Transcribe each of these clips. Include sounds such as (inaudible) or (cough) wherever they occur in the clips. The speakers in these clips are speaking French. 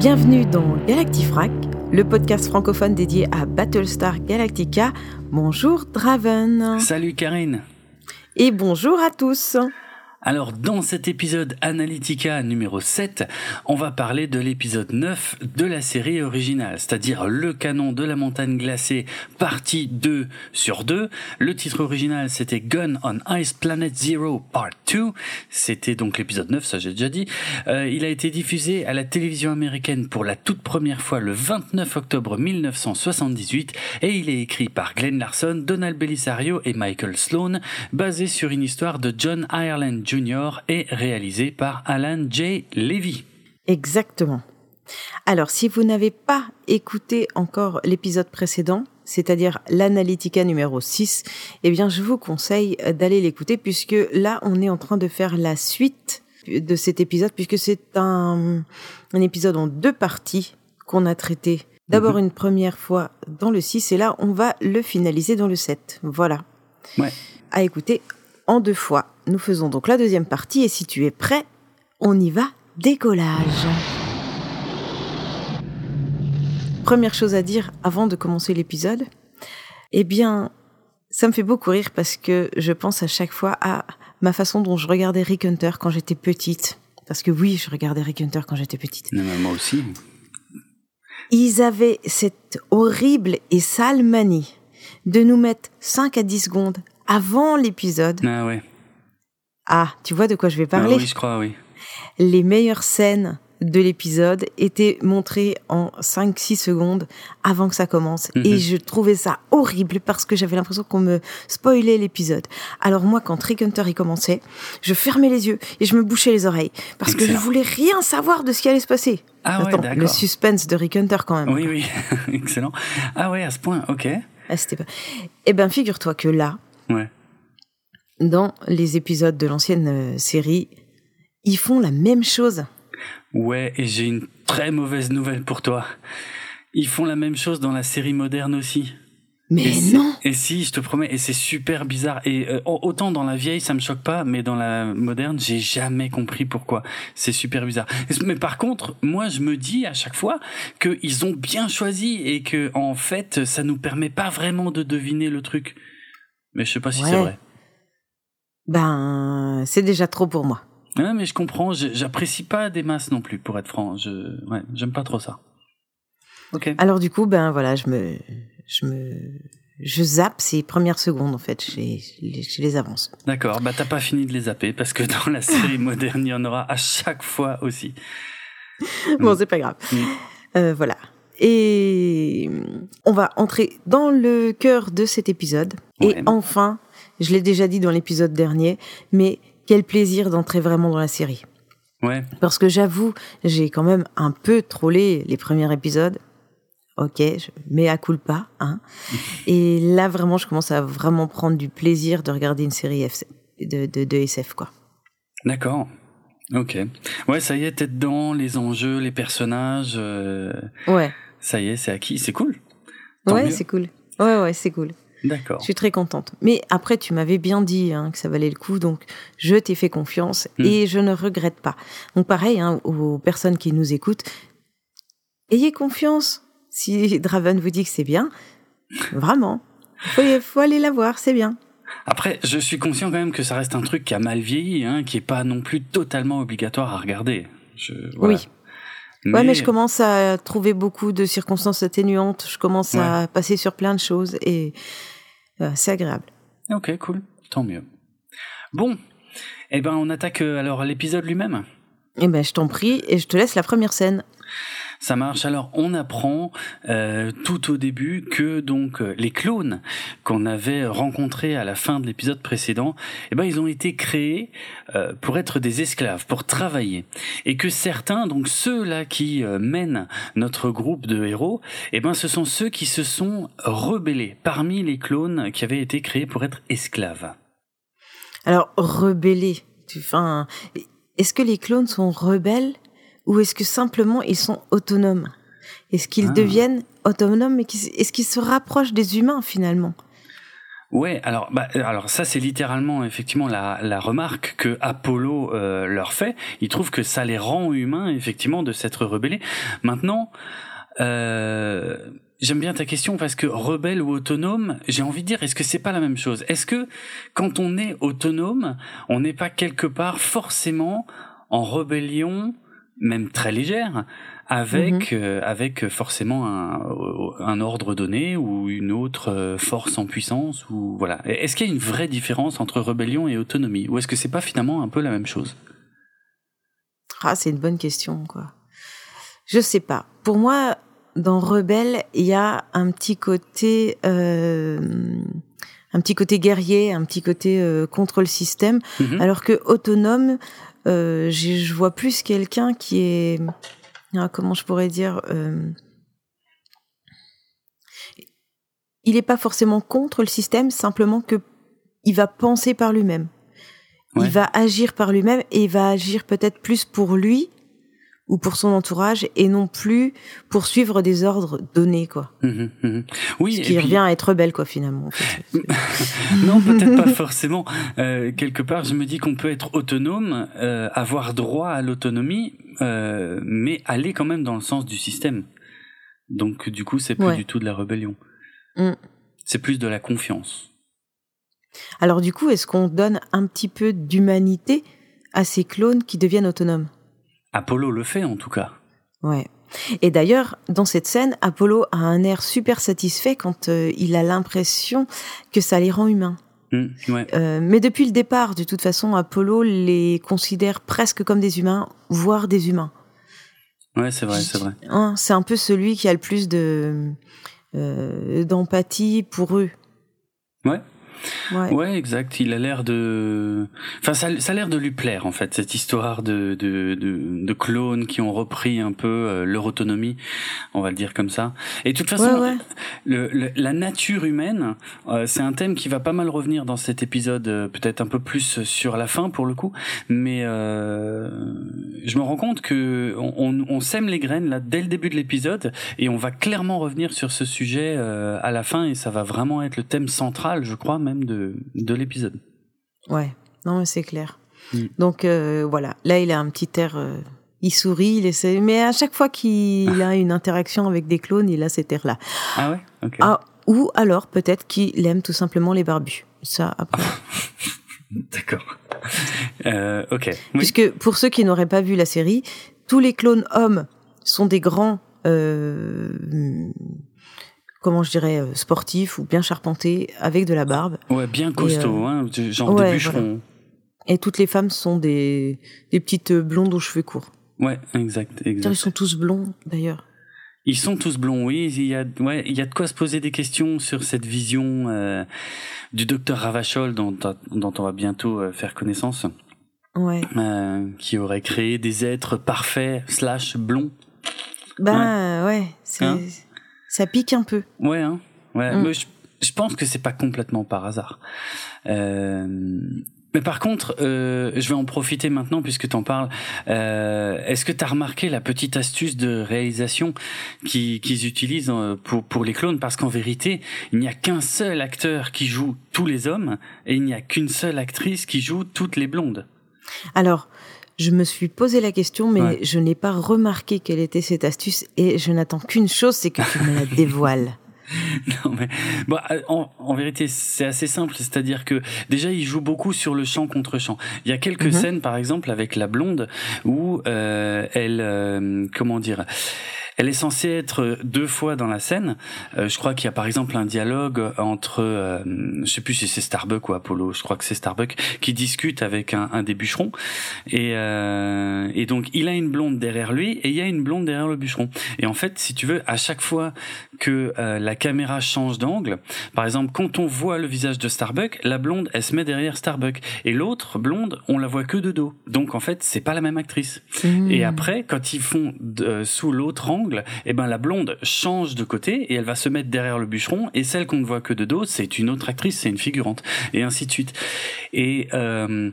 Bienvenue dans Galactifrac, le podcast francophone dédié à Battlestar Galactica. Bonjour Draven. Salut Karine. Et bonjour à tous. Alors dans cet épisode Analytica numéro 7, on va parler de l'épisode 9 de la série originale, c'est-à-dire le canon de la montagne glacée partie 2 sur 2. Le titre original c'était Gun on Ice Planet Zero Part 2, c'était donc l'épisode 9, ça j'ai déjà dit. Euh, il a été diffusé à la télévision américaine pour la toute première fois le 29 octobre 1978 et il est écrit par Glenn Larson, Donald Belisario et Michael Sloan, basé sur une histoire de John Ireland Jr. est réalisé par Alan J. Levy. Exactement. Alors, si vous n'avez pas écouté encore l'épisode précédent, c'est-à-dire l'Analytica numéro 6, eh bien, je vous conseille d'aller l'écouter puisque là, on est en train de faire la suite de cet épisode puisque c'est un, un épisode en deux parties qu'on a traité. D'abord Mhm. une première fois dans le 6 et là, on va le finaliser dans le 7. Voilà. Ouais. À écouter en deux fois. Nous faisons donc la deuxième partie et si tu es prêt, on y va, décollage. Première chose à dire avant de commencer l'épisode, eh bien, ça me fait beaucoup rire parce que je pense à chaque fois à ma façon dont je regardais Rick Hunter quand j'étais petite. Parce que oui, je regardais Rick Hunter quand j'étais petite. Mais moi aussi. Ils avaient cette horrible et sale manie de nous mettre 5 à 10 secondes avant l'épisode. Ah ouais. Ah, tu vois de quoi je vais Ah parler oui, je crois, oui. Les meilleures scènes de l'épisode étaient montrées en 5-6 secondes avant que ça commence. Mhm. Et je trouvais ça horrible parce que j'avais l'impression qu'on me spoilait l'épisode. Alors moi, quand Rick Hunter y commençait, je fermais les yeux et je me bouchais les oreilles parce que je voulais rien savoir de ce qui allait se passer. Ah ouais, Attends, le d'accord. suspense de Rick Hunter quand même. Oui, oui. (laughs) Excellent. Ah ouais, à ce point, ok. Ah, c'était pas... Eh ben, figure-toi que là, Ouais. dans les épisodes de l'ancienne euh, série, ils font la même chose. Ouais, et j'ai une très mauvaise nouvelle pour toi. Ils font la même chose dans la série moderne aussi. Mais Et non Et si, je te promets, et c'est super bizarre. Et euh, autant dans la vieille, ça me choque pas, mais dans la moderne, j'ai jamais compris pourquoi. C'est super bizarre. Mais par contre, moi, je me dis à chaque fois qu'ils ont bien choisi et que en fait, ça nous permet pas vraiment de deviner le truc. Mais je sais pas si c'est vrai. Ben, c'est déjà trop pour moi. Ouais, mais je comprends. J'apprécie pas des masses non plus, pour être franc. Je, ouais, j'aime pas trop ça. Ok. Alors du coup, ben voilà, je me, je me, je zappe ces premières secondes en fait, je les, je les- je les avance. D'accord. Bah, t'as pas fini de les zapper parce que dans la série (laughs) moderne, il y en aura à chaque fois aussi. Bon, c'est pas grave. Mm. Euh, voilà. Et on va entrer dans le cœur de cet épisode. Ouais. Et enfin, je l'ai déjà dit dans l'épisode dernier, mais quel plaisir d'entrer vraiment dans la série. Ouais. Parce que j'avoue, j'ai quand même un peu trollé les premiers épisodes. Ok, je mets à culpa, hein. (laughs) Et là, vraiment, je commence à vraiment prendre du plaisir de regarder une série F- de, de, de SF, quoi. D'accord. Ok. Ouais, ça y est, t'es dedans, les enjeux, les personnages. euh, Ouais, ça y est, c'est acquis. C'est cool. Tant ouais, c'est cool. Ouais, ouais, c'est cool. D'accord. Je suis très contente. Mais après, tu m'avais bien dit hein, que ça valait le coup, donc je t'ai fait confiance Mm. et je ne regrette pas. Donc pareil, hein, aux personnes qui nous écoutent, ayez confiance. Si Draven vous dit que c'est bien, vraiment, faut, faut aller la voir, c'est bien. Après, je suis conscient quand même que ça reste un truc qui a mal vieilli, hein, qui est pas non plus totalement obligatoire à regarder. Je, voilà. Oui. Ouais, mais je commence à trouver beaucoup de circonstances atténuantes. Je commence à passer sur plein de choses et euh, c'est agréable. Ok, cool. Tant mieux. Bon. Eh ben, on attaque euh, alors l'épisode lui-même. Eh ben, je t'en prie et je te laisse la première scène. Ça marche. Alors, on apprend euh, tout au début que donc euh, les clones qu'on avait rencontrés à la fin de l'épisode précédent, eh ben ils ont été créés euh, pour être des esclaves, pour travailler, et que certains, donc ceux-là qui euh, mènent notre groupe de héros, eh ben ce sont ceux qui se sont rebellés parmi les clones qui avaient été créés pour être esclaves. Alors, rebelles. Tu, enfin, est-ce que les clones sont rebelles? Ou est-ce que simplement ils sont autonomes? Est-ce qu'ils Ah. deviennent autonomes et est-ce qu'ils se rapprochent des humains finalement? Ouais, alors, bah, alors ça c'est littéralement effectivement la, la remarque que Apollo euh, leur fait. Il trouve que ça les rend humains effectivement de s'être rebellés. Maintenant, euh, j'aime bien ta question parce que rebelle ou autonome, j'ai envie de dire, est-ce que c'est pas la même chose? Est-ce que quand on est autonome, on n'est pas quelque part forcément en rébellion, même très légère, avec mhm. euh, avec forcément un, un, ordre donné ou une autre euh, force en puissance ou voilà. Est-ce qu'il y a une vraie différence entre rébellion et autonomie? Ou est-ce que c'est pas finalement un peu la même chose? Ah, c'est une bonne question quoi. Je sais pas. Pour moi, dans rebelle, il y a un petit côté euh, un petit côté guerrier, un petit côté euh, contre le système, mhm. alors que autonome, euh, je vois plus quelqu'un qui est ah, comment je pourrais dire, euh, il n'est pas forcément contre le système, simplement que il va penser par lui-même. Il va agir par lui-même et il va agir peut-être plus pour lui ou pour son entourage et non plus pour suivre des ordres donnés quoi. Mmh, mmh. Oui, ce qui revient à être belle quoi finalement. (laughs) non, peut-être pas forcément. Euh, quelque part, je me dis qu'on peut être autonome, euh, avoir droit à l'autonomie, euh, mais aller quand même dans le sens du système. Donc du coup, c'est plus du tout de la rébellion. Mmh. C'est plus de la confiance. Alors du coup, est-ce qu'on donne un petit peu d'humanité à ces clones qui deviennent autonomes? Apollo le fait en tout cas. Ouais. Et d'ailleurs, dans cette scène, Apollo a un air super satisfait quand euh, il a l'impression que ça les rend humains. Mmh, ouais. euh, mais depuis le départ, de toute façon, Apollo les considère presque comme des humains, voire des humains. Ouais, c'est vrai, c'est vrai. Hein, c'est un peu celui qui a le plus de euh, d'empathie pour eux. Ouais, Ouais. ouais, exact. Il a l'air de, enfin, ça, ça a l'air de lui plaire en fait cette histoire de de, de, de clones qui ont repris un peu euh, leur autonomie, on va le dire comme ça. Et de toute façon, Le, la nature humaine, euh, c'est un thème qui va pas mal revenir dans cet épisode, euh, peut-être un peu plus sur la fin pour le coup, mais je me rends compte que on, on, sème les graines là dès le début de l'épisode et on va clairement revenir sur ce sujet à la fin et ça va vraiment être le thème central, je crois même de, de l'épisode. Ouais, non, c'est clair. Mm. Donc euh, voilà, là il a un petit air, euh, il sourit, il essaie, mais à chaque fois qu'il (laughs) a une interaction avec des clones, il a cet air-là. Ah ouais? Ah, ou alors peut-être qu'il aime tout simplement les barbus. Ça après. (laughs) D'accord. Euh, ok. Puisque pour ceux qui n'auraient pas vu la série, tous les clones hommes sont des grands comment je dirais, euh, sportif ou bien charpenté, avec de la barbe. Ouais, bien costaud, euh, hein, genre de bûcheron. Et toutes les femmes sont des, des petites blondes aux cheveux courts. Ouais, exact, exact. Ils sont tous blonds, d'ailleurs. Ils sont tous blonds, oui. Il y a, ouais, il y a de quoi se poser des questions sur cette vision euh, du docteur Ravachol dont, dont on va bientôt faire connaissance. Ouais. qui aurait créé des êtres parfaits slash blonds. Ben ouais, c'est. Hein? Ça pique un peu. Ouais, hein. Ouais. Mm. Mais je, je, pense que c'est pas complètement par hasard. Euh, mais par contre, euh, je vais en profiter maintenant puisque tu en parles. Euh, Est-ce que tu as remarqué la petite astuce de réalisation qu'ils utilisent euh, pour, pour les clones? Parce qu'en vérité, il n'y a qu'un seul acteur qui joue tous les hommes et il n'y a qu'une seule actrice qui joue toutes les blondes. Alors, je me suis posé la question, mais je n'ai pas remarqué quelle était cette astuce et je n'attends qu'une chose, c'est que tu me la dévoiles. (laughs) non mais bon, euh, en, en vérité c'est assez simple, c'est-à-dire que déjà il joue beaucoup sur le chant contre chant. Il y a quelques mhm. scènes par exemple avec la blonde où euh, elle euh, comment dire elle est censée être deux fois dans la scène. Euh, je crois qu'il y a par exemple un dialogue entre, euh, je sais plus si c'est Starbuck ou Apollo, je crois que c'est Starbuck, qui discute avec un, un des bûcherons. Et, euh, et donc il a une blonde derrière lui et il y a une blonde derrière le bûcheron. Et en fait, si tu veux, à chaque fois que euh, la caméra change d'angle, par exemple quand on voit le visage de Starbuck, la blonde elle se met derrière Starbuck et l'autre blonde on la voit que de dos. Donc en fait c'est pas la même actrice. Mmh. Et après quand ils font sous l'autre angle et eh ben la blonde change de côté et elle va se mettre derrière le bûcheron et celle qu'on ne voit que de dos, c'est une autre actrice, c'est une figurante et ainsi de suite. Et euh,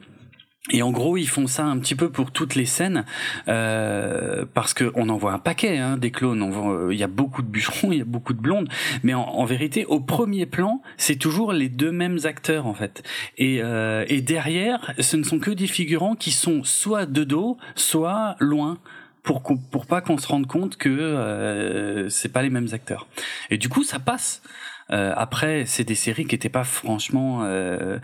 Et en gros, ils font ça un petit peu pour toutes les scènes, euh, parce que on en voit un paquet hein, des clones. Euh, il y a beaucoup de bûcherons, (laughs) il y a beaucoup de blondes, mais en, vérité, au premier plan, c'est toujours les deux mêmes acteurs en fait. Et, et derrière, ce ne sont que des figurants qui sont soit de dos, soit loin pour pour pas qu'on se rende compte que euh, c'est pas les mêmes acteurs. Et du coup, ça passe. Euh, après, c'est des séries qui étaient pas franchement euh,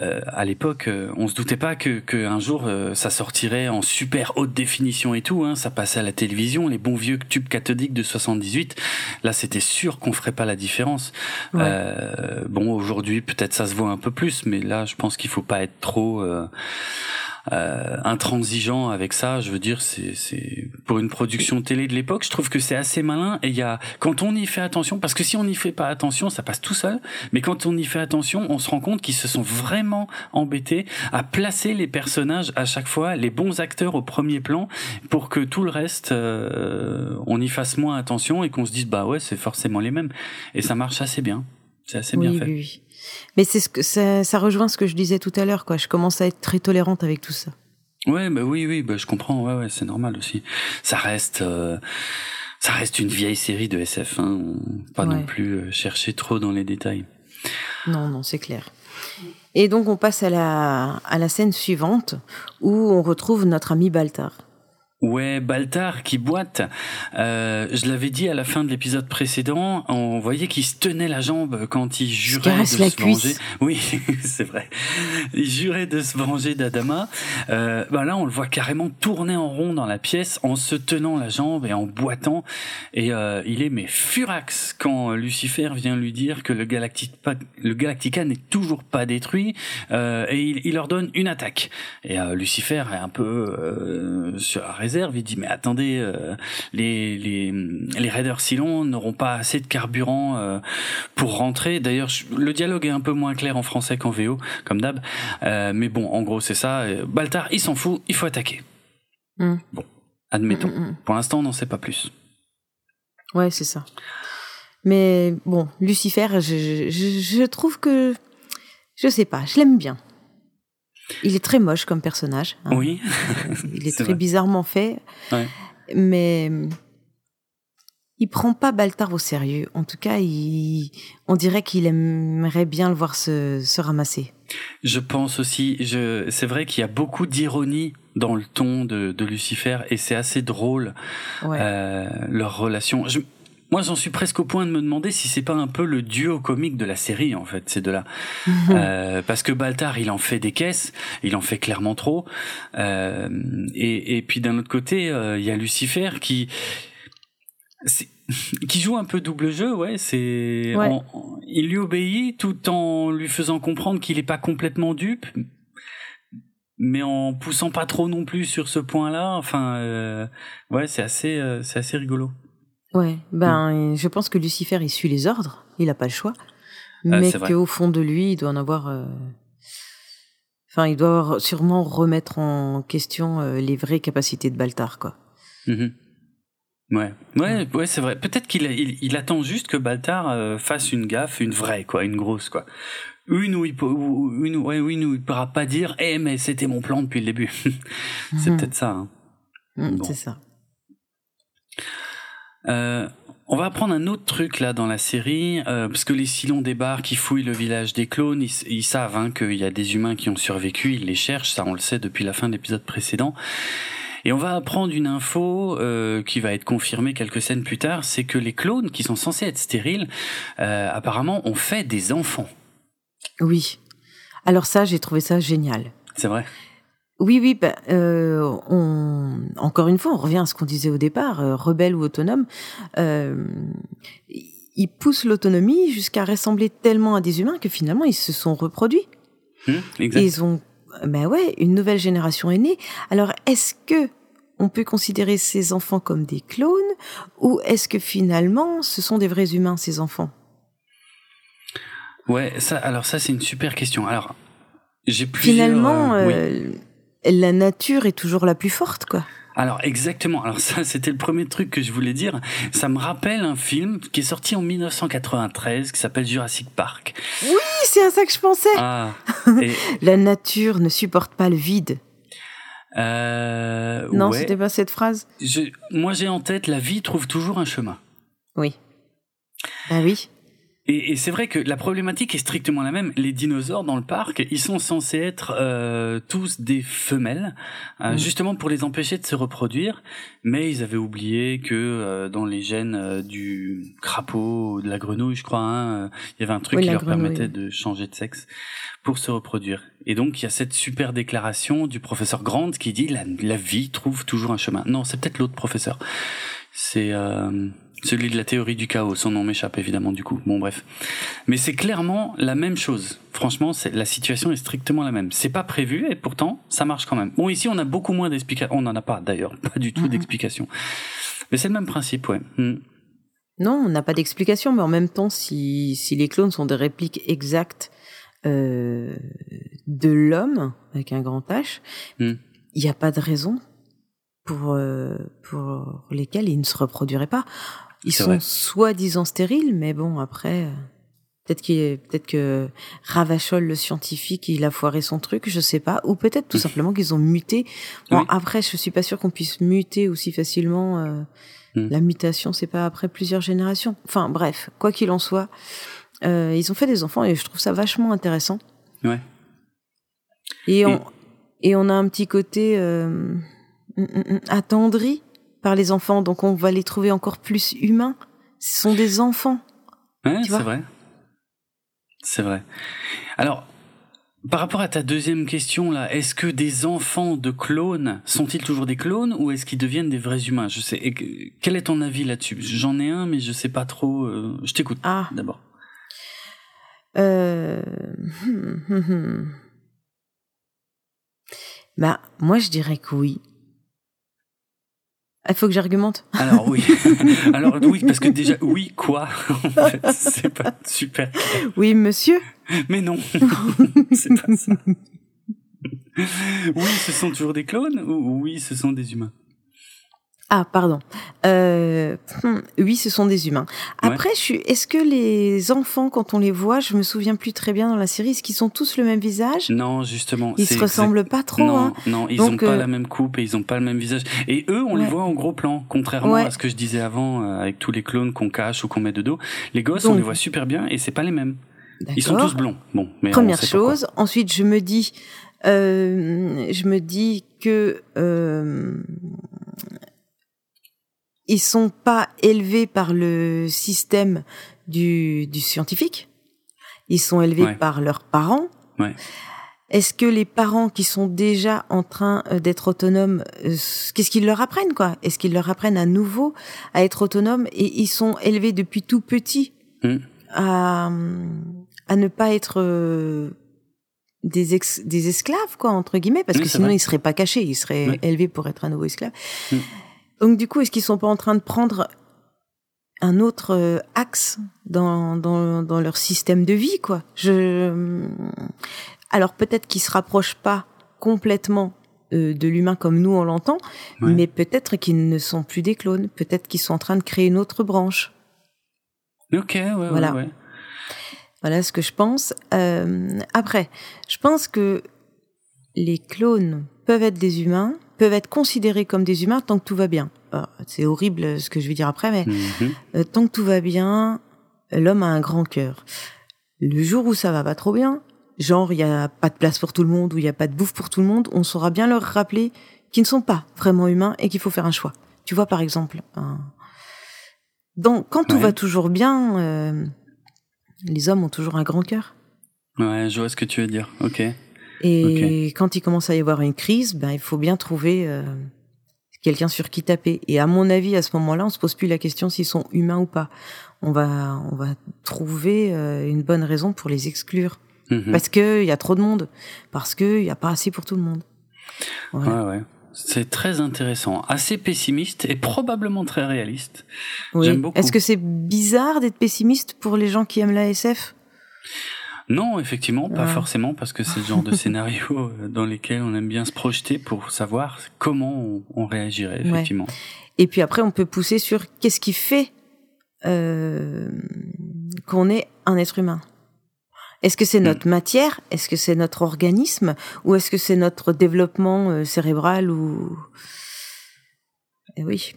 euh à l'époque. Euh, on se doutait pas que, que un jour ça sortirait en super haute définition et tout. Hein, ça passait à la télévision, les bons vieux tubes cathodiques de 78. Là, c'était sûr qu'on ferait pas la différence. bon, aujourd'hui, peut-être ça se voit un peu plus, mais là, je pense qu'il faut pas être trop euh, intransigeant avec ça. Je veux dire, c'est pour une production télé de l'époque, je trouve que c'est assez malin. Et il y a quand on y fait attention, parce que si on n'y fait pas attention, ça passe tout seul. Mais quand on y fait attention, on se rend compte qu'ils se sont vraiment embêtés à placer les personnages à chaque fois, les bons acteurs au premier plan, pour que tout le reste, euh, on y fasse moins attention et qu'on se dise bah ouais, c'est forcément les mêmes. Et ça marche assez bien. C'est assez bien fait. Oui. Mais c'est ce que ça, ça, rejoint ce que je disais tout à l'heure, quoi. Je commence à être très tolérante avec tout ça. Ouais, bah oui, oui, bah je comprends. Ouais, ouais, c'est normal aussi. Ça reste, euh, ça reste une vieille série de SF. Hein. Pas non plus euh, chercher trop dans les détails. Non, non, c'est clair. Et donc on passe à la à la scène suivante où on retrouve notre ami Baltar. Ouais, Baltar qui boite. Euh, je l'avais dit à la fin de l'épisode précédent, on voyait qu'il se tenait la jambe quand il jurait de se venger. Oui, (laughs) c'est vrai. Il jurait de se venger d'Adama. Euh, bah là, on le voit carrément tourner en rond dans la pièce en se tenant la jambe et en boitant. Et euh, il est mais furax quand Lucifer vient lui dire que le, le Galactica n'est toujours pas détruit euh, et il, il, leur donne une attaque. Et euh, Lucifer est un peu euh, sur la il dit mais attendez, euh, les, les, les raiders Silon n'auront pas assez de carburant euh, pour rentrer. D'ailleurs, le dialogue est un peu moins clair en français qu'en VO, comme d'hab. Euh, mais bon, en gros, c'est ça. Baltar, il s'en fout, il faut attaquer. Hmm. Bon, admettons. Hmm, hmm, pour l'instant, on n'en sait pas plus. Ouais, c'est ça. Mais bon, Lucifer, je, je, je trouve que je sais pas, je l'aime bien. Il est très moche comme personnage. Hein. Oui. (laughs) il est, très bizarrement fait. Mais il prend pas Baltar au sérieux. En tout cas, il, on dirait qu'il aimerait bien le voir se, se ramasser. Je pense aussi, je, c'est vrai qu'il y a beaucoup d'ironie dans le ton de, de Lucifer et c'est assez drôle euh, leur relation. Je, moi, j'en suis presque au point de me demander si c'est pas un peu le duo comique de la série, en fait, ces deux-là. euh, parce que Baltar, il en fait des caisses, il en fait clairement trop. Euh, et, et, puis d'un autre côté, euh, il y a Lucifer qui (laughs) qui joue un peu double jeu, ouais. C'est, il lui obéit tout en lui faisant comprendre qu'il est pas complètement dupe, mais en poussant pas trop non plus sur ce point-là. Enfin, euh, ouais, c'est assez, euh, c'est assez rigolo. Ouais, ben, je pense que Lucifer, il suit les ordres, il n'a pas le choix. Ah, mais qu'au fond de lui, il doit en avoir. Euh, enfin, il doit sûrement remettre en question euh, les vraies capacités de Baltar, quoi. Mm-hmm. Ouais, ouais, ouais, c'est vrai. Peut-être qu'il il, attend juste que Baltar euh, fasse une gaffe, une vraie, quoi, une grosse, quoi. Une où il peut, une, ouais, une où il pourra pas dire, eh, mais c'était mon plan depuis le début. (laughs) c'est mm-hmm. peut-être ça. Hein. Mm, c'est ça. Euh, on va apprendre un autre truc là dans la série, euh, parce que les Silons débarquent, ils fouillent le village des clones, ils, savent hein, qu'il y a des humains qui ont survécu, ils les cherchent, ça on le sait depuis la fin de l'épisode précédent. Et on va apprendre une info euh, qui va être confirmée quelques scènes plus tard, c'est que les clones qui sont censés être stériles, euh, apparemment ont fait des enfants. Oui. Alors ça, j'ai trouvé ça génial. C'est vrai? Oui, oui. Ben, euh, on, encore une fois, on revient à ce qu'on disait au départ, euh, rebelle ou autonome. Euh, ils poussent l'autonomie jusqu'à ressembler tellement à des humains que finalement ils se sont reproduits. Mmh, ils ont, ben ouais, une nouvelle génération est née. Alors, est-ce que on peut considérer ces enfants comme des clones ou est-ce que finalement ce sont des vrais humains ces enfants? Ouais, ça. Alors ça, c'est une super question. Alors, j'ai plusieurs. Finalement, euh, la nature est toujours la plus forte, quoi. Alors exactement. Alors ça, c'était le premier truc que je voulais dire. Ça me rappelle un film qui est sorti en 1993 qui s'appelle Jurassic Park. Oui, c'est à ça que je pensais. Ah. (laughs) et- La nature ne supporte pas le vide. euh, Non, ouais. c'était pas cette phrase? Je- moi, j'ai en tête la vie trouve toujours un chemin. Oui. Bah oui. Et, et c'est vrai que la problématique est strictement la même. Les dinosaures dans le parc, ils sont censés être euh, tous des femelles, euh, Mm. justement pour les empêcher de se reproduire. Mais ils avaient oublié que euh, dans les gènes euh, du crapaud, ou de la grenouille, je crois, hein, euh, il y avait un truc Oui, qui leur grenouille. permettait de changer de sexe pour se reproduire. Et donc il y a cette super déclaration du professeur Grant qui dit la, la vie trouve toujours un chemin. Non, c'est peut-être l'autre professeur. C'est euh, celui de la théorie du chaos. Son nom m'échappe évidemment du coup. Bon bref. Mais c'est clairement la même chose. Franchement, la situation est strictement la même. C'est pas prévu et pourtant ça marche quand même. Bon ici on a beaucoup moins d'explications. On n'en a pas d'ailleurs, (laughs) pas du tout Mhm. d'explications. Mais c'est le même principe, ouais. Mm. Non, on n'a pas d'explication, mais en même temps, si, si les clones sont des répliques exactes euh, de l'homme, avec un grand H, il Hmm. n'y a pas de raison pour, euh, pour lesquelles ils ne se reproduiraient pas. Ils sont soi-disant stériles, mais bon, après, euh, peut-être qu'il peut-être que Ravachol, le scientifique, il a foiré son truc, je sais pas, ou peut-être tout simplement qu'ils ont muté. Bon, Oui. après, je suis pas sûre qu'on puisse muter aussi facilement. euh, Hmm. La mutation, c'est pas après plusieurs générations. Enfin, bref, quoi qu'il en soit, euh, ils ont fait des enfants et je trouve ça vachement intéressant. Ouais. Et on, et on a un petit côté euh, mm, mm, mm, attendri par les enfants, donc on va les trouver encore plus humains. Ce sont des enfants. Ouais, c'est vrai. C'est vrai. Alors, par rapport à ta deuxième question là, est-ce que des enfants de clones sont-ils toujours des clones ou est-ce qu'ils deviennent des vrais humains? Je sais. et quel est ton avis là-dessus? J'en ai un, mais je sais pas trop. euh, je t'écoute Ah, d'abord. euh... hum, hum, hum. Bah, moi, je dirais que oui. Il faut que j'argumente. Alors oui. (laughs) Alors oui, parce que déjà oui quoi En fait, c'est pas super. Oui, monsieur. Mais non, (laughs) c'est pas ça. Oui, ce sont toujours des clones ou oui, ce sont des humains? Ah, pardon. Euh, hum, oui, ce sont des humains. Ouais. Après, je suis. Est-ce que les enfants, quand on les voit, je me souviens plus très bien dans la série, est-ce qu'ils sont tous le même visage? Non, justement. Ils se ressemblent pas trop. Non, hein. non, ils Donc, ont pas euh, la même coupe et ils ont pas le même visage. Et eux, on les Ouais. voit en gros plan, contrairement Ouais. à ce que je disais avant euh, avec tous les clones qu'on cache ou qu'on met de dos. Les gosses, on les voit super bien et c'est pas les mêmes. Ils sont tous blonds. Bon, mais Première pourquoi. chose. Ensuite, je me dis, euh, je me dis que euh, ils sont pas élevés par le système du, du scientifique. Ils sont élevés Ouais. par leurs parents. Ouais. Est-ce que les parents qui sont déjà en train euh, d'être autonomes, euh, qu'est-ce qu'ils leur apprennent quoi? Est-ce qu'ils leur apprennent à nouveau à être autonomes? Et ils sont élevés depuis tout petit Hmm. à, à ne pas être euh, des, ex- des esclaves, quoi, entre guillemets, parce Oui, que sinon ils seraient pas cachés, ils seraient Ouais. élevés pour être un nouveau esclave. Mm. Donc du coup, est-ce qu'ils sont pas en train de prendre un autre euh, axe dans, dans, dans leur système de vie, quoi? Je alors peut-être qu'ils se rapprochent pas complètement euh, de l'humain comme nous on l'entend, Ouais. mais peut-être qu'ils ne sont plus des clones, peut-être qu'ils sont en train de créer une autre branche. Ok, ouais, ouais, Voilà. ouais. Voilà ce que je pense. Euh, après, je pense que les clones peuvent être des humains, peuvent être considérés comme des humains tant que tout va bien. Alors, C'est horrible euh, ce que je vais dire après, mais Mhm. euh, tant que tout va bien, l'homme a un grand cœur. Le jour où ça va pas trop bien, genre il y a pas de place pour tout le monde ou il y a pas de bouffe pour tout le monde, on saura bien leur rappeler qu'ils ne sont pas vraiment humains et qu'il faut faire un choix. Tu vois par exemple, un- dans, quand tout va toujours bien, euh, les hommes ont toujours un grand cœur. Ouais, je vois ce que tu veux dire. Ok. Et quand il commence à y avoir une crise, ben il faut bien trouver euh, quelqu'un sur qui taper. Et à mon avis, à ce moment-là, on se pose plus la question s'ils sont humains ou pas. On va on va trouver euh, une bonne raison pour les exclure Mhm. parce que il y a trop de monde, parce que il y a pas assez pour tout le monde. Voilà. Ouais, ouais. C'est très intéressant, assez pessimiste et probablement très réaliste. Oui. J'aime beaucoup. Est-ce que c'est bizarre d'être pessimiste pour les gens qui aiment la SF Non, effectivement, pas forcément, parce que c'est le genre de (laughs) scénario dans lesquels on aime bien se projeter pour savoir comment on, réagirait, effectivement. Et puis après, on peut pousser sur qu'est-ce qui fait euh, qu'on est un être humain. Est-ce que c'est hmm. notre matière? Est-ce que c'est notre organisme? Ou est-ce que c'est notre développement euh, cérébral ou... Eh oui.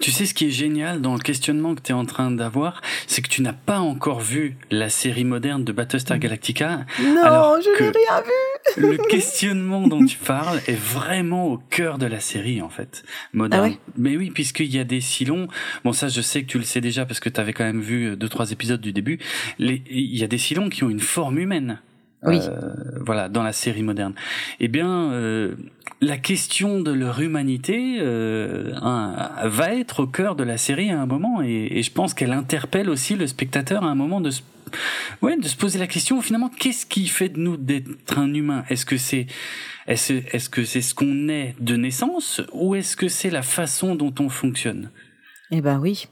Tu sais ce qui est génial dans le questionnement que tu es en train d'avoir, c'est que tu n'as pas encore vu la série moderne de Battlestar Galactica. Non, je n'ai rien vu. le questionnement dont tu parles est vraiment au cœur de la série en fait, moderne. Ah Mais oui, puisqu'il y a des silons. Bon, ça, je sais que tu le sais déjà parce que tu avais quand même vu deux trois épisodes du début. Il y a des silons qui ont une forme humaine. Oui. Euh, voilà, dans la série moderne. Eh bien, euh, la question de leur humanité euh, va être au cœur de la série à un moment, et, et je pense qu'elle interpelle aussi le spectateur à un moment de se, ouais, de se poser la question finalement qu'est-ce qui fait de nous d'être un humain? Est-ce que c'est est-ce est-ce que c'est ce qu'on est de naissance, ou est-ce que c'est la façon dont on fonctionne? Eh ben oui.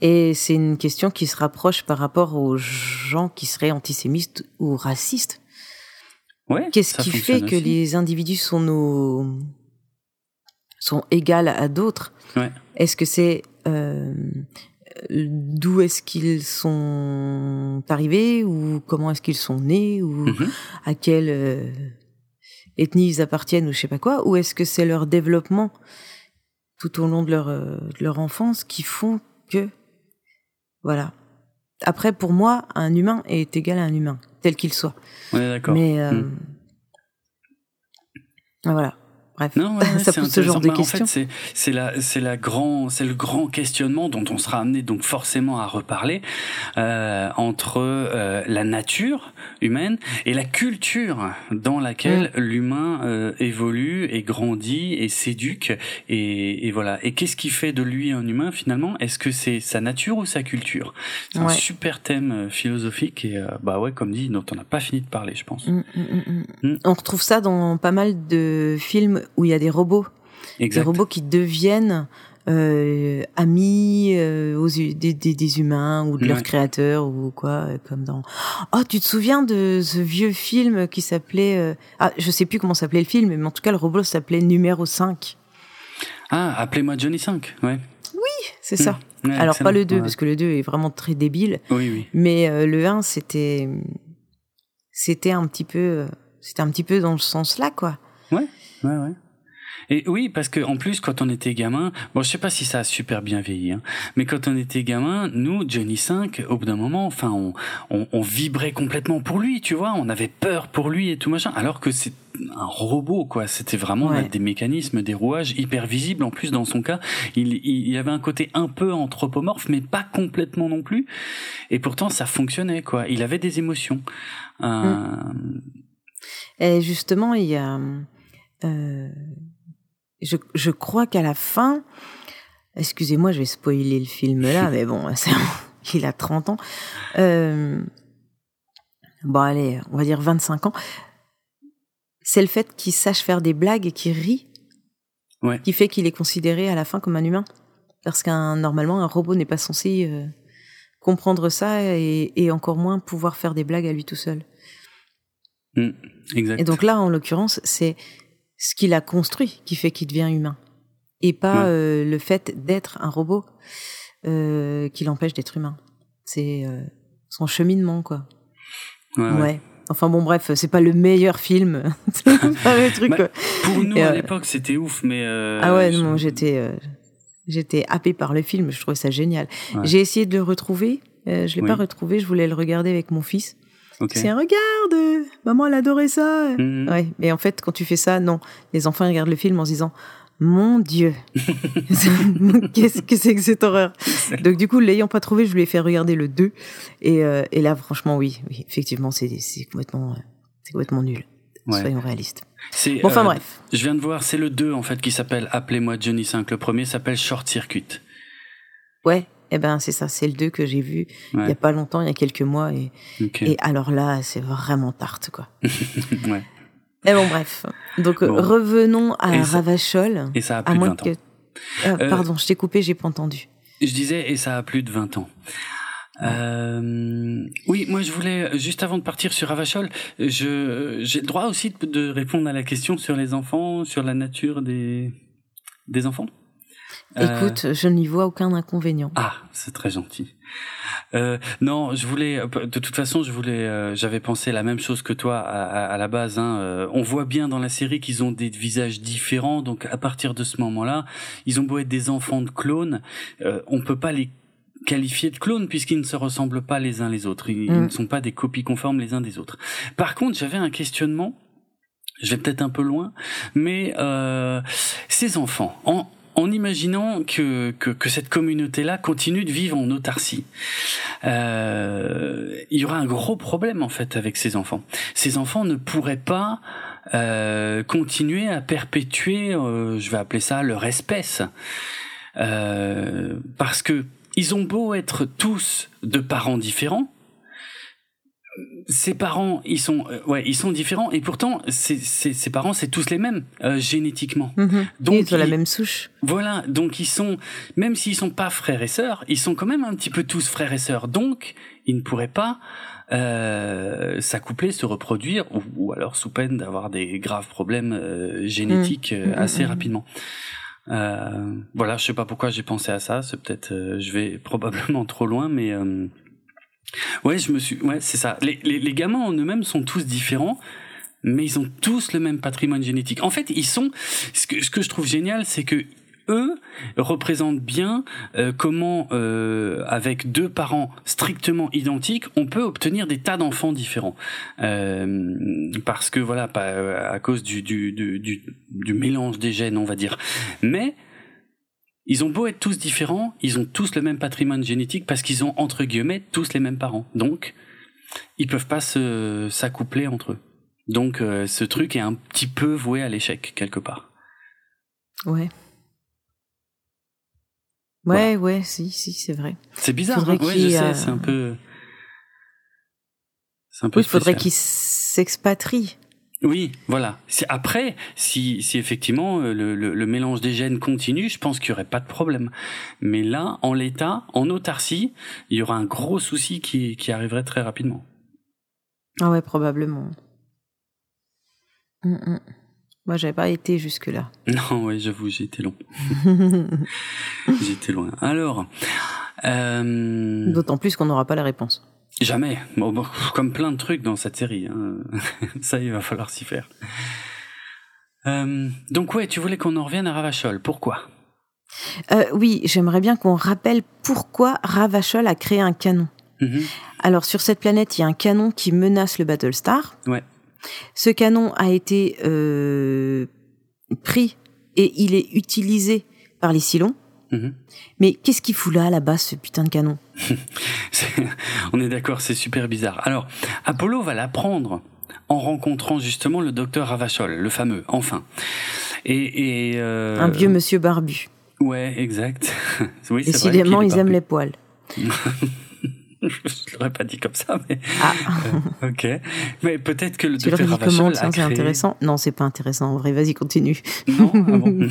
Et c'est une question qui se rapproche par rapport aux gens qui seraient antisémites ou racistes. Ouais, Qu'est-ce qui fait que les individus sont nos sont égales à d'autres? Ouais. Est-ce que c'est euh, d'où est-ce qu'ils sont arrivés ou comment est-ce qu'ils sont nés ou mm-hmm. à quelle euh, ethnie ils appartiennent ou je sais pas quoi? Ou est-ce que c'est leur développement tout au long de leur, euh, de leur enfance qui font que voilà. Après, pour moi, un humain est égal à un humain, tel qu'il soit. Ouais, d'accord. Mais euh, hmm. voilà. Bref, non, (laughs) ça pose ce genre de questions. En fait, c'est la c'est la grand c'est le grand questionnement dont on sera amené donc forcément à reparler euh, entre euh, la nature humaine et la culture dans laquelle mm. l'humain euh, évolue et grandit et s'éduque et, et, voilà. Et qu'est-ce qui fait de lui un humain finalement? Est-ce que c'est sa nature ou sa culture? C'est un super thème euh, philosophique et euh, bah ouais, comme dit, dont on n'a pas fini de parler, je pense. Mm, mm, on retrouve ça dans pas mal de films où il y a des robots. Des robots qui deviennent euh, amis euh, aux, des, des, humains ou de leurs créateurs ou quoi, euh, comme dans. Oh, tu te souviens de ce vieux film qui s'appelait. Euh... Ah, je sais plus comment s'appelait le film, mais en tout cas, le robot s'appelait Numéro 5. Ah, appelez-moi Johnny 5, ouais. Oui, c'est ça. Mmh. Alors, pas le 2, parce que le 2 est vraiment très débile. Oui, oui. Mais le 1, c'était. C'était un petit peu. C'était un petit peu dans ce sens-là, quoi. Ouais, ouais, ouais. Et oui, parce que en plus, quand on était gamin, bon, je sais pas si ça a super bien vieilli, hein, mais quand on était gamin, nous, Johnny 5, au bout d'un moment, enfin, on, on, on, vibrait complètement pour lui, tu vois, on avait peur pour lui et tout machin, alors que c'est un robot, quoi. C'était vraiment des mécanismes, des rouages hyper visibles. En plus, dans son cas, il, il, y avait un côté un peu anthropomorphe, mais pas complètement non plus. Et pourtant, ça fonctionnait, quoi. Il avait des émotions. Euh... Mm. Et justement, il y a euh, je, je crois qu'à la fin, excusez-moi, je vais spoiler le film là, (laughs) mais bon, (laughs) il a 30 ans. Euh, bon, allez, on va dire 25 ans. C'est le fait qu'il sache faire des blagues et qu'il rit ouais. qui fait qu'il est considéré à la fin comme un humain. Parce qu'un normalement, un robot n'est pas censé euh, comprendre ça et, et, encore moins pouvoir faire des blagues à lui tout seul. Mmh, exact. Et donc là, en l'occurrence, c'est ce qu'il a construit qui fait qu'il devient humain et pas euh, le fait d'être un robot euh, qui l'empêche d'être humain. C'est euh, son cheminement quoi. Ouais. ouais. Enfin bon bref, c'est pas le meilleur film. (laughs) pas le (laughs) truc. Bah, pour nous à l'époque, c'était ouf mais Ah ouais, non, j'étais j'étais happé par le film, je trouvais ça génial. J'ai essayé de le retrouver, je l'ai pas retrouvé, je voulais le regarder avec mon fils. C'est regarde, maman elle adorait ça. Mhm. Ouais, mais en fait quand tu fais ça, non, les enfants ils regardent le film en se disant mon Dieu, (laughs) (laughs) qu'est-ce que c'est que cette horreur? Donc du coup, l'ayant pas trouvé, je lui ai fait regarder le 2 et, euh, et là franchement oui, oui effectivement c'est complètement c'est complètement nul. Soyons réalistes. Bon, enfin euh, bref. Je viens de voir, c'est le 2 en fait qui s'appelle Appelez-moi Johnny 5. Le premier s'appelle Short Circuit. Ouais, eh ben c'est ça, c'est le 2 que j'ai vu il y a pas longtemps, il y a quelques mois et, et alors là, c'est vraiment tarte quoi. (laughs) ouais. Et bon bref. Donc revenons à Ravachol. et ça a plus de 20 ans. Ah, euh, pardon, je t'ai coupé, j'ai pas entendu. Je disais et ça a plus de 20 ans. Euh, oui, moi je voulais juste avant de partir sur Ravachol, je j'ai le droit aussi de répondre à la question sur les enfants, sur la nature des des enfants? Écoute, euh, je n'y vois aucun inconvénient. Ah, c'est très gentil. Euh, non, je voulais. De toute façon, je voulais. Euh, j'avais pensé la même chose que toi à, à, la base. Hein. Euh, on voit bien dans la série qu'ils ont des visages différents. Donc, à partir de ce moment-là, ils ont beau être des enfants de clones, euh, on peut pas les qualifiés de clones puisqu'ils ne se ressemblent pas les uns les autres. Ils, mm. ne sont pas des copies conformes les uns des autres. Par contre, j'avais un questionnement. Je vais peut-être un peu loin, mais euh, ces enfants, en, en imaginant que, que, cette communauté-là continue de vivre en autarcie. Euh, il y aura un gros problème en fait avec ces enfants. Ces enfants ne pourraient pas euh, continuer à perpétuer, euh, je vais appeler ça leur espèce, euh, parce que ils ont beau être tous de parents différents, ses parents, ils sont, euh, ouais, ils sont différents et pourtant, ses, parents, c'est tous les mêmes euh, génétiquement. Mhm. Donc ils ont la même souche. Voilà, donc ils sont, même s'ils sont pas frères et sœurs, ils sont quand même un petit peu tous frères et sœurs. Donc, ils ne pourraient pas euh, s'accoupler, se reproduire, ou, alors sous peine d'avoir des graves problèmes euh, génétiques mhm. Mhm. assez rapidement. voilà, je sais pas pourquoi j'ai pensé à ça. C'est peut-être, je vais probablement trop loin, mais Ouais, je me suis. Ouais, c'est ça. Les, les, les gamins en eux-mêmes sont tous différents, mais ils ont tous le même patrimoine génétique. En fait, ils sont. Ce que, ce que je trouve génial, c'est que eux représentent bien euh, comment, euh, avec deux parents strictement identiques, on peut obtenir des tas d'enfants différents. Euh, parce que voilà, pas, à cause du, du, du, du, mélange des gènes, on va dire. Mais ils ont beau être tous différents, ils ont tous le même patrimoine génétique parce qu'ils ont entre guillemets tous les mêmes parents. Donc, ils peuvent pas se s'accoupler entre eux. Donc, euh, ce truc est un petit peu voué à l'échec quelque part. Ouais. Ouais, ouais, si, si, c'est vrai. C'est bizarre. Hein ouais, je sais, c'est un peu. C'est un peu. Oui, il faudrait qu'ils s'expatrient. Oui, voilà. Après, si, si effectivement euh, le, le, mélange des gènes continue, je pense qu'il y aurait pas de problème. Mais là, en l'état, en autarcie, il y aura un gros souci qui, qui arriverait très rapidement. Ah ouais, probablement. Hum, hum. Moi, j'avais pas été jusque là. (laughs) Non, ouais, j'avoue, j'ai été long. (laughs) J'étais loin. Alors, euh... d'autant plus qu'on n'aura pas la réponse. Jamais. Bon, (laughs) comme plein de trucs dans cette série. Hein. (laughs) Ça, il va falloir s'y faire. Euh, donc ouais, tu voulais qu'on en revienne à Ravachol. Pourquoi? Euh, Oui, j'aimerais bien qu'on rappelle pourquoi Ravachol a créé un canon. Mm-hmm. Alors sur cette planète, il y a un canon qui menace le Battlestar. Ouais. Ce canon a été euh, pris et il est utilisé par les Cylons. Mhm. Mais qu'est-ce qu'il fout là, base, ce putain de canon? (laughs) On est d'accord, c'est super bizarre. Alors, Apollo va l'apprendre en rencontrant justement le docteur Ravachol, le fameux, enfin. Et, euh... Un vieux monsieur barbu. Ouais, exact. (laughs) oui, Décidément, ils aiment les poils. (laughs) je l'aurais pas dit comme ça, mais ah. Euh, ok. Mais peut-être que le tu docteur Ravachol a créé... c'est intéressant? Non, c'est pas intéressant. En vrai, vas-y, continue. Non, ah bon.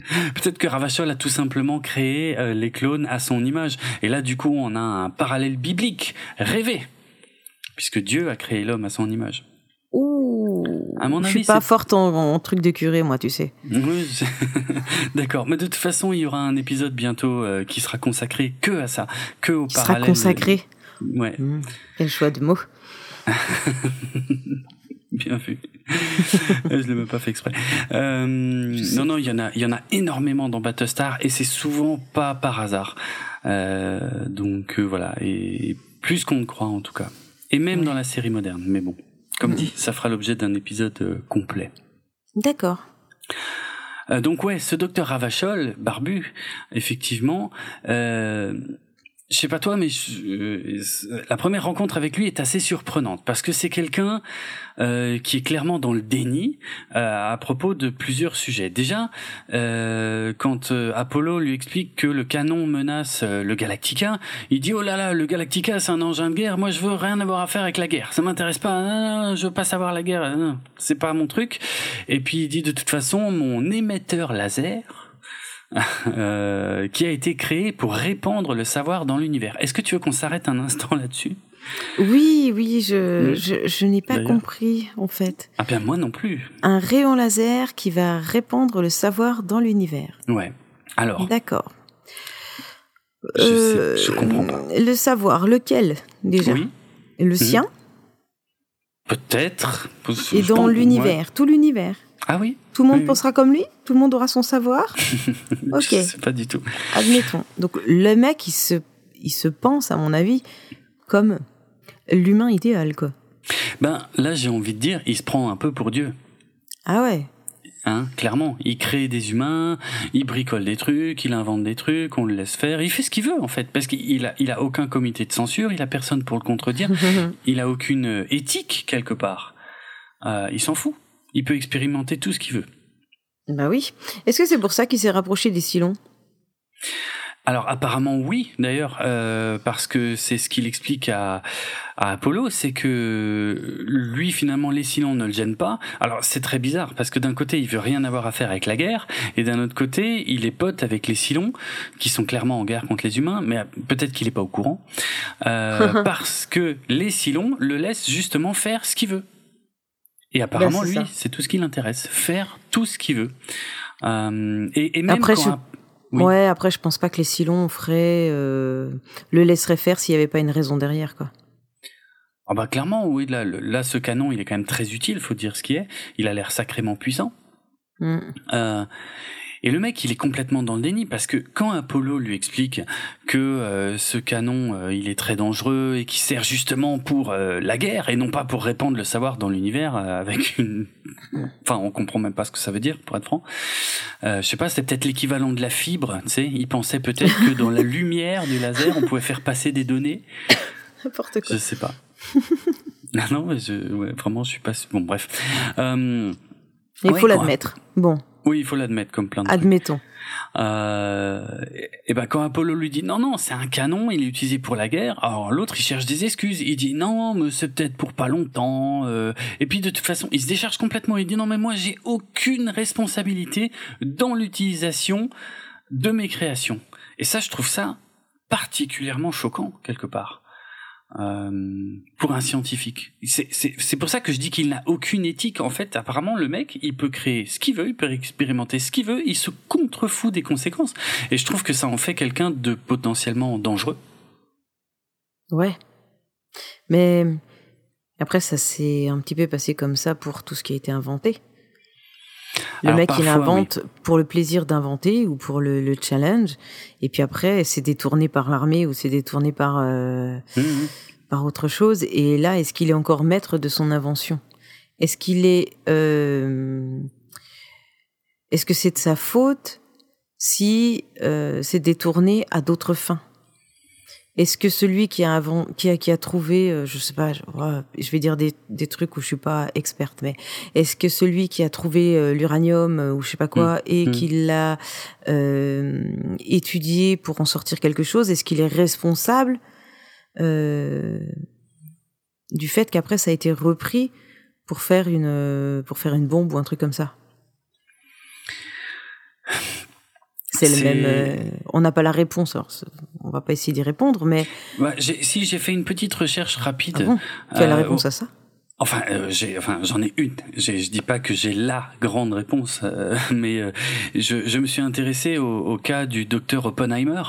(laughs) Peut-être que Ravachol a tout simplement créé euh, les clones à son image. Et là, du coup, on a un parallèle biblique rêvé, puisque Dieu a créé l'homme à son image. Ouh, à mon avis, je suis pas forte en, truc de curé, moi, tu sais. Oui, (laughs) d'accord. Mais de toute façon, il y aura un épisode bientôt euh, qui sera consacré que à ça, que au parallèle. Sera consacré. Ouais. Mmh. Quel choix de mots. (laughs) Bien vu. (laughs) je l'ai même pas fait exprès. Euh, non, non, il y en a, il y en a énormément dans Battlestar et c'est souvent pas par hasard. Euh, donc euh, voilà, et plus qu'on ne croit en tout cas. Et même dans la série moderne. Mais bon, comme dit, ça fera l'objet d'un épisode euh, complet. D'accord. Euh, donc ouais, ce docteur Ravachol, barbu, effectivement, euh, je sais pas toi, mais euh, la première rencontre avec lui est assez surprenante parce que c'est quelqu'un euh, qui est clairement dans le déni euh, à propos de plusieurs sujets. Déjà, euh, quand euh, Apollo lui explique que le canon menace le Galactica, il dit oh là là, le Galactica c'est un engin de guerre. Moi je veux rien avoir à faire avec la guerre. Ça m'intéresse pas. Non, je veux pas savoir la guerre. C'est pas mon truc. Et puis il dit de toute façon mon émetteur laser (laughs) euh, qui a été créé pour répandre le savoir dans l'univers. Est-ce que tu veux qu'on s'arrête un instant là-dessus? Oui, oui, je, je, je n'ai pas compris, en fait. Ah bien moi non plus. Un rayon laser qui va répandre le savoir dans l'univers. Ouais. Alors, D'accord. je, Euh, sais, je comprends pas. Le savoir, lequel, déjà? Oui, Le sien? Peut-être. et dans l'univers, tout l'univers. Ah oui? Tout le monde Oui, oui. pensera comme lui? Tout le monde aura son savoir? (laughs) Ok. Je sais pas du tout. Admettons. Donc le mec, il se, il se pense, à mon avis, comme l'humain idéal, quoi. Ben là, j'ai envie de dire, il se prend un peu pour Dieu. Ah ouais Hein, clairement, il crée des humains, il bricole des trucs, il invente des trucs, on le laisse faire, il fait ce qu'il veut en fait, parce qu'il a, il a aucun comité de censure, il a personne pour le contredire, (laughs) il a aucune euh, éthique quelque part. Euh, il s'en fout, il peut expérimenter tout ce qu'il veut. Bah oui. Est-ce que c'est pour ça qu'il s'est rapproché des Silons Alors apparemment oui, d'ailleurs, euh, parce que c'est ce qu'il explique à, à Apollo, c'est que lui finalement les Silons ne le gênent pas. Alors c'est très bizarre parce que d'un côté il veut rien avoir à faire avec la guerre et d'un autre côté il est pote avec les Silons qui sont clairement en guerre contre les humains, mais peut-être qu'il est pas au courant euh, (laughs) parce que les Silons le laissent justement faire ce qu'il veut. Et apparemment Ben, c'est lui c'est tout ce qui l'intéresse, faire tout ce qu'il veut. Euh, et, et même Après, quand je- un- Oui. Ouais, après, je pense pas que les Silons feraient, euh, le laisseraient faire s'il y avait pas une raison derrière, quoi. Ah bah clairement, oui, là, le- là, ce canon, il est quand même très utile, faut dire ce qui est. Il a l'air sacrément puissant. Mm. Euh, et le mec, il est complètement dans le déni parce que quand Apollo lui explique que euh, ce canon, euh, il est très dangereux et qui sert justement pour euh, la guerre et non pas pour répandre le savoir dans l'univers euh, avec une, (laughs) enfin, on comprend même pas ce que ça veut dire, pour être franc. Euh, je sais pas, c'était peut-être l'équivalent de la fibre, tu sais. Il pensait peut-être que dans la lumière du laser, on pouvait faire passer des données. (laughs) N'importe Je sais pas. (laughs) Ah non, mais je, ouais, vraiment, je suis pas. Bon, bref. Euh, Il Ouais, faut quoi. l'admettre. Bon, oui, il faut l'admettre comme plein de admettons. Euh, et, et ben quand Apollo lui dit non non c'est un canon il est utilisé pour la guerre alors l'autre il cherche des excuses. Il dit non mais c'est peut-être pour pas longtemps euh, et puis de toute façon il se décharge complètement. Il dit non mais moi j'ai aucune responsabilité dans l'utilisation de mes créations. Et ça je trouve ça particulièrement choquant quelque part euh, pour un scientifique. C'est- pour ça que je dis qu'il n'a aucune éthique. En fait, apparemment, le mec, il peut créer ce qu'il veut, il peut expérimenter ce qu'il veut, il se contrefout des conséquences. Et je trouve que ça en fait quelqu'un de potentiellement dangereux. Ouais. Mais après, ça s'est un petit peu passé comme ça pour tout ce qui a été inventé. Le Alors, mec, il parfois, invente pour le plaisir d'inventer ou pour le, le challenge. Et puis après, c'est détourné par l'armée ou c'est détourné par, euh, Mhm. par autre chose. Et là, est-ce qu'il est encore maître de son invention? Est-ce qu'il est... euh, Est-ce que c'est de sa faute si euh, c'est détourné à d'autres fins? Est-ce que celui qui a, avant, qui a, qui a trouvé, euh, je sais pas, je, vais dire des, des trucs où je suis pas experte, mais est-ce que celui qui a trouvé euh, l'uranium euh, ou je sais pas quoi et Mm. qui l'a euh, étudié pour en sortir quelque chose, est-ce qu'il est responsable euh, du fait qu'après ça a été repris pour faire une pour faire une bombe ou un truc comme ça? C'est le même. euh, on n'a pas la réponse, alors on va pas essayer d'y répondre, mais j'ai- si j'ai fait une petite recherche rapide. ah bon, tu as la euh, réponse à ça? Enfin, euh, j'ai, enfin, j'en ai une. J'ai, je dis pas que j'ai la grande réponse, euh, (laughs) mais euh, je, je me suis intéressé au, au cas du docteur Oppenheimer,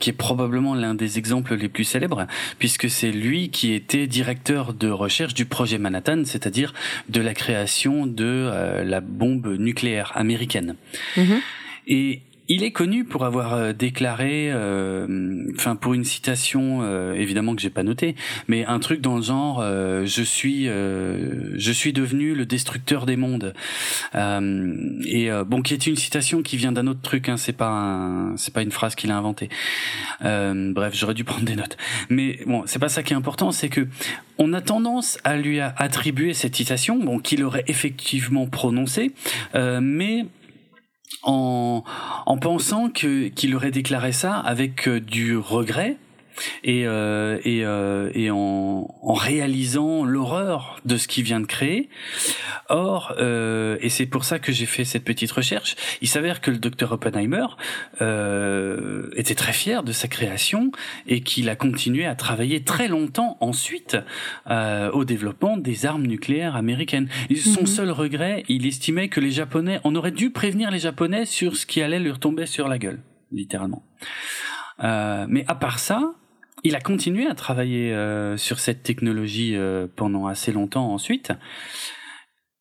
qui est probablement l'un des exemples les plus célèbres, puisque c'est lui qui était directeur de recherche du projet Manhattan, c'est-à-dire de la création de la bombe nucléaire américaine. Mhm. Et il est connu pour avoir euh, déclaré, euh, enfin pour une citation euh, évidemment que j'ai pas notée, mais un truc dans le genre euh, je suis euh, je suis devenu le destructeur des mondes Euh, et euh, bon qui est une citation qui vient d'un autre truc, hein, c'est pas c'est pas une phrase qu'il a inventée. Euh, bref, j'aurais dû prendre des notes. Mais bon, c'est pas ça qui est important, c'est que on a tendance à lui attribuer cette citation, bon qu'il aurait effectivement prononcée, euh, mais en, en pensant que qu'il aurait déclaré ça avec euh, du regret et euh, et, euh, et en, en réalisant l'horreur de ce qu'il vient de créer. Or, euh, et c'est pour ça que j'ai fait cette petite recherche, il s'avère que le docteur Oppenheimer euh, était très fier de sa création et qu'il a continué à travailler très longtemps ensuite euh, au développement des armes nucléaires américaines. Et Son Mhm. seul regret, il estimait que les Japonais, on aurait dû prévenir les Japonais sur ce qui allait leur tomber sur la gueule, littéralement. Euh, mais à part ça, il a continué à travailler euh, sur cette technologie euh, pendant assez longtemps ensuite.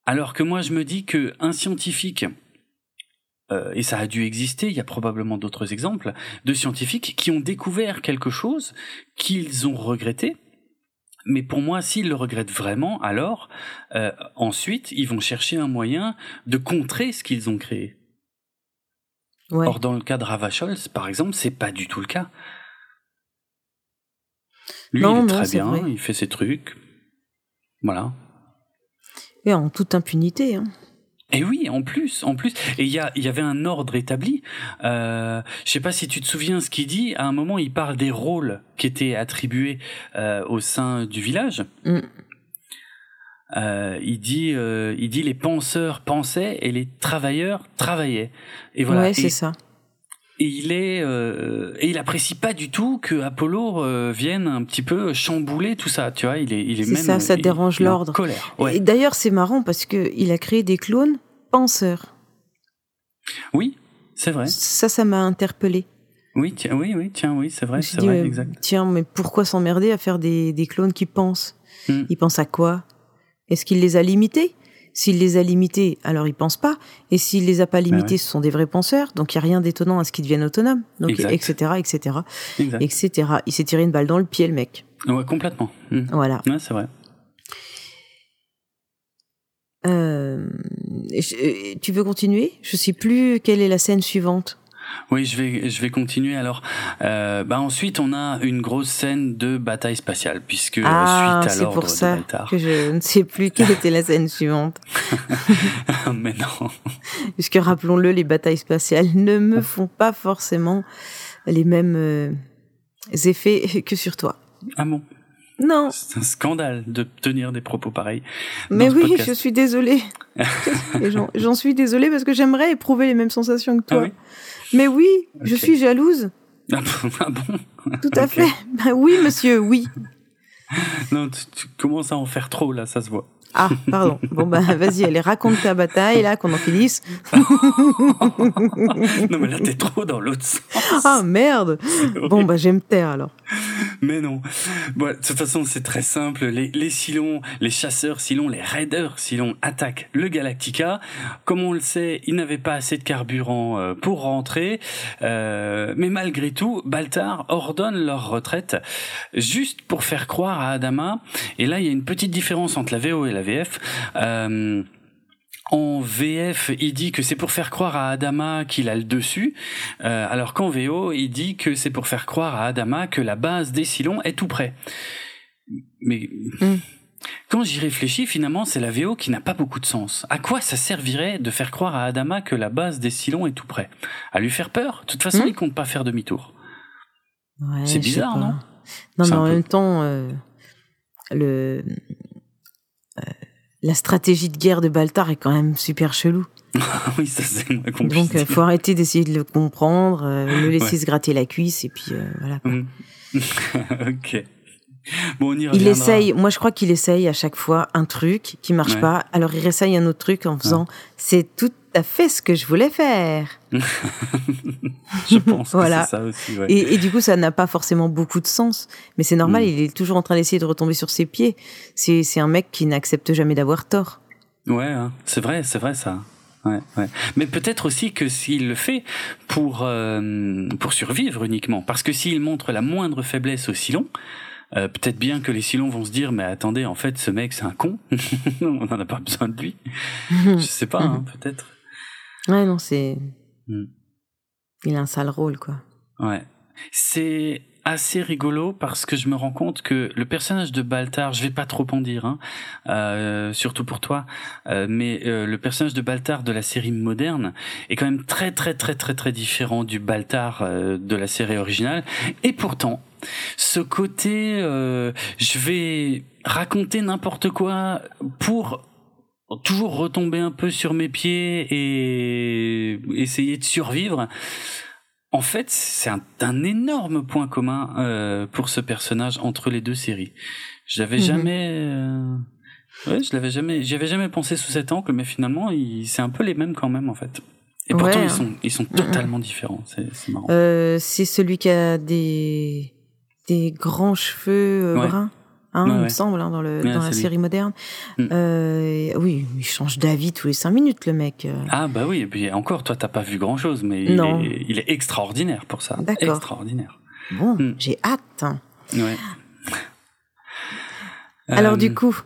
Alors que moi, je me dis que un scientifique, euh, et ça a dû exister, il y a probablement d'autres exemples, de scientifiques qui ont découvert quelque chose qu'ils ont regretté. Mais pour moi, s'ils le regrettent vraiment, alors euh, ensuite, ils vont chercher un moyen de contrer ce qu'ils ont créé. Ouais. Or, dans le cas de Ravachol, par exemple, c'est pas du tout le cas. Lui, Non, il est très bien, vrai. il fait ses trucs. Voilà. Et en toute impunité. Hein. Et oui, en plus, en plus, et il y, a- y avait un ordre établi. Euh, je sais pas si tu te souviens ce qu'il dit. À un moment, il parle des rôles qui étaient attribués euh, au sein du village. Mm. Euh, il dit, euh, il dit les penseurs pensaient et les travailleurs travaillaient. Et voilà. ouais, c'est ça. Et il est euh, et il apprécie pas du tout que Apollo euh, vienne un petit peu chambouler tout ça tu vois il est il est même ça, ça il- dérange l'ordre. colère Et d'ailleurs, c'est marrant parce que il a créé des clones penseurs. oui c'est vrai Ça, ça m'a interpellé. oui tiens oui oui tiens oui c'est vrai c'est vrai mais exact tiens, mais pourquoi s'emmerder à faire des, des clones qui pensent? Hmm. Ils pensent à quoi? Est-ce qu'il les a limités? S'il les a limités, alors ils pensent pas. Et s'il les a pas limités, Bah ouais. ce sont des vrais penseurs. Donc il y a rien d'étonnant à ce qu'ils deviennent autonomes. Donc Exact. etc etc exact etc. Il s'est tiré une balle dans le pied, le mec. ouais complètement Hmm. Voilà. ouais c'est vrai Euh, je- tu veux continuer? Je sais plus quelle est la scène suivante. Oui je vais je vais continuer alors euh, bah ensuite on a une grosse scène de bataille spatiale puisque euh, ah, suite à c'est l'ordre pour de ça Baltar que je ne sais plus quelle (laughs) était la scène suivante. (laughs) mais non (laughs) Puisque rappelons-le, les batailles spatiales ne me font pas forcément les mêmes euh, effets que sur toi. ah bon? Non, c'est un scandale de tenir des propos pareils mais oui, podcast. je suis désolée. J'en suis désolée parce que j'aimerais éprouver les mêmes sensations que ah toi. oui? Mais oui, je suis jalouse. ah bon, ah bon Tout à fait. Ben oui, monsieur, oui. Non, tu, tu commences à en faire trop là, ça se voit. Ah, pardon. Bon, bah, vas-y, allez, raconte ta bataille, là, qu'on en finisse. (laughs) non mais là t'es trop dans l'autre sens. Ah, merde. Bon, bah, j'aime taire, alors. Mais non. Bon, de toute façon, c'est très simple. Les, les Cylons, les chasseurs Cylons, les raiders Cylons attaquent le Galactica. Comme on le sait, ils n'avaient pas assez de carburant euh, pour rentrer. Euh, mais malgré tout, Baltar ordonne leur retraite juste pour faire croire à Adama. Et là, il y a une petite différence entre la VO et la VF. Euh, en VF, il dit que c'est pour faire croire à Adama qu'il a le dessus, euh, alors qu'en VO, il dit que c'est pour faire croire à Adama que la base des Cylons est tout près. Mais Mm. quand j'y réfléchis, finalement, c'est la VO qui n'a pas beaucoup de sens. À quoi ça servirait de faire croire à Adama que la base des Cylons est tout près? À lui faire peur? De toute façon, Mm. il compte pas faire demi-tour. Ouais, C'est bizarre, non? Non, mais en peu- même temps, euh, le, la stratégie de guerre de Baltar est quand même super chelou. (laughs) oui, ça c'est moins puisse Donc, euh, faut arrêter d'essayer de le comprendre, euh, le laisser se gratter la cuisse, et puis euh, voilà. quoi. Mm. (laughs) ok. Bon, on y Il essaye, moi je crois qu'il essaye à chaque fois un truc qui marche Ouais. pas, alors il réessaye un autre truc en faisant c'est tout à fait ce que je voulais faire. (laughs) Je pense Voilà. que c'est ça aussi. Ouais. Et, et du coup, ça n'a pas forcément beaucoup de sens. Mais c'est normal, Mm. il est toujours en train d'essayer de retomber sur ses pieds. C'est un mec qui n'accepte jamais d'avoir tort. Ouais, hein. c'est vrai, c'est vrai ça. Ouais, ouais. Mais peut-être aussi que s'il le fait pour euh, pour survivre uniquement, parce que s'il montre la moindre faiblesse au Cylon, euh, peut-être bien que les Cylons vont se dire mais attendez en fait ce mec c'est un con, (laughs) on n'en a pas besoin de lui. (laughs) Je sais pas, hein, peut-être. Ouais, non, c'est. Mm. Il a un sale rôle, quoi. Ouais. C'est assez rigolo parce que je me rends compte que le personnage de Baltar, je vais pas trop en dire, hein, euh, surtout pour toi, euh, mais euh, le personnage de Baltar de la série moderne est quand même très très très très très différent du Baltar de la série originale. Et pourtant, ce côté, je vais raconter n'importe quoi pour toujours retomber un peu sur mes pieds et essayer de survivre en fait, c'est un, énorme point commun euh, pour ce personnage entre les deux séries. Je l'avais mhm. jamais, euh, ouais, je l'avais jamais, j'y avais jamais pensé sous cet angle, mais finalement, c'est un peu les mêmes quand même en fait. Et pourtant, ils sont, ils sont totalement différents. C'est marrant. Euh, c'est celui qui a des des grands cheveux bruns. Hein, il me semble, hein, dans, le, dans la série moderne. Mm. Euh, oui, il change d'avis tous les cinq minutes, le mec. Euh. Ah bah oui, et puis encore, toi, t'as pas vu grand-chose, mais il est, il est, extraordinaire pour ça. D'accord. Extraordinaire. Bon, mm. j'ai hâte. Ouais. Alors du euh, coup,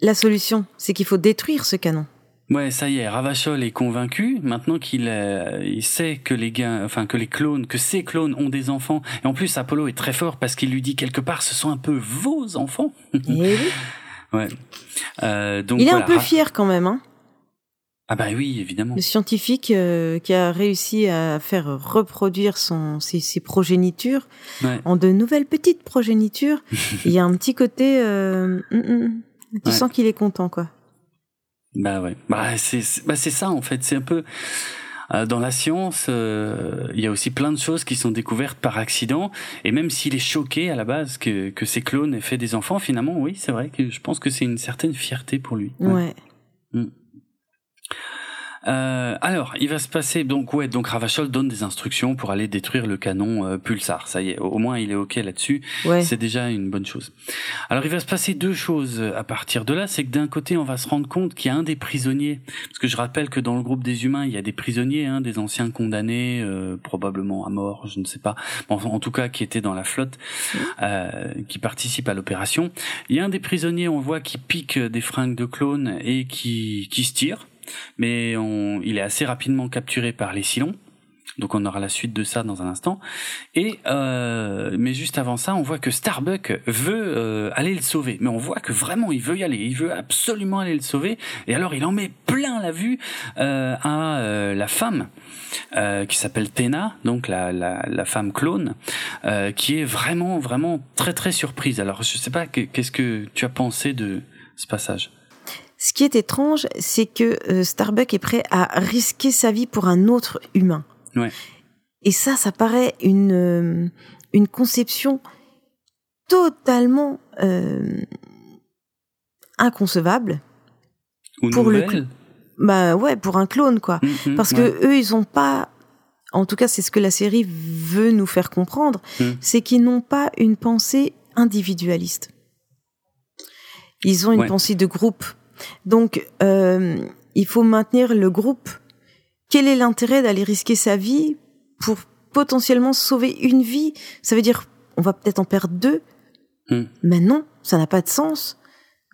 la solution, c'est qu'il faut détruire ce canon. Ouais, ça y est, Ravachol est convaincu maintenant qu'il euh, il sait que les gars, enfin que les clones, que ces clones ont des enfants. Et en plus, Apollo est très fort parce qu'il lui dit quelque part, ce sont un peu vos enfants. Oui. (laughs) ouais. Euh, donc il est un peu fier quand même, hein. Ah bah oui, évidemment. Le scientifique euh, qui a réussi à faire reproduire son ses, ses progénitures en de nouvelles petites progénitures. (laughs) il y a un petit côté, euh, mm, mm, tu sens qu'il est content, quoi. Bah ouais. Bah c'est bah c'est ça en fait. C'est un peu euh, dans la science, euh, il y a aussi plein de choses qui sont découvertes par accident. Et même s'il est choqué à la base que que ces clones aient fait des enfants, finalement, oui, c'est vrai que je pense que c'est une certaine fierté pour lui. Ouais. Mm. Euh, alors, il va se passer donc ouais, donc Ravachol donne des instructions pour aller détruire le canon euh, Pulsar. Ça y est, au moins il est ok là-dessus. C'est déjà une bonne chose. Alors, il va se passer deux choses à partir de là. C'est que d'un côté, on va se rendre compte qu'il y a un des prisonniers, parce que je rappelle que dans le groupe des humains, il y a des prisonniers, hein, des anciens condamnés, euh, probablement à mort, je ne sais pas. en tout cas, qui étaient dans la flotte, euh, qui participent à l'opération. Il y a un des prisonniers, on voit, qui pique des fringues de clones et qui qui se tire mais il est assez rapidement capturé par les Silons. Donc on aura la suite de ça dans un instant. Et euh, mais juste avant ça, on voit que Starbuck veut euh, aller le sauver. Mais on voit que vraiment il veut y aller. Il veut absolument aller le sauver. Et alors il en met plein la vue euh, à la femme qui s'appelle Tena, donc la, la, la femme clone, qui est vraiment vraiment très très surprise. Alors je sais pas qu'est-ce que tu as pensé de ce passage? Ce qui est étrange, c'est que euh, Starbuck est prêt à risquer sa vie pour un autre humain. Ouais. Et ça, ça paraît une, euh, une conception totalement euh, inconcevable. Ou pour le bah ouais, pour un clone quoi. Mm, mm, Parce que eux, ils ont pas en tout cas, c'est ce que la série veut nous faire comprendre, mm. c'est qu'ils n'ont pas une pensée individualiste. Ils ont une pensée de groupe. Donc, euh, il faut maintenir le groupe. Quel est l'intérêt d'aller risquer sa vie pour potentiellement sauver une vie? Ça veut dire, on va peut-être en perdre deux. Hmm. Mais non, ça n'a pas de sens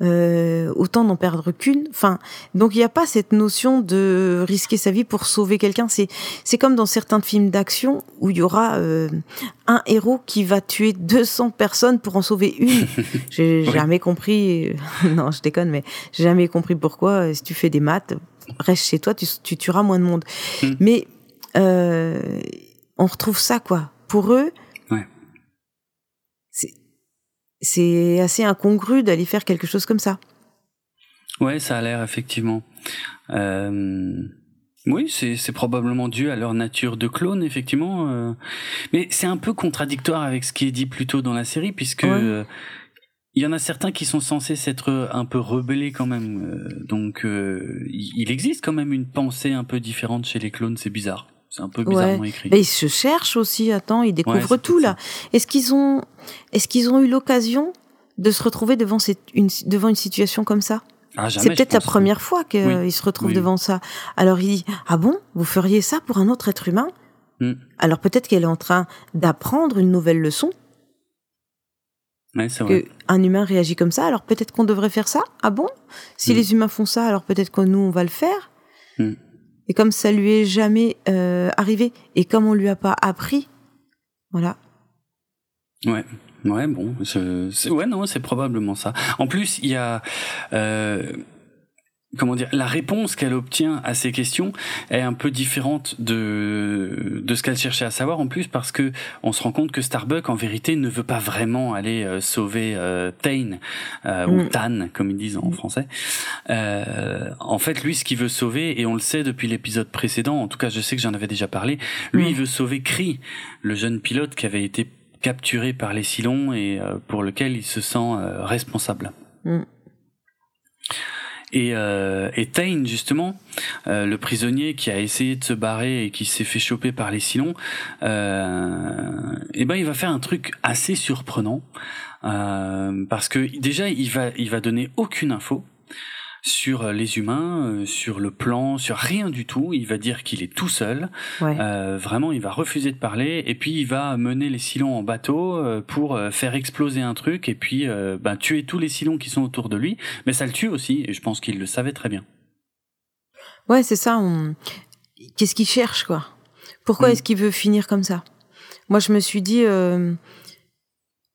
euh, autant n'en perdre qu'une. Enfin, donc il n'y a pas cette notion de risquer sa vie pour sauver quelqu'un. C'est c'est comme dans certains films d'action où il y aura euh, un héros qui va tuer 200 personnes pour en sauver une. (laughs) J'ai jamais compris. (laughs) non, je déconne, mais j'ai jamais compris pourquoi. Euh, si tu fais des maths, reste chez toi, tu, tu tueras moins de monde. Hmm. Mais euh, on retrouve ça quoi. Pour eux, c'est assez incongru d'aller faire quelque chose comme ça. Ouais, ça a l'air effectivement. Euh, oui, c'est probablement dû à leur nature de clone, effectivement. Euh. Mais c'est un peu contradictoire avec ce qui est dit plus tôt dans la série, puisque euh, il y en a certains qui sont censés s'être un peu rebellés quand même. donc, il existe quand même une pensée un peu différente chez les clones. C'est bizarre. C'est un peu bizarrement écrit. ils se cherchent aussi. Attends, ils découvrent tout là. Est-ce qu'ils ont, est-ce qu'ils ont eu l'occasion de se retrouver devant cette, une, devant une situation comme ça? Ah, C'est peut-être la première fois qu'ils se retrouvent devant ça. Alors il dit ah bon, vous feriez ça pour un autre être humain? Hmm. Alors peut-être qu'elle est en train d'apprendre une nouvelle leçon. Ouais, que un humain réagit comme ça, alors peut-être qu'on devrait faire ça. Ah bon? Si hmm. les humains font ça, alors peut-être que nous on va le faire. Hmm. Et comme ça lui est jamais euh, arrivé, et comme on lui a pas appris, voilà. Ouais. Ouais, bon, ouais, non, c'est probablement ça. En plus, il y a, euh, comment dire, la réponse qu'elle obtient à ces questions est un peu différente de de ce qu'elle cherchait à savoir en plus parce que on se rend compte que Starbuck en vérité ne veut pas vraiment aller euh, sauver euh, Tane euh, ou mm. Tan comme ils disent en mm. français. Euh, en fait, lui, ce qu'il veut sauver et on le sait depuis l'épisode précédent, en tout cas, je sais que j'en avais déjà parlé, lui, mm. il veut sauver Cree, le jeune pilote qui avait été capturé par les Silons et pour lequel il se sent responsable. Et, euh, et Tain, justement, euh, le prisonnier qui a essayé de se barrer et qui s'est fait choper par les Silons, euh, et eh ben il va faire un truc assez surprenant euh, parce que déjà il va il va donner aucune info sur euh, les humains, euh, sur le plan, sur rien du tout. Il va dire qu'il est tout seul. Euh, vraiment, il va refuser de parler et puis il va mener les Silons en bateau euh, pour faire exploser un truc et puis ben, tuer tous les Silons qui sont autour de lui. Mais ça le tue aussi et je pense qu'il le savait très bien. Ouais, c'est ça. On... Qu'est-ce qu'il cherche, quoi? Pourquoi mm. est-ce qu'il veut finir comme ça? Moi, je me suis dit...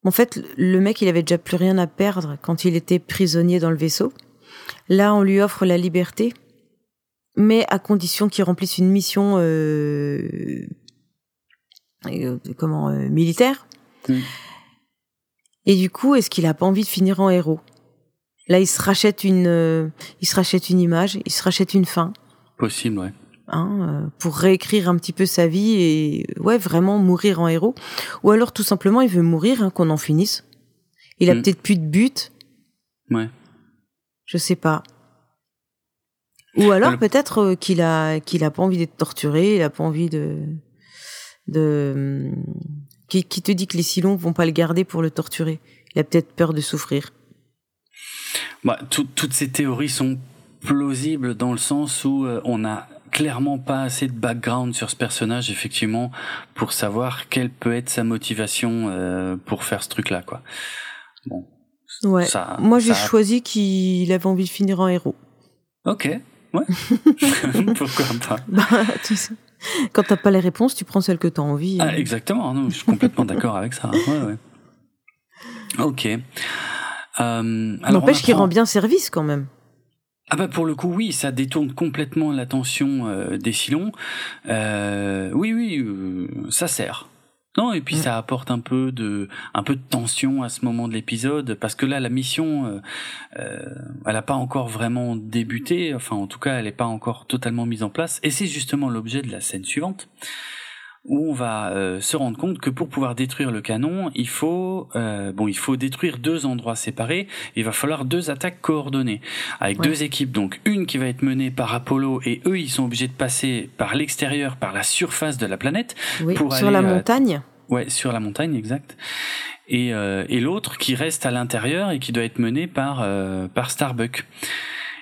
En fait, le mec, il avait déjà plus rien à perdre quand il était prisonnier dans le vaisseau. Là, on lui offre la liberté, mais à condition qu'il remplisse une mission euh, euh comment euh, militaire. Mm. Et du coup, est-ce qu'il a pas envie de finir en héros? Là, il se rachète une, il se rachète une image, il se rachète une fin. Possible, ouais. Hein, pour réécrire un petit peu sa vie et ouais vraiment mourir en héros ou alors tout simplement il veut mourir hein, qu'on en finisse il a mm. peut-être plus de but ouais je sais pas. Ou alors peut-être euh, qu'il a qu'il a pas envie d'être torturé, il a pas envie de de qui, qui te dit que les Silons vont pas le garder pour le torturer. Il a peut-être peur de souffrir. Bah, toutes ces théories sont plausibles dans le sens où euh, on a clairement pas assez de background sur ce personnage effectivement pour savoir quelle peut être sa motivation euh, pour faire ce truc là quoi. Bon, Ouais. Moi, j'ai choisi qu'il avait envie de finir en héros. Ok. Ouais. (laughs) Pourquoi pas bah, tu sais, Quand t'as pas les réponses, tu prends celles que t'as envie. Ah, exactement. Non, je suis complètement d'accord avec ça. Ouais, ouais. Ok. Euh, N'empêche qu'il rend bien service quand même. Ah bah pour le coup oui, ça détourne complètement l'attention euh, des Silons. Euh, oui oui, euh, ça sert. Non, et puis mm. ça apporte un peu de un peu de tension à ce moment de l'épisode parce que là la mission euh, euh elle a pas encore vraiment débuté, enfin en tout cas elle est pas encore totalement mise en place et c'est justement l'objet de la scène suivante où on va euh, se rendre compte que pour pouvoir détruire le canon, il faut euh, bon, il faut détruire deux endroits séparés. Il va falloir deux attaques coordonnées avec deux équipes. Donc une qui va être menée par Apollo et eux, ils sont obligés de passer par l'extérieur, par la surface de la planète pour sur la montagne. Ouais, sur la montagne, exact. Et, euh, et l'autre qui reste à l'intérieur et qui doit être menée par par Starbuck.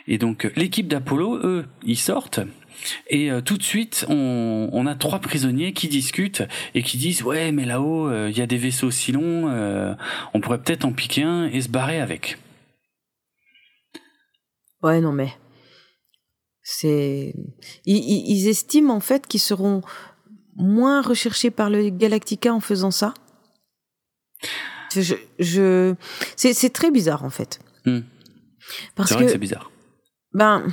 Et donc l'équipe d'Apollo, eux, ils sortent et euh, tout de suite, on, on, a trois prisonniers qui discutent et qui disent ouais, mais là-haut, euh, il y a des vaisseaux si longs, euh, on pourrait peut-être en piquer un et se barrer avec. Ouais, non mais c'est ils, ils, estiment en fait qu'ils seront moins recherchés par le Galactica en faisant ça. Je, je... c'est très bizarre en fait. Hmm. Parce que c'est bizarre. Ben